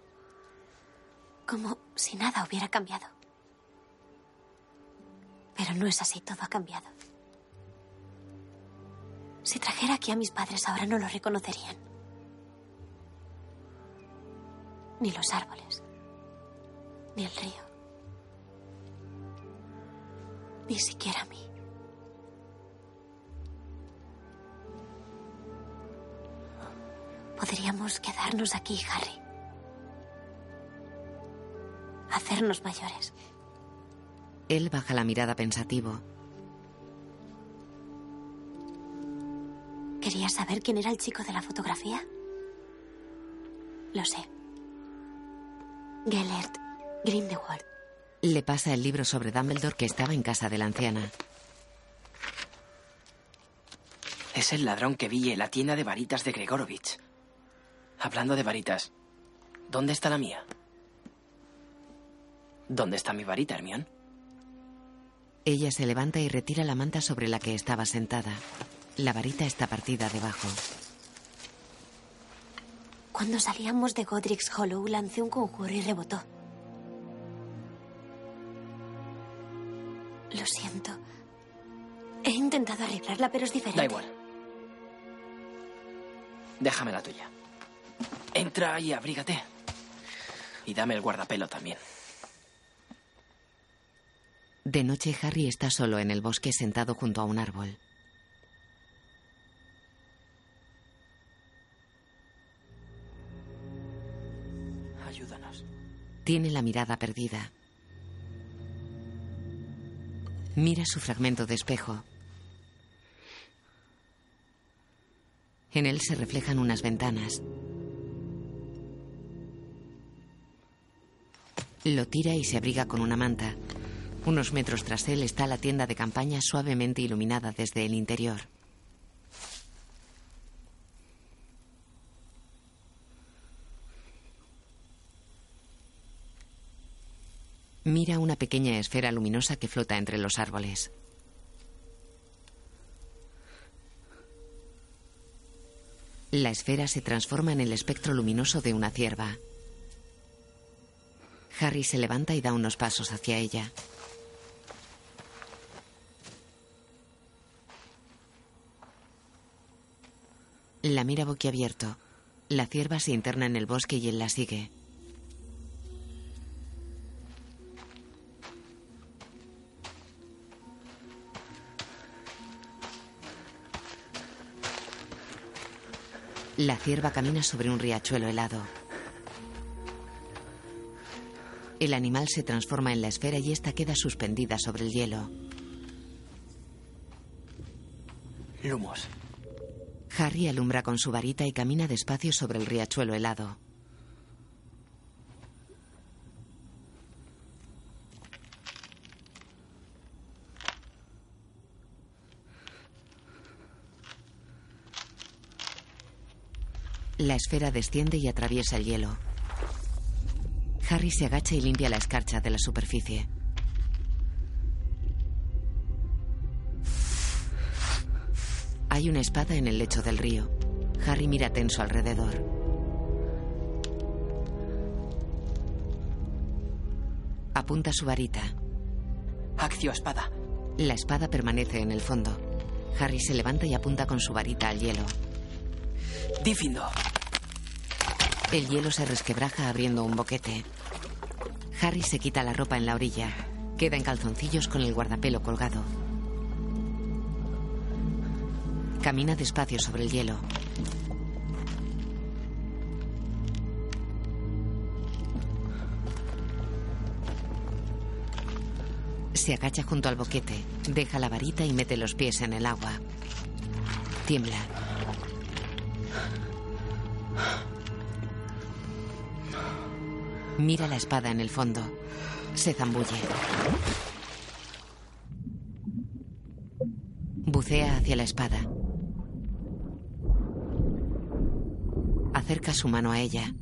Como si nada hubiera cambiado. Pero no es así, todo ha cambiado. Si trajera aquí a mis padres ahora no lo reconocerían. Ni los árboles, ni el río, ni siquiera a mí. Podríamos quedarnos aquí, Harry. Hacernos mayores. Él baja la mirada pensativo. ¿Querías saber quién era el chico de la fotografía? Lo sé. Gellert Grindelwald. Le pasa el libro sobre Dumbledore que estaba en casa de la anciana. Es el ladrón que vi en la tienda de varitas de Gregorovich. Hablando de varitas, ¿dónde está la mía? ¿Dónde está mi varita, Hermión? Ella se levanta y retira la manta sobre la que estaba sentada. La varita está partida debajo. Cuando salíamos de Godric's Hollow lancé un conjuro y rebotó. Lo siento. He intentado arreglarla, pero es diferente. Da igual. Déjame la tuya. Entra y abrígate. Y dame el guardapelo también. De noche, Harry está solo en el bosque sentado junto a un árbol. Tiene la mirada perdida. Mira su fragmento de espejo. En él se reflejan unas ventanas. Lo tira y se abriga con una manta. Unos metros tras él está la tienda de campaña suavemente iluminada desde el interior. Mira una pequeña esfera luminosa que flota entre los árboles. La esfera se transforma en el espectro luminoso de una cierva. Harry se levanta y da unos pasos hacia ella. La mira boquiabierto. La cierva se interna en el bosque y él la sigue. La cierva camina sobre un riachuelo helado. El animal se transforma en la esfera y esta queda suspendida sobre el hielo. Lumos. Harry alumbra con su varita y camina despacio sobre el riachuelo helado. La esfera desciende y atraviesa el hielo. Harry se agacha y limpia la escarcha de la superficie. Hay una espada en el lecho del río. Harry mira tenso alrededor. Apunta su varita. Accio espada. La espada permanece en el fondo. Harry se levanta y apunta con su varita al hielo. Difindo. El hielo se resquebraja abriendo un boquete. Harry se quita la ropa en la orilla. Queda en calzoncillos con el guardapelo colgado. Camina despacio sobre el hielo. Se agacha junto al boquete, deja la varita y mete los pies en el agua. Tiembla. Mira la espada en el fondo. Se zambulle. Bucea hacia la espada. Acerca su mano a ella.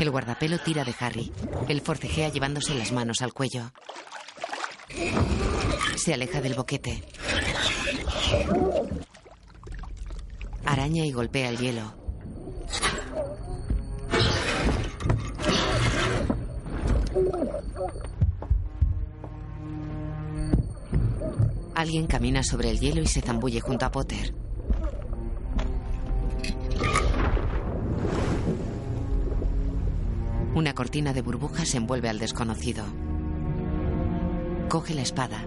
El guardapelo tira de Harry. Él forcejea llevándose las manos al cuello. Se aleja del boquete. Araña y golpea el hielo. Alguien camina sobre el hielo y se zambulle junto a Potter. Una cortina de burbujas envuelve al desconocido. Coge la espada.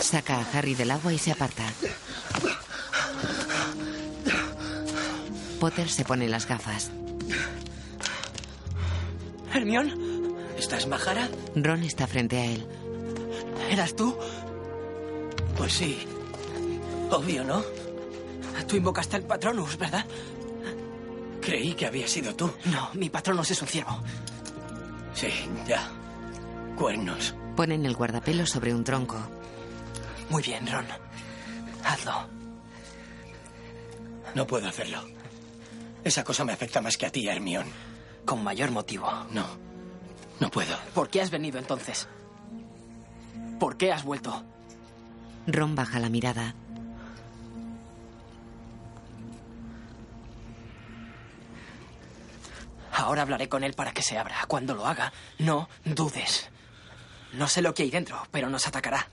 Saca a Harry del agua y se aparta. Potter se pone las gafas. ¿Hermión? ¿Estás majara? Ron está frente a él. ¿Eras tú? Pues sí. Obvio, ¿no? Tú invocaste al Patronus, ¿verdad? Creí que había sido tú. No, mi Patronus es un ciervo. Sí, ya. Cuernos. Ponen el guardapelo sobre un tronco. Muy bien, Ron. Hazlo. No puedo hacerlo. Esa cosa me afecta más que a ti, Hermión. Con mayor motivo. No. No puedo. ¿Por qué has venido entonces? ¿Por qué has vuelto? Ron baja la mirada. Ahora hablaré con él para que se abra. Cuando lo haga, no dudes. No sé lo que hay dentro, pero nos atacará.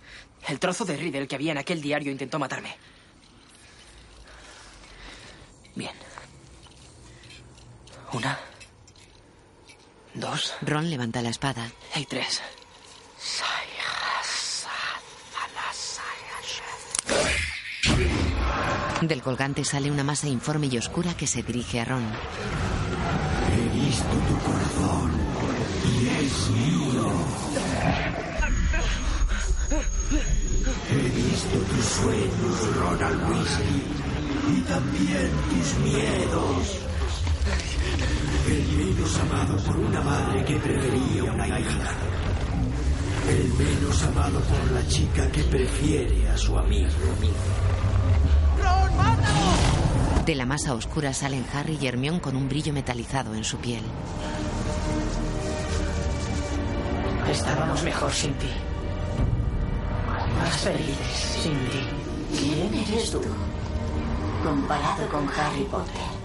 El trozo de Riddle que había en aquel diario intentó matarme. Bien. Una. Dos. Ron levanta la espada. Y tres. Del colgante sale una masa informe y oscura que se dirige a Ron. He visto tu corazón y es mío. He visto tus sueños, Ronald Weasley, y también tus miedos. El menos amado por una madre que prefería una hija. El menos amado por la chica que prefiere a su amigo. ¡Ron, mátalo! De la masa oscura salen Harry y Hermión con un brillo metalizado en su piel. Estábamos mejor sin ti. Más felices sin ti. ¿Quién eres tú? Comparado con Harry Potter.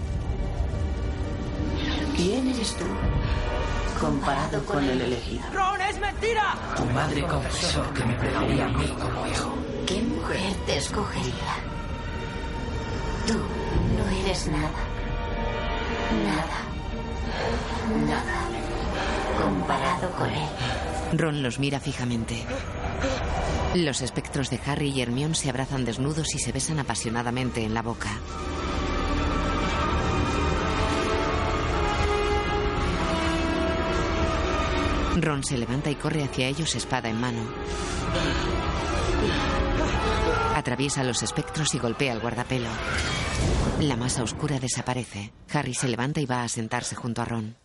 ¿Quién eres tú? Comparado con el elegido. ¡Ron, es mentira! Tu madre confesó que me prefería a mí como hijo. ¿Qué mujer te escogería? Tú no eres nada. Nada. Nada. Comparado con él. Ron los mira fijamente. Los espectros de Harry y Hermión se abrazan desnudos y se besan apasionadamente en la boca. Ron se levanta y corre hacia ellos espada en mano. Atraviesa los espectros y golpea al guardapelo. La masa oscura desaparece. Harry se levanta y va a sentarse junto a Ron.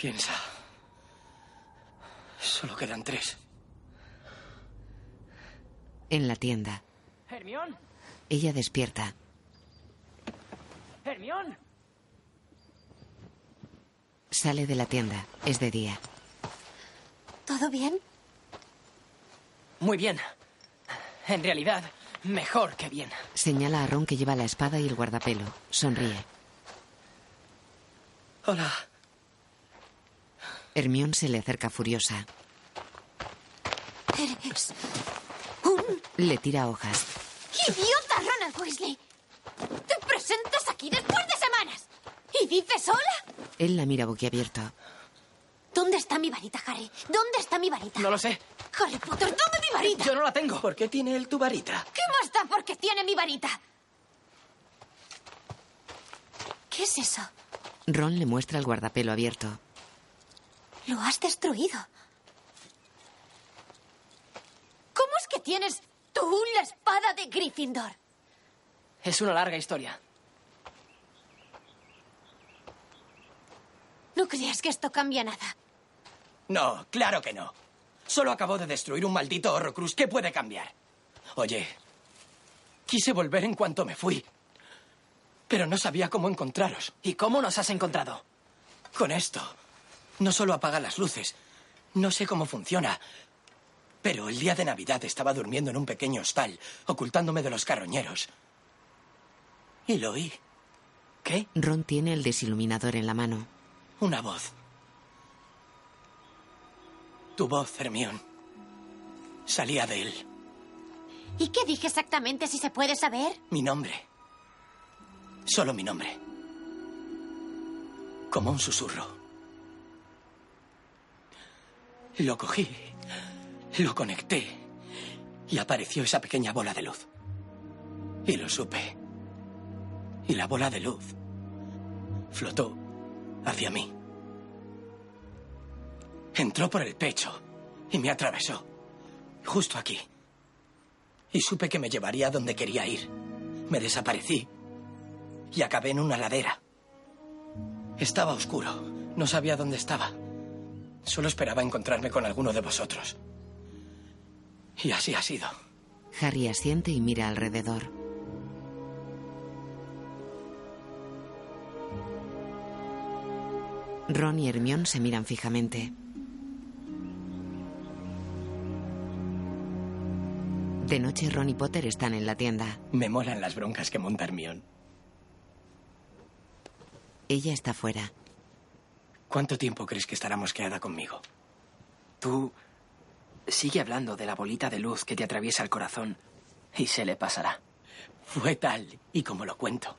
Piensa. Solo quedan tres. En la tienda. Hermión, Ella despierta. Hermión. Sale de la tienda. Es de día. ¿Todo bien? Muy bien. En realidad, mejor que bien. Señala a Ron que lleva la espada y el guardapelo. Sonríe. Hola. Hermión se le acerca furiosa. Eres Le tira hojas. idiota, Ronald Weasley. Te presentas aquí después de semanas. ¿Y dices hola? Él la mira boquiabierto. ¿Dónde está mi varita, Harry? ¿Dónde está mi varita? No lo sé. Harry Potter, dame mi varita. Yo no la tengo. ¿Por qué tiene él tu varita? ¿Qué más da porque tiene mi varita? ¿Qué es eso? Ron le muestra el guardapelo abierto. Lo has destruido. ¿Cómo es que tienes tú la espada de Gryffindor? Es una larga historia. ¿No crees que esto cambia nada? No, claro que no. Solo acabó de destruir un maldito Horrocrux. ¿Qué puede cambiar? Oye, quise volver en cuanto me fui. Pero no sabía cómo encontraros. ¿Y cómo nos has encontrado? Con esto. No solo apaga las luces. No sé cómo funciona. Pero el día de Navidad estaba durmiendo en un pequeño hostal, ocultándome de los carroñeros. Y lo oí. ¿Qué? Ron tiene el desiluminador en la mano. Una voz. Tu voz, Hermión. Salía de él. ¿Y qué dije exactamente, si se puede saber? Mi nombre. Solo mi nombre. Como un susurro. Lo cogí, lo conecté y apareció esa pequeña bola de luz. Y lo supe. Y la bola de luz flotó hacia mí. Entró por el pecho y me atravesó. Justo aquí. Y supe que me llevaría a donde quería ir. Me desaparecí y acabé en una ladera. Estaba oscuro. No sabía dónde estaba. Solo esperaba encontrarme con alguno de vosotros. Y así ha sido. Harry asiente y mira alrededor. Ron y Hermione se miran fijamente. De noche, Ron y Potter están en la tienda. Me molan las broncas que monta Hermione. Ella está fuera. ¿Cuánto tiempo crees que estará mosqueada conmigo? Tú sigue hablando de la bolita de luz que te atraviesa el corazón y se le pasará. Fue tal y como lo cuento.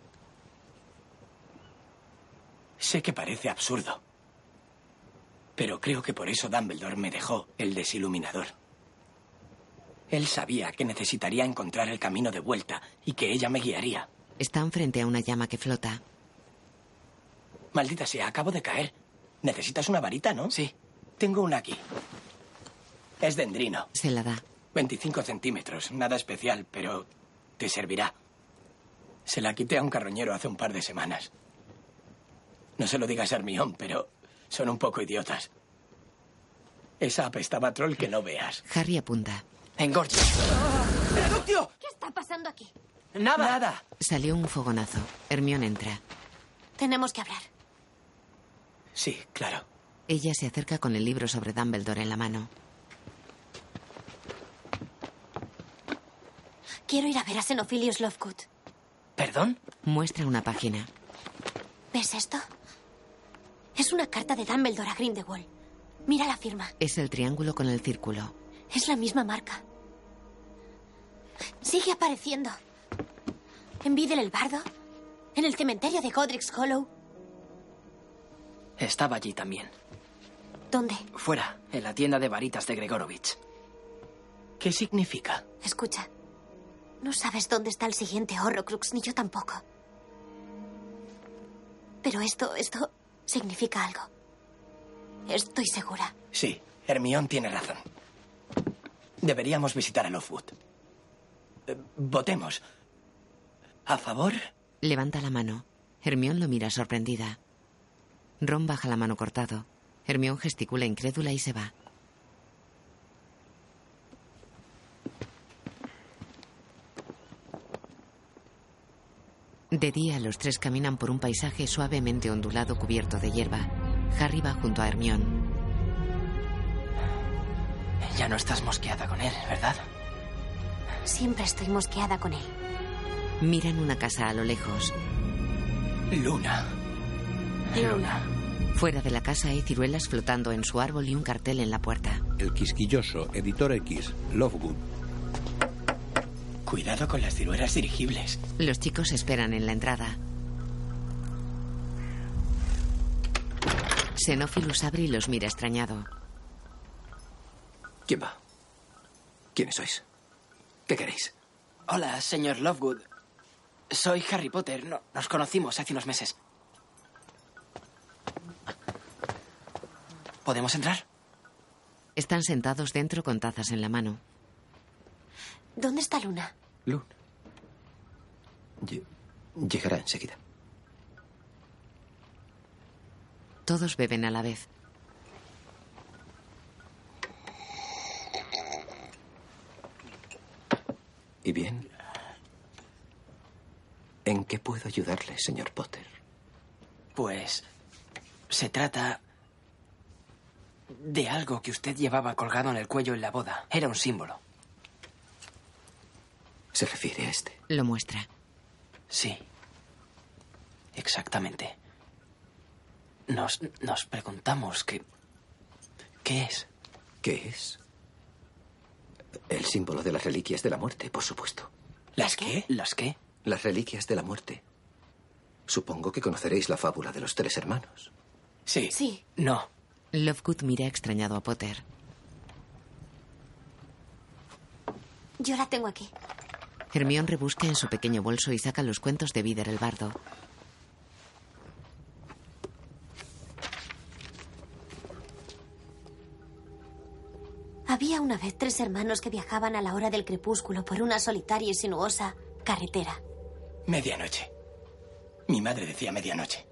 Sé que parece absurdo, pero creo que por eso Dumbledore me dejó el desiluminador. Él sabía que necesitaría encontrar el camino de vuelta y que ella me guiaría. Están frente a una llama que flota. Maldita sea, acabo de caer. Necesitas una varita, ¿no? Sí. Tengo una aquí. Es dendrino. Se la da. 25 centímetros. Nada especial, pero te servirá. Se la quité a un carroñero hace un par de semanas. No se lo digas a Hermión, pero son un poco idiotas. Esa apestaba a troll que no veas. Harry apunta. Engorcha. ¡Reductio! ¿Qué está pasando aquí? Nada. Nada. Salió un fogonazo. Hermione entra. Tenemos que hablar. Sí, claro. Ella se acerca con el libro sobre Dumbledore en la mano. Quiero ir a ver a Xenophilius Lovegood. ¿Perdón? Muestra una página. ¿Ves esto? Es una carta de Dumbledore a Grindelwald. Mira la firma. Es el triángulo con el círculo. Es la misma marca. Sigue apareciendo. En Videl el Bardo. En el cementerio de Godric's Hollow. Estaba allí también. ¿Dónde? Fuera, en la tienda de varitas de Gregorovich. ¿Qué significa? Escucha. No sabes dónde está el siguiente Horrocrux, ni yo tampoco. Pero esto, esto significa algo. Estoy segura. Sí, Hermión tiene razón. Deberíamos visitar a Lovewood. Eh, votemos. ¿A favor? Levanta la mano. Hermión lo mira sorprendida. Ron baja la mano cortado. Hermión gesticula incrédula y se va. De día, los tres caminan por un paisaje suavemente ondulado cubierto de hierba. Harry va junto a Hermión. Ya no estás mosqueada con él, ¿verdad? Siempre estoy mosqueada con él. Miran una casa a lo lejos. Luna. Luna. Fuera de la casa hay ciruelas flotando en su árbol y un cartel en la puerta. El quisquilloso, editor X, Lovegood. Cuidado con las ciruelas dirigibles. Los chicos esperan en la entrada. Xenophilus abre y los mira extrañado. ¿Quién va? ¿Quiénes sois? ¿Qué queréis? Hola, señor Lovegood. Soy Harry Potter. No- nos conocimos hace unos meses. ¿Podemos entrar? Están sentados dentro con tazas en la mano. ¿Dónde está Luna? Luna. Lle- Llegará enseguida. Todos beben a la vez. ¿Y bien? ¿En qué puedo ayudarle, señor Potter? Pues se trata de algo que usted llevaba colgado en el cuello en la boda. Era un símbolo. ¿Se refiere a este? Lo muestra. Sí. Exactamente. Nos, nos preguntamos qué... ¿Qué es? ¿Qué es? El símbolo de las reliquias de la muerte, por supuesto. ¿Las qué? ¿Las qué? Las reliquias de la muerte. Supongo que conoceréis la fábula de los tres hermanos. Sí. Sí. No. Lovegood mira extrañado a Potter. Yo la tengo aquí. Hermión rebusca en su pequeño bolso y saca los cuentos de Vider el bardo. Había una vez tres hermanos que viajaban a la hora del crepúsculo por una solitaria y sinuosa carretera. Medianoche. Mi madre decía medianoche.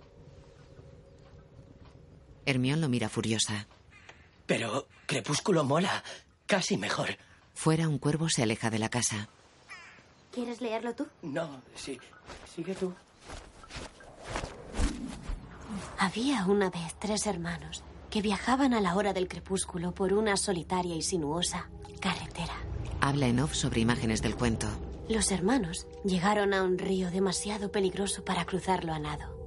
Hermión lo mira furiosa. Pero Crepúsculo mola. Casi mejor. Fuera, un cuervo se aleja de la casa. ¿Quieres leerlo tú? No, sí. Sigue tú. Había una vez tres hermanos que viajaban a la hora del crepúsculo por una solitaria y sinuosa carretera. Habla en off sobre imágenes del cuento. Los hermanos llegaron a un río demasiado peligroso para cruzarlo a nado.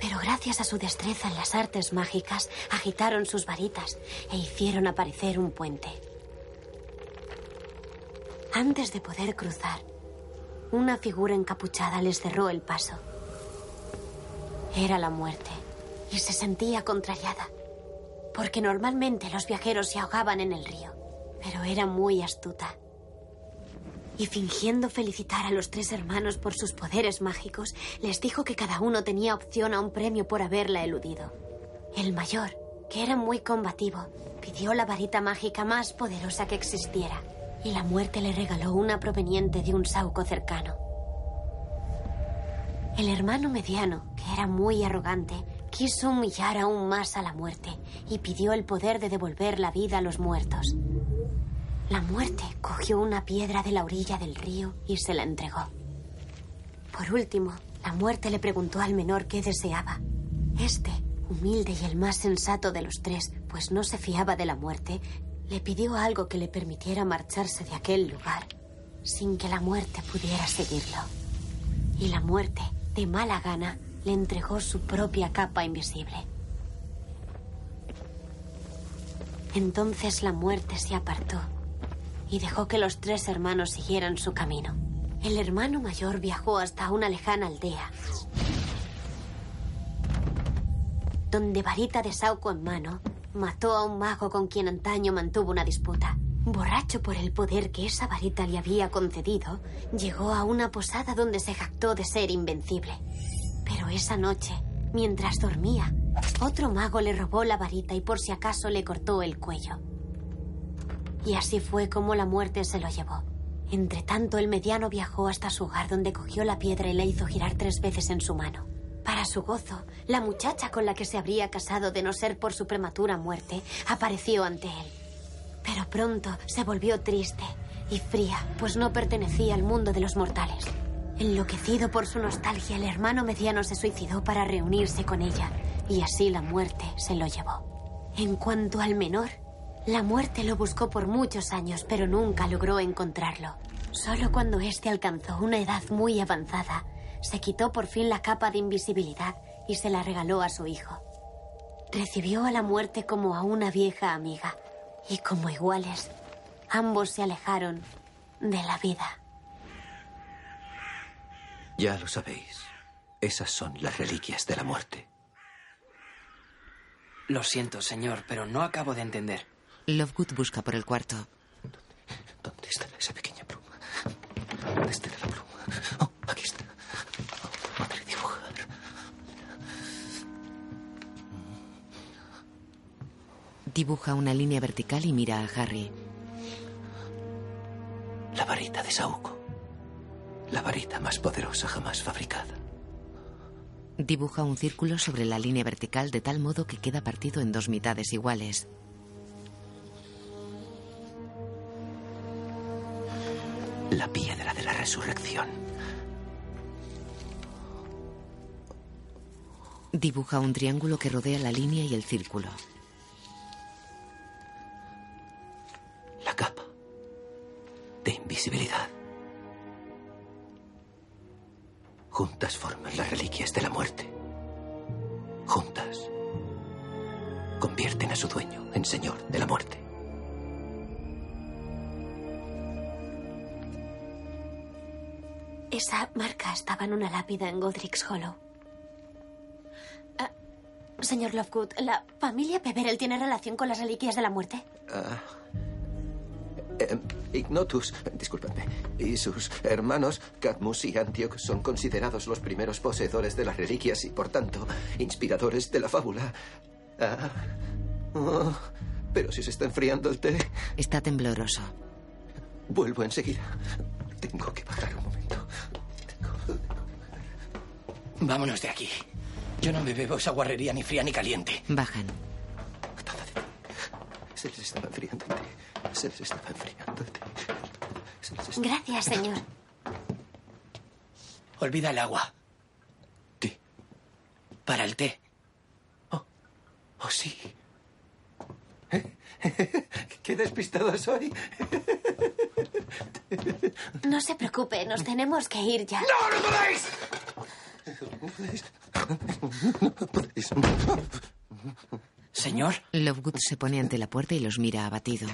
Pero gracias a su destreza en las artes mágicas, agitaron sus varitas e hicieron aparecer un puente. Antes de poder cruzar, una figura encapuchada les cerró el paso. Era la muerte y se sentía contrariada, porque normalmente los viajeros se ahogaban en el río, pero era muy astuta y fingiendo felicitar a los tres hermanos por sus poderes mágicos, les dijo que cada uno tenía opción a un premio por haberla eludido. El mayor, que era muy combativo, pidió la varita mágica más poderosa que existiera, y la muerte le regaló una proveniente de un sauco cercano. El hermano mediano, que era muy arrogante, quiso humillar aún más a la muerte y pidió el poder de devolver la vida a los muertos. La muerte cogió una piedra de la orilla del río y se la entregó. Por último, la muerte le preguntó al menor qué deseaba. Este, humilde y el más sensato de los tres, pues no se fiaba de la muerte, le pidió algo que le permitiera marcharse de aquel lugar sin que la muerte pudiera seguirlo. Y la muerte, de mala gana, le entregó su propia capa invisible. Entonces la muerte se apartó y dejó que los tres hermanos siguieran su camino. El hermano mayor viajó hasta una lejana aldea, donde varita de Sauco en mano mató a un mago con quien antaño mantuvo una disputa. Borracho por el poder que esa varita le había concedido, llegó a una posada donde se jactó de ser invencible. Pero esa noche, mientras dormía, otro mago le robó la varita y por si acaso le cortó el cuello. Y así fue como la muerte se lo llevó. Entre tanto, el mediano viajó hasta su hogar donde cogió la piedra y la hizo girar tres veces en su mano. Para su gozo, la muchacha con la que se habría casado de no ser por su prematura muerte apareció ante él. Pero pronto se volvió triste y fría, pues no pertenecía al mundo de los mortales. Enloquecido por su nostalgia, el hermano mediano se suicidó para reunirse con ella, y así la muerte se lo llevó. En cuanto al menor, la muerte lo buscó por muchos años, pero nunca logró encontrarlo. Solo cuando éste alcanzó una edad muy avanzada, se quitó por fin la capa de invisibilidad y se la regaló a su hijo. Recibió a la muerte como a una vieja amiga y como iguales, ambos se alejaron de la vida. Ya lo sabéis, esas son las reliquias de la muerte. Lo siento, señor, pero no acabo de entender. Lovegood busca por el cuarto. ¿Dónde, dónde está esa pequeña pluma? ¿Dónde está la pluma? Oh, aquí está. Dibuja una línea vertical y mira a Harry. La varita de Saúco. La varita más poderosa jamás fabricada. Dibuja un círculo sobre la línea vertical de tal modo que queda partido en dos mitades iguales. La piedra de la resurrección. Dibuja un triángulo que rodea la línea y el círculo. Juntas forman las reliquias de la muerte. Juntas convierten a su dueño en señor de la muerte. Esa marca estaba en una lápida en Godric's Hollow. Ah, señor Lovegood, ¿la familia Peverell tiene relación con las reliquias de la muerte? Ah, eh, Ignotus, discúlpame, y sus hermanos Cadmus y Antioch son considerados los primeros poseedores de las reliquias y, por tanto, inspiradores de la fábula. Ah, oh, pero si se está enfriando el té. Está tembloroso. Vuelvo enseguida. Tengo que bajar un momento. Vámonos de aquí. Yo no me bebo esa guarrería ni fría ni caliente. Bajan. Se les estaba enfriando el té. Se les estaba enfriando té. Se les estaba- Gracias, señor. Olvida el agua. ¿Qué? Para el té. Oh, sí. Qué despistado soy. No se preocupe, nos tenemos que ir ya. ¡No, no podéis! Señor. Lovegood se pone ante la puerta y los mira abatido.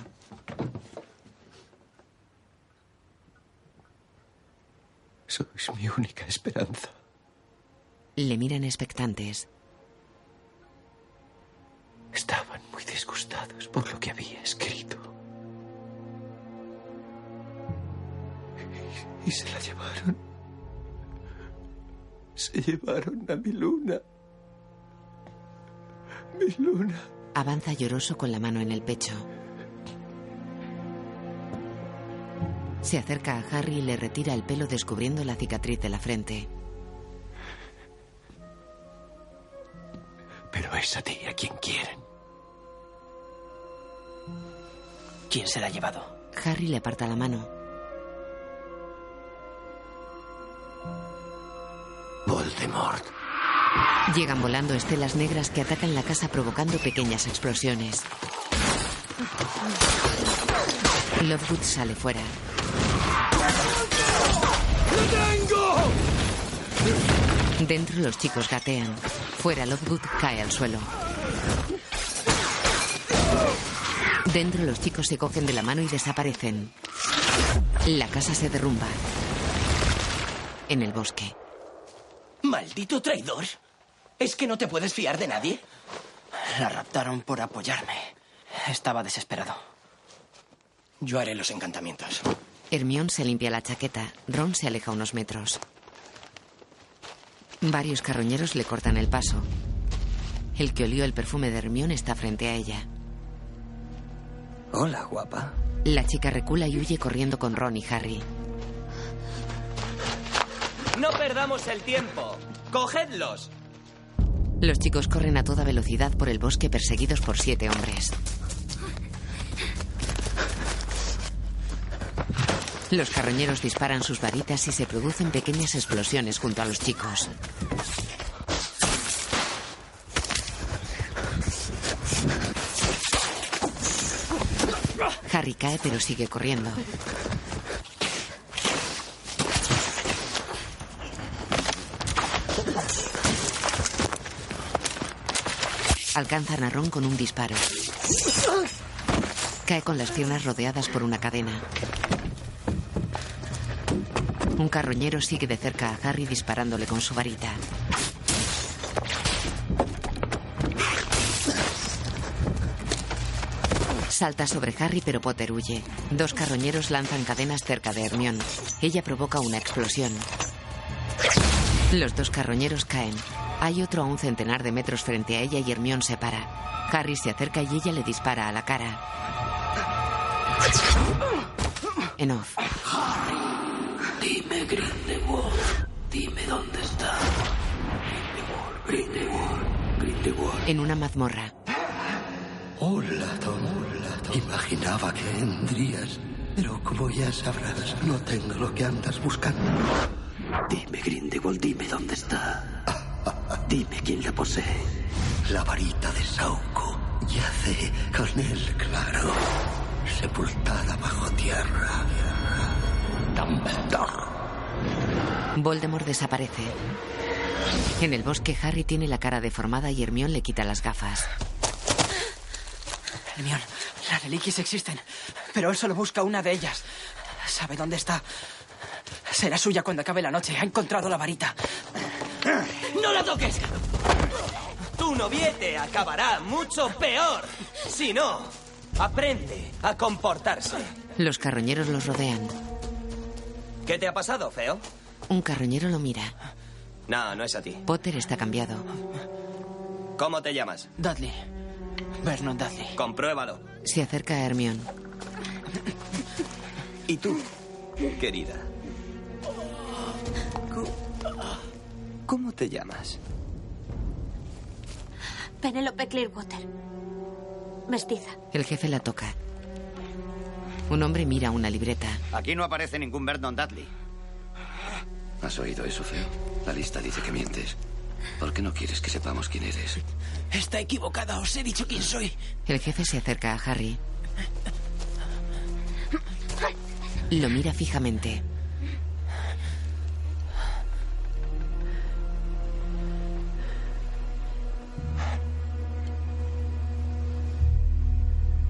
Sois mi única esperanza. Le miran expectantes. Estaban muy disgustados por lo que había escrito. Y, y se la llevaron. Se llevaron a mi luna. Mi luna. Avanza lloroso con la mano en el pecho. Se acerca a Harry y le retira el pelo descubriendo la cicatriz de la frente. Pero es a ti a quien quieren. ¿Quién se la ha llevado? Harry le aparta la mano. Voldemort. Llegan volando estelas negras que atacan la casa provocando pequeñas explosiones. Lovegood sale fuera. tengo! Dentro los chicos gatean. Fuera Lovegood cae al suelo. Dentro los chicos se cogen de la mano y desaparecen. La casa se derrumba. En el bosque. ¡Maldito traidor! ¿Es que no te puedes fiar de nadie? La raptaron por apoyarme. Estaba desesperado. Yo haré los encantamientos. Hermión se limpia la chaqueta. Ron se aleja unos metros. Varios carroñeros le cortan el paso. El que olió el perfume de Hermión está frente a ella. Hola, guapa. La chica recula y huye corriendo con Ron y Harry. No perdamos el tiempo. ¡Cogedlos! Los chicos corren a toda velocidad por el bosque perseguidos por siete hombres. Los carroñeros disparan sus varitas y se producen pequeñas explosiones junto a los chicos. Harry cae pero sigue corriendo. Alcanzan a Ron con un disparo. Cae con las piernas rodeadas por una cadena. Un carroñero sigue de cerca a Harry disparándole con su varita. Salta sobre Harry, pero Potter huye. Dos carroñeros lanzan cadenas cerca de Hermione. Ella provoca una explosión. Los dos carroñeros caen. Hay otro a un centenar de metros frente a ella y Hermione se para. Harry se acerca y ella le dispara a la cara. En off. Dime, Grindelwald. Dime dónde está. Grindelwald. Grindelwald. En una mazmorra. Hola, Tom. Hola, Tom. Imaginaba que vendrías, pero como ya sabrás, no tengo lo que andas buscando. Dime, Grindelwald, dime dónde está. Dime quién la posee. La varita de Sauco yace con él, claro, sepultada bajo tierra. Dumbledore. Voldemort desaparece. En el bosque, Harry tiene la cara deformada y Hermione le quita las gafas. Hermione, las reliquias existen, pero él solo busca una de ellas. Sabe dónde está. Será suya cuando acabe la noche. Ha encontrado la varita. ¡No la toques! Tu noviete acabará mucho peor. Si no, aprende a comportarse. Los carroñeros los rodean. ¿Qué te ha pasado, feo? Un carroñero lo mira. No, no es a ti. Potter está cambiado. ¿Cómo te llamas? Dudley. Vernon Dudley. Compruébalo. Se acerca a Hermione. ¿Y tú, querida? ¿Cómo te llamas? Penélope Clearwater. Mestiza. El jefe la toca. Un hombre mira una libreta. Aquí no aparece ningún Vernon Dudley. ¿Has oído eso, feo? La lista dice que mientes. ¿Por qué no quieres que sepamos quién eres? Está equivocada. Os he dicho quién soy. El jefe se acerca a Harry. Lo mira fijamente.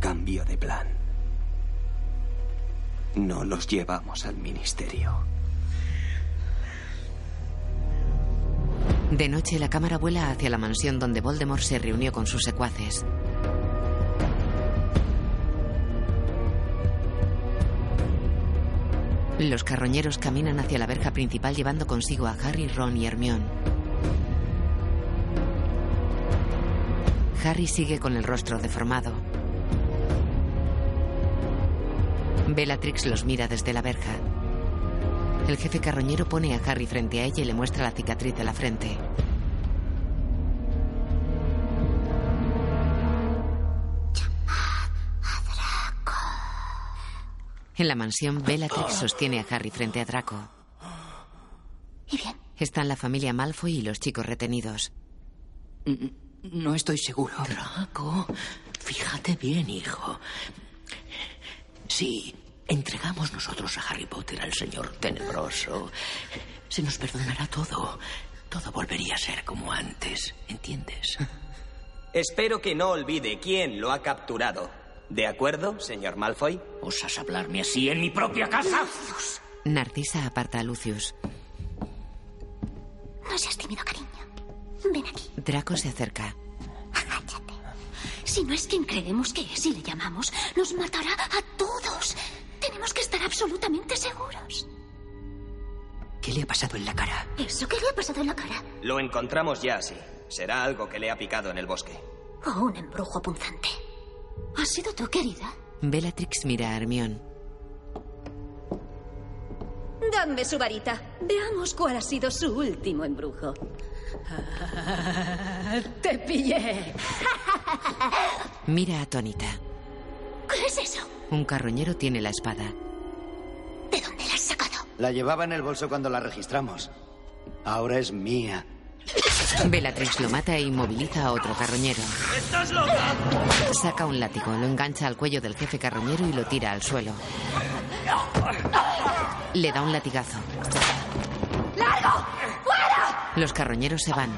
Cambio de plan. No los llevamos al ministerio. De noche, la cámara vuela hacia la mansión donde Voldemort se reunió con sus secuaces. Los carroñeros caminan hacia la verja principal llevando consigo a Harry, Ron y Hermione. Harry sigue con el rostro deformado. Bellatrix los mira desde la verja. El jefe carroñero pone a Harry frente a ella y le muestra la cicatriz de la frente. En la mansión, Bellatrix sostiene a Harry frente a Draco. ¿Y bien? Están la familia Malfoy y los chicos retenidos. No estoy seguro. Draco, fíjate bien, hijo. Si entregamos nosotros a Harry Potter al señor tenebroso, se nos perdonará todo. Todo volvería a ser como antes, ¿entiendes? Espero que no olvide quién lo ha capturado. ¿De acuerdo, señor Malfoy? ¿Osas hablarme así en mi propia casa? Narcisa aparta a Lucius. No seas tímido, cariño. Ven aquí. Draco se acerca. Agáchate. Si no es quien creemos que es y le llamamos, nos matará a todos. Tenemos que estar absolutamente seguros. ¿Qué le ha pasado en la cara? ¿Eso qué le ha pasado en la cara? Lo encontramos ya así. Será algo que le ha picado en el bosque. O un embrujo punzante. ¿Has sido tú, querida? Bellatrix mira a Hermione. Dame su varita. Veamos cuál ha sido su último embrujo. Ah, ¡Te pillé! Mira atónita. ¿Qué es eso? Un carroñero tiene la espada. ¿De dónde la has sacado? La llevaba en el bolso cuando la registramos. Ahora es mía. Bellatrix lo mata e inmoviliza a otro carroñero. ¡Estás loca! Saca un látigo, lo engancha al cuello del jefe carroñero y lo tira al suelo. Le da un latigazo. ¡Largo! Los carroñeros se van.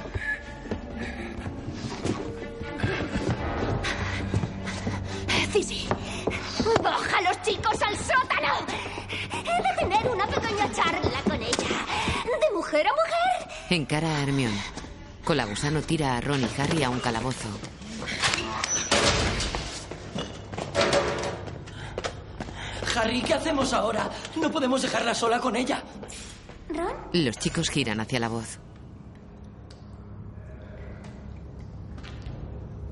Cici, baja a los chicos al sótano. He de tener una pequeña charla con ella. ¿De mujer a mujer? Encara a Hermione. Colagusano tira a Ron y Harry a un calabozo. Harry, ¿qué hacemos ahora? No podemos dejarla sola con ella. ¿Ron? Los chicos giran hacia la voz.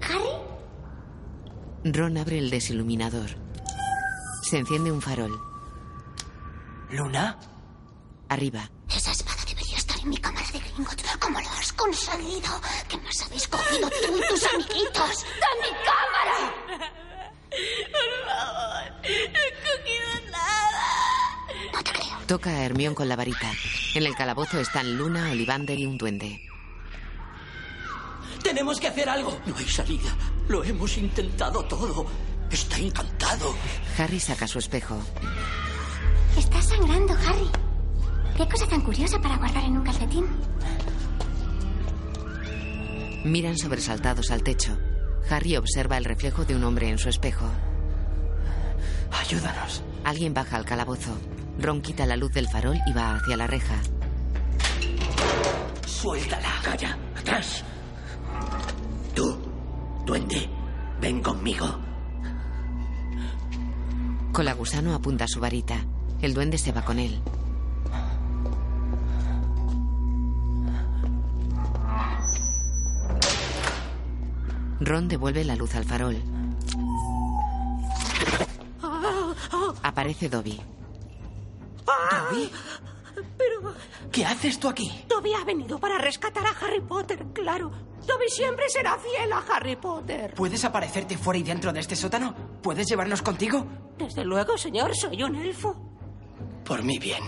¿Harry? Ron abre el desiluminador. Se enciende un farol. ¿Luna? Arriba. Esa espada debería estar en mi cámara de Gringotts. ¿Cómo lo has conseguido? ¿Qué más habéis cogido tú y tus amiguitos? ¡De mi cámara! Por favor, no he cogido nada. No te creo. Toca a Hermión con la varita. En el calabozo están Luna, Olivander y un duende. Tenemos que hacer algo. No hay salida. Lo hemos intentado todo. Está encantado. Harry saca su espejo. Estás sangrando, Harry. Qué cosa tan curiosa para guardar en un calcetín. Miran sobresaltados al techo. Harry observa el reflejo de un hombre en su espejo. Ayúdanos. Alguien baja al calabozo. Ron quita la luz del farol y va hacia la reja. Suéltala. Calla. Atrás. Tú, duende, ven conmigo. Colagusano apunta su varita. El duende se va con él. Ron devuelve la luz al farol. Aparece Dobby. ¿Dobby? Pero ¿Qué haces tú aquí? Dobby ha venido para rescatar a Harry Potter, claro. Dobby siempre será fiel a Harry Potter. ¿Puedes aparecerte fuera y dentro de este sótano? ¿Puedes llevarnos contigo? Desde luego, señor, soy un elfo. Por mi bien.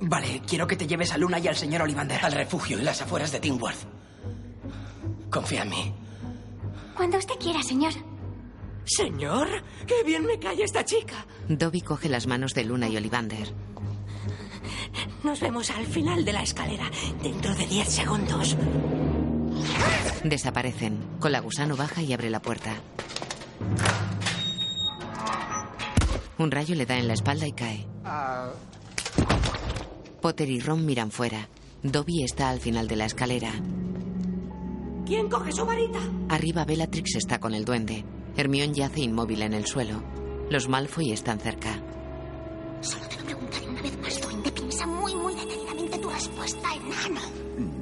Vale, quiero que te lleves a Luna y al señor Olivander. Al refugio en las afueras de Tingworth. Confía en mí. Cuando usted quiera, señor. Señor, qué bien me cae esta chica. Dobby coge las manos de Luna y Olivander. Nos vemos al final de la escalera, dentro de diez segundos. Desaparecen. Colagusano baja y abre la puerta. Un rayo le da en la espalda y cae. Potter y Ron miran fuera. Dobby está al final de la escalera. ¿Quién coge su varita? Arriba Bellatrix está con el duende. Hermión yace inmóvil en el suelo. Los Malfoy están cerca. Solo te lo preguntaré una vez más, duende. Piensa muy, muy detenidamente tu respuesta, enano.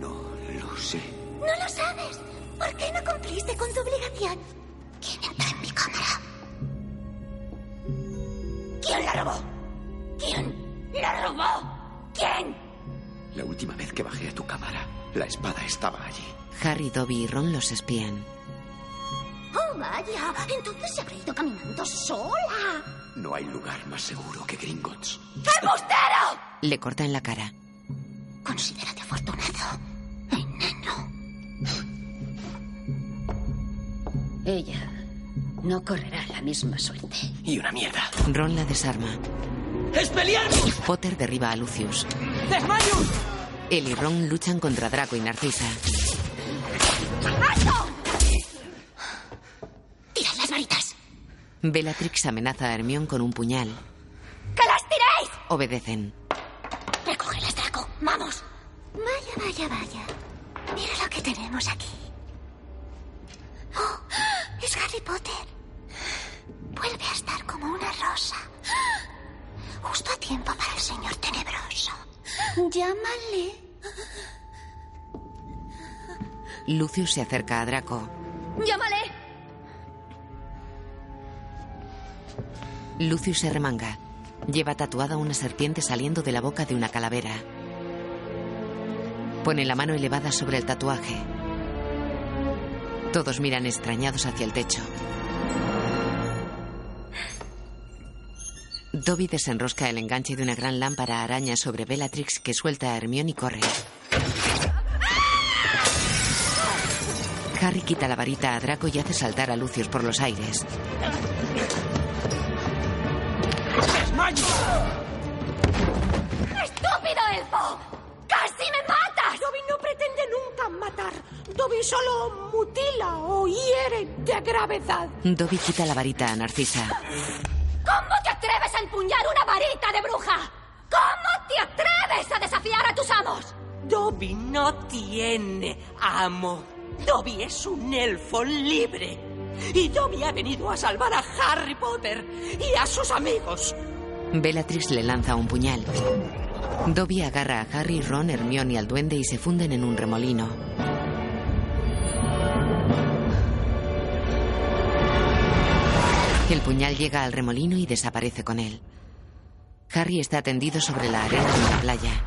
No lo sé. No lo sabes. ¿Por qué no cumpliste con tu obligación? ¿Quién entró en mi cámara? ¿Quién la robó? ¿Quién la robó? ¿Quién? La última vez que bajé a tu cámara, la espada estaba allí. Harry, Dobby y Ron los espían. Oh, vaya. Entonces se habrá ido caminando sola. No hay lugar más seguro que Gringotts. ¡Embustero! Le corta en la cara. Considérate afortunado, enano. Ella no correrá la misma suerte. Y una mierda. Ron la desarma. ¡Expeliarmus! Potter derriba a Lucius. ¡Desmayus! Él y Ron luchan contra Draco y Narcisa. ¡Alto! ¡Tirad las varitas! Bellatrix amenaza a Hermión con un puñal. ¡Que las tiréis! Obedecen. Recógelas, Draco. ¡Vamos! Vaya, vaya, vaya. Mira lo que tenemos aquí. Oh, es Harry Potter. Vuelve a estar como una rosa. Justo a tiempo para el señor tenebroso. Llámale. Lucius se acerca a Draco. ¡Llámale! Lucius se remanga. Lleva tatuada una serpiente saliendo de la boca de una calavera. Pone la mano elevada sobre el tatuaje. Todos miran extrañados hacia el techo. Dobby desenrosca el enganche de una gran lámpara araña sobre Bellatrix que suelta a Hermione y corre. Harry quita la varita a Draco y hace saltar a Lucius por los aires. ¡Estúpido matar. Dobby solo mutila o hiere de gravedad. Dobby quita la varita a Narcisa. ¿Cómo te atreves a empuñar una varita de bruja? ¿Cómo te atreves a desafiar a tus amos? Dobby no tiene amo. Dobby es un elfo libre. Y Dobby ha venido a salvar a Harry Potter y a sus amigos. Bellatrix le lanza un puñal. Dobby agarra a Harry, Ron, Hermione y al duende y se funden en un remolino. El puñal llega al remolino y desaparece con él. Harry está tendido sobre la arena de la playa.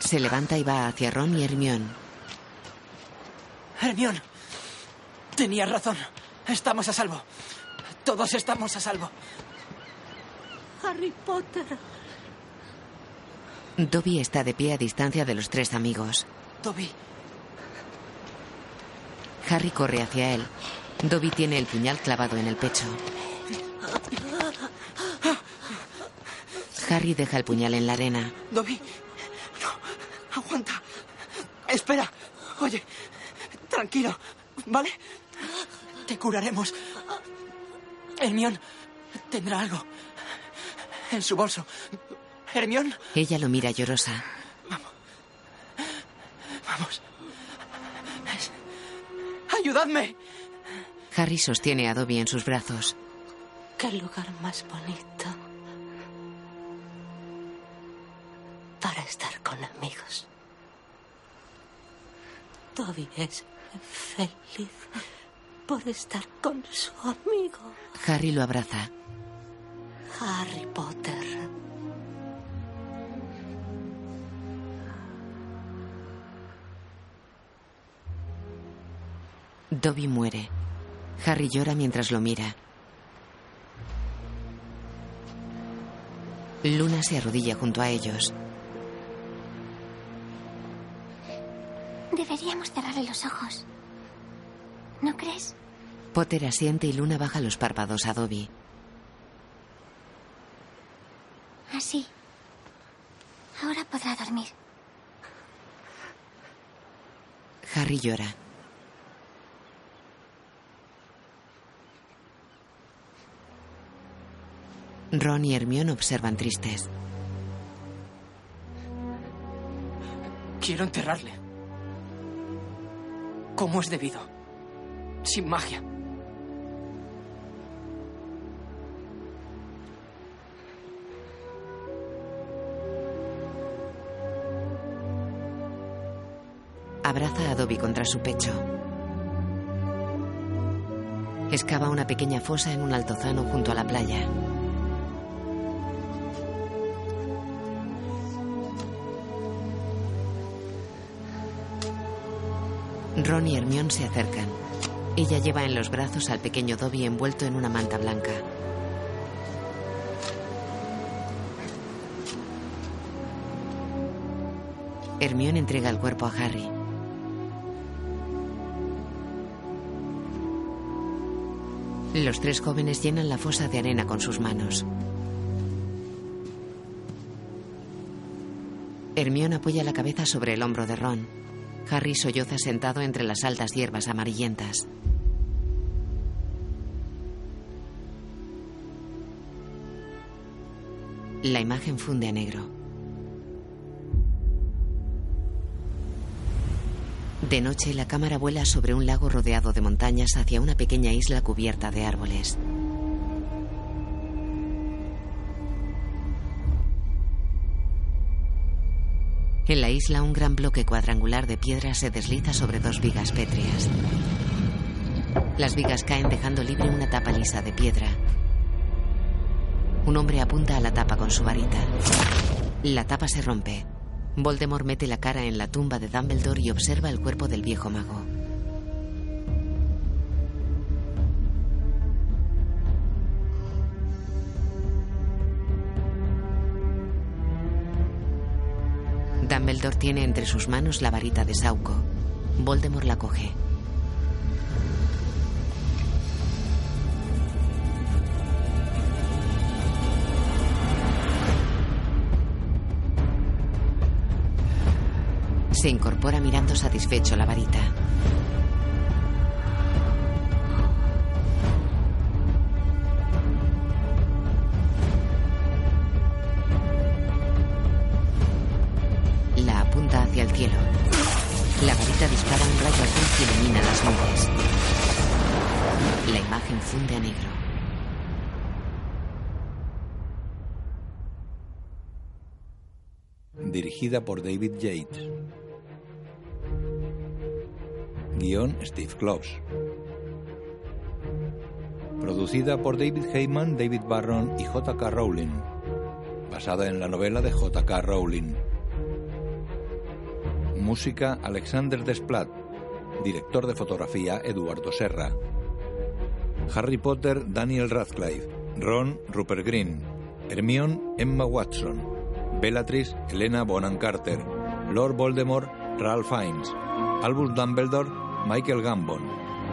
Se levanta y va hacia Ron y Hermione. Hermione, tenías razón. Estamos a salvo. Todos estamos a salvo. Harry Potter. Dobby está de pie a distancia de los tres amigos. Dobby. Harry corre hacia él. Dobby tiene el puñal clavado en el pecho. Harry deja el puñal en la arena. Dobby. No, aguanta. Espera. Oye, tranquilo, ¿vale? Te curaremos. Hermión tendrá algo en su bolso. Hermión. Ella lo mira llorosa. Vamos. ¡Ayudadme! Harry sostiene a Dobby en sus brazos. Qué lugar más bonito. Para estar con amigos. Toby es feliz por estar con su amigo. Harry lo abraza. Harry Potter. Dobby muere. Harry llora mientras lo mira. Luna se arrodilla junto a ellos. Deberíamos cerrarle los ojos. ¿No crees? Potter asiente y Luna baja los párpados a Dobby. Así. Ahora podrá dormir. Harry llora. Ron y Hermione observan tristes. Quiero enterrarle. Como es debido. Sin magia. Abraza a Dobby contra su pecho. Excava una pequeña fosa en un altozano junto a la playa. Ron y Hermione se acercan. Ella lleva en los brazos al pequeño Dobby envuelto en una manta blanca. Hermione entrega el cuerpo a Harry. Los tres jóvenes llenan la fosa de arena con sus manos. Hermione apoya la cabeza sobre el hombro de Ron. Harry solloza sentado entre las altas hierbas amarillentas. La imagen funde a negro. De noche, la cámara vuela sobre un lago rodeado de montañas hacia una pequeña isla cubierta de árboles. En la isla, un gran bloque cuadrangular de piedra se desliza sobre dos vigas pétreas. Las vigas caen dejando libre una tapa lisa de piedra. Un hombre apunta a la tapa con su varita. La tapa se rompe. Voldemort mete la cara en la tumba de Dumbledore y observa el cuerpo del viejo mago. Dumbledore tiene entre sus manos la varita de Sauco. Voldemort la coge. Se incorpora mirando satisfecho la varita. La apunta hacia el cielo. La varita dispara un rayo azul que ilumina las nubes. La imagen funde a negro. Dirigida por David Yates. Guión Steve. Producida por David Heyman, David Barron y J.K. Rowling. Basada en la novela de J.K. Rowling. Música Alexander Desplat. Director de fotografía Eduardo Serra. Harry Potter Daniel Radcliffe. Ron Rupert Green. Hermione Emma Watson. Bellatrix Helena Bonham Carter. Lord Voldemort Ralph Fiennes. Albus Dumbledore Michael Gambon.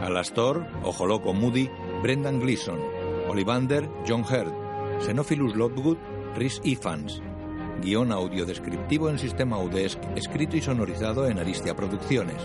Alastor Ojo Loco Moody Brendan Gleeson. Ollivander John Hurt. Xenophilus Lovegood Rhys Ifans. Guión audio descriptivo en sistema UDESC, escrito y sonorizado en Aristia Producciones.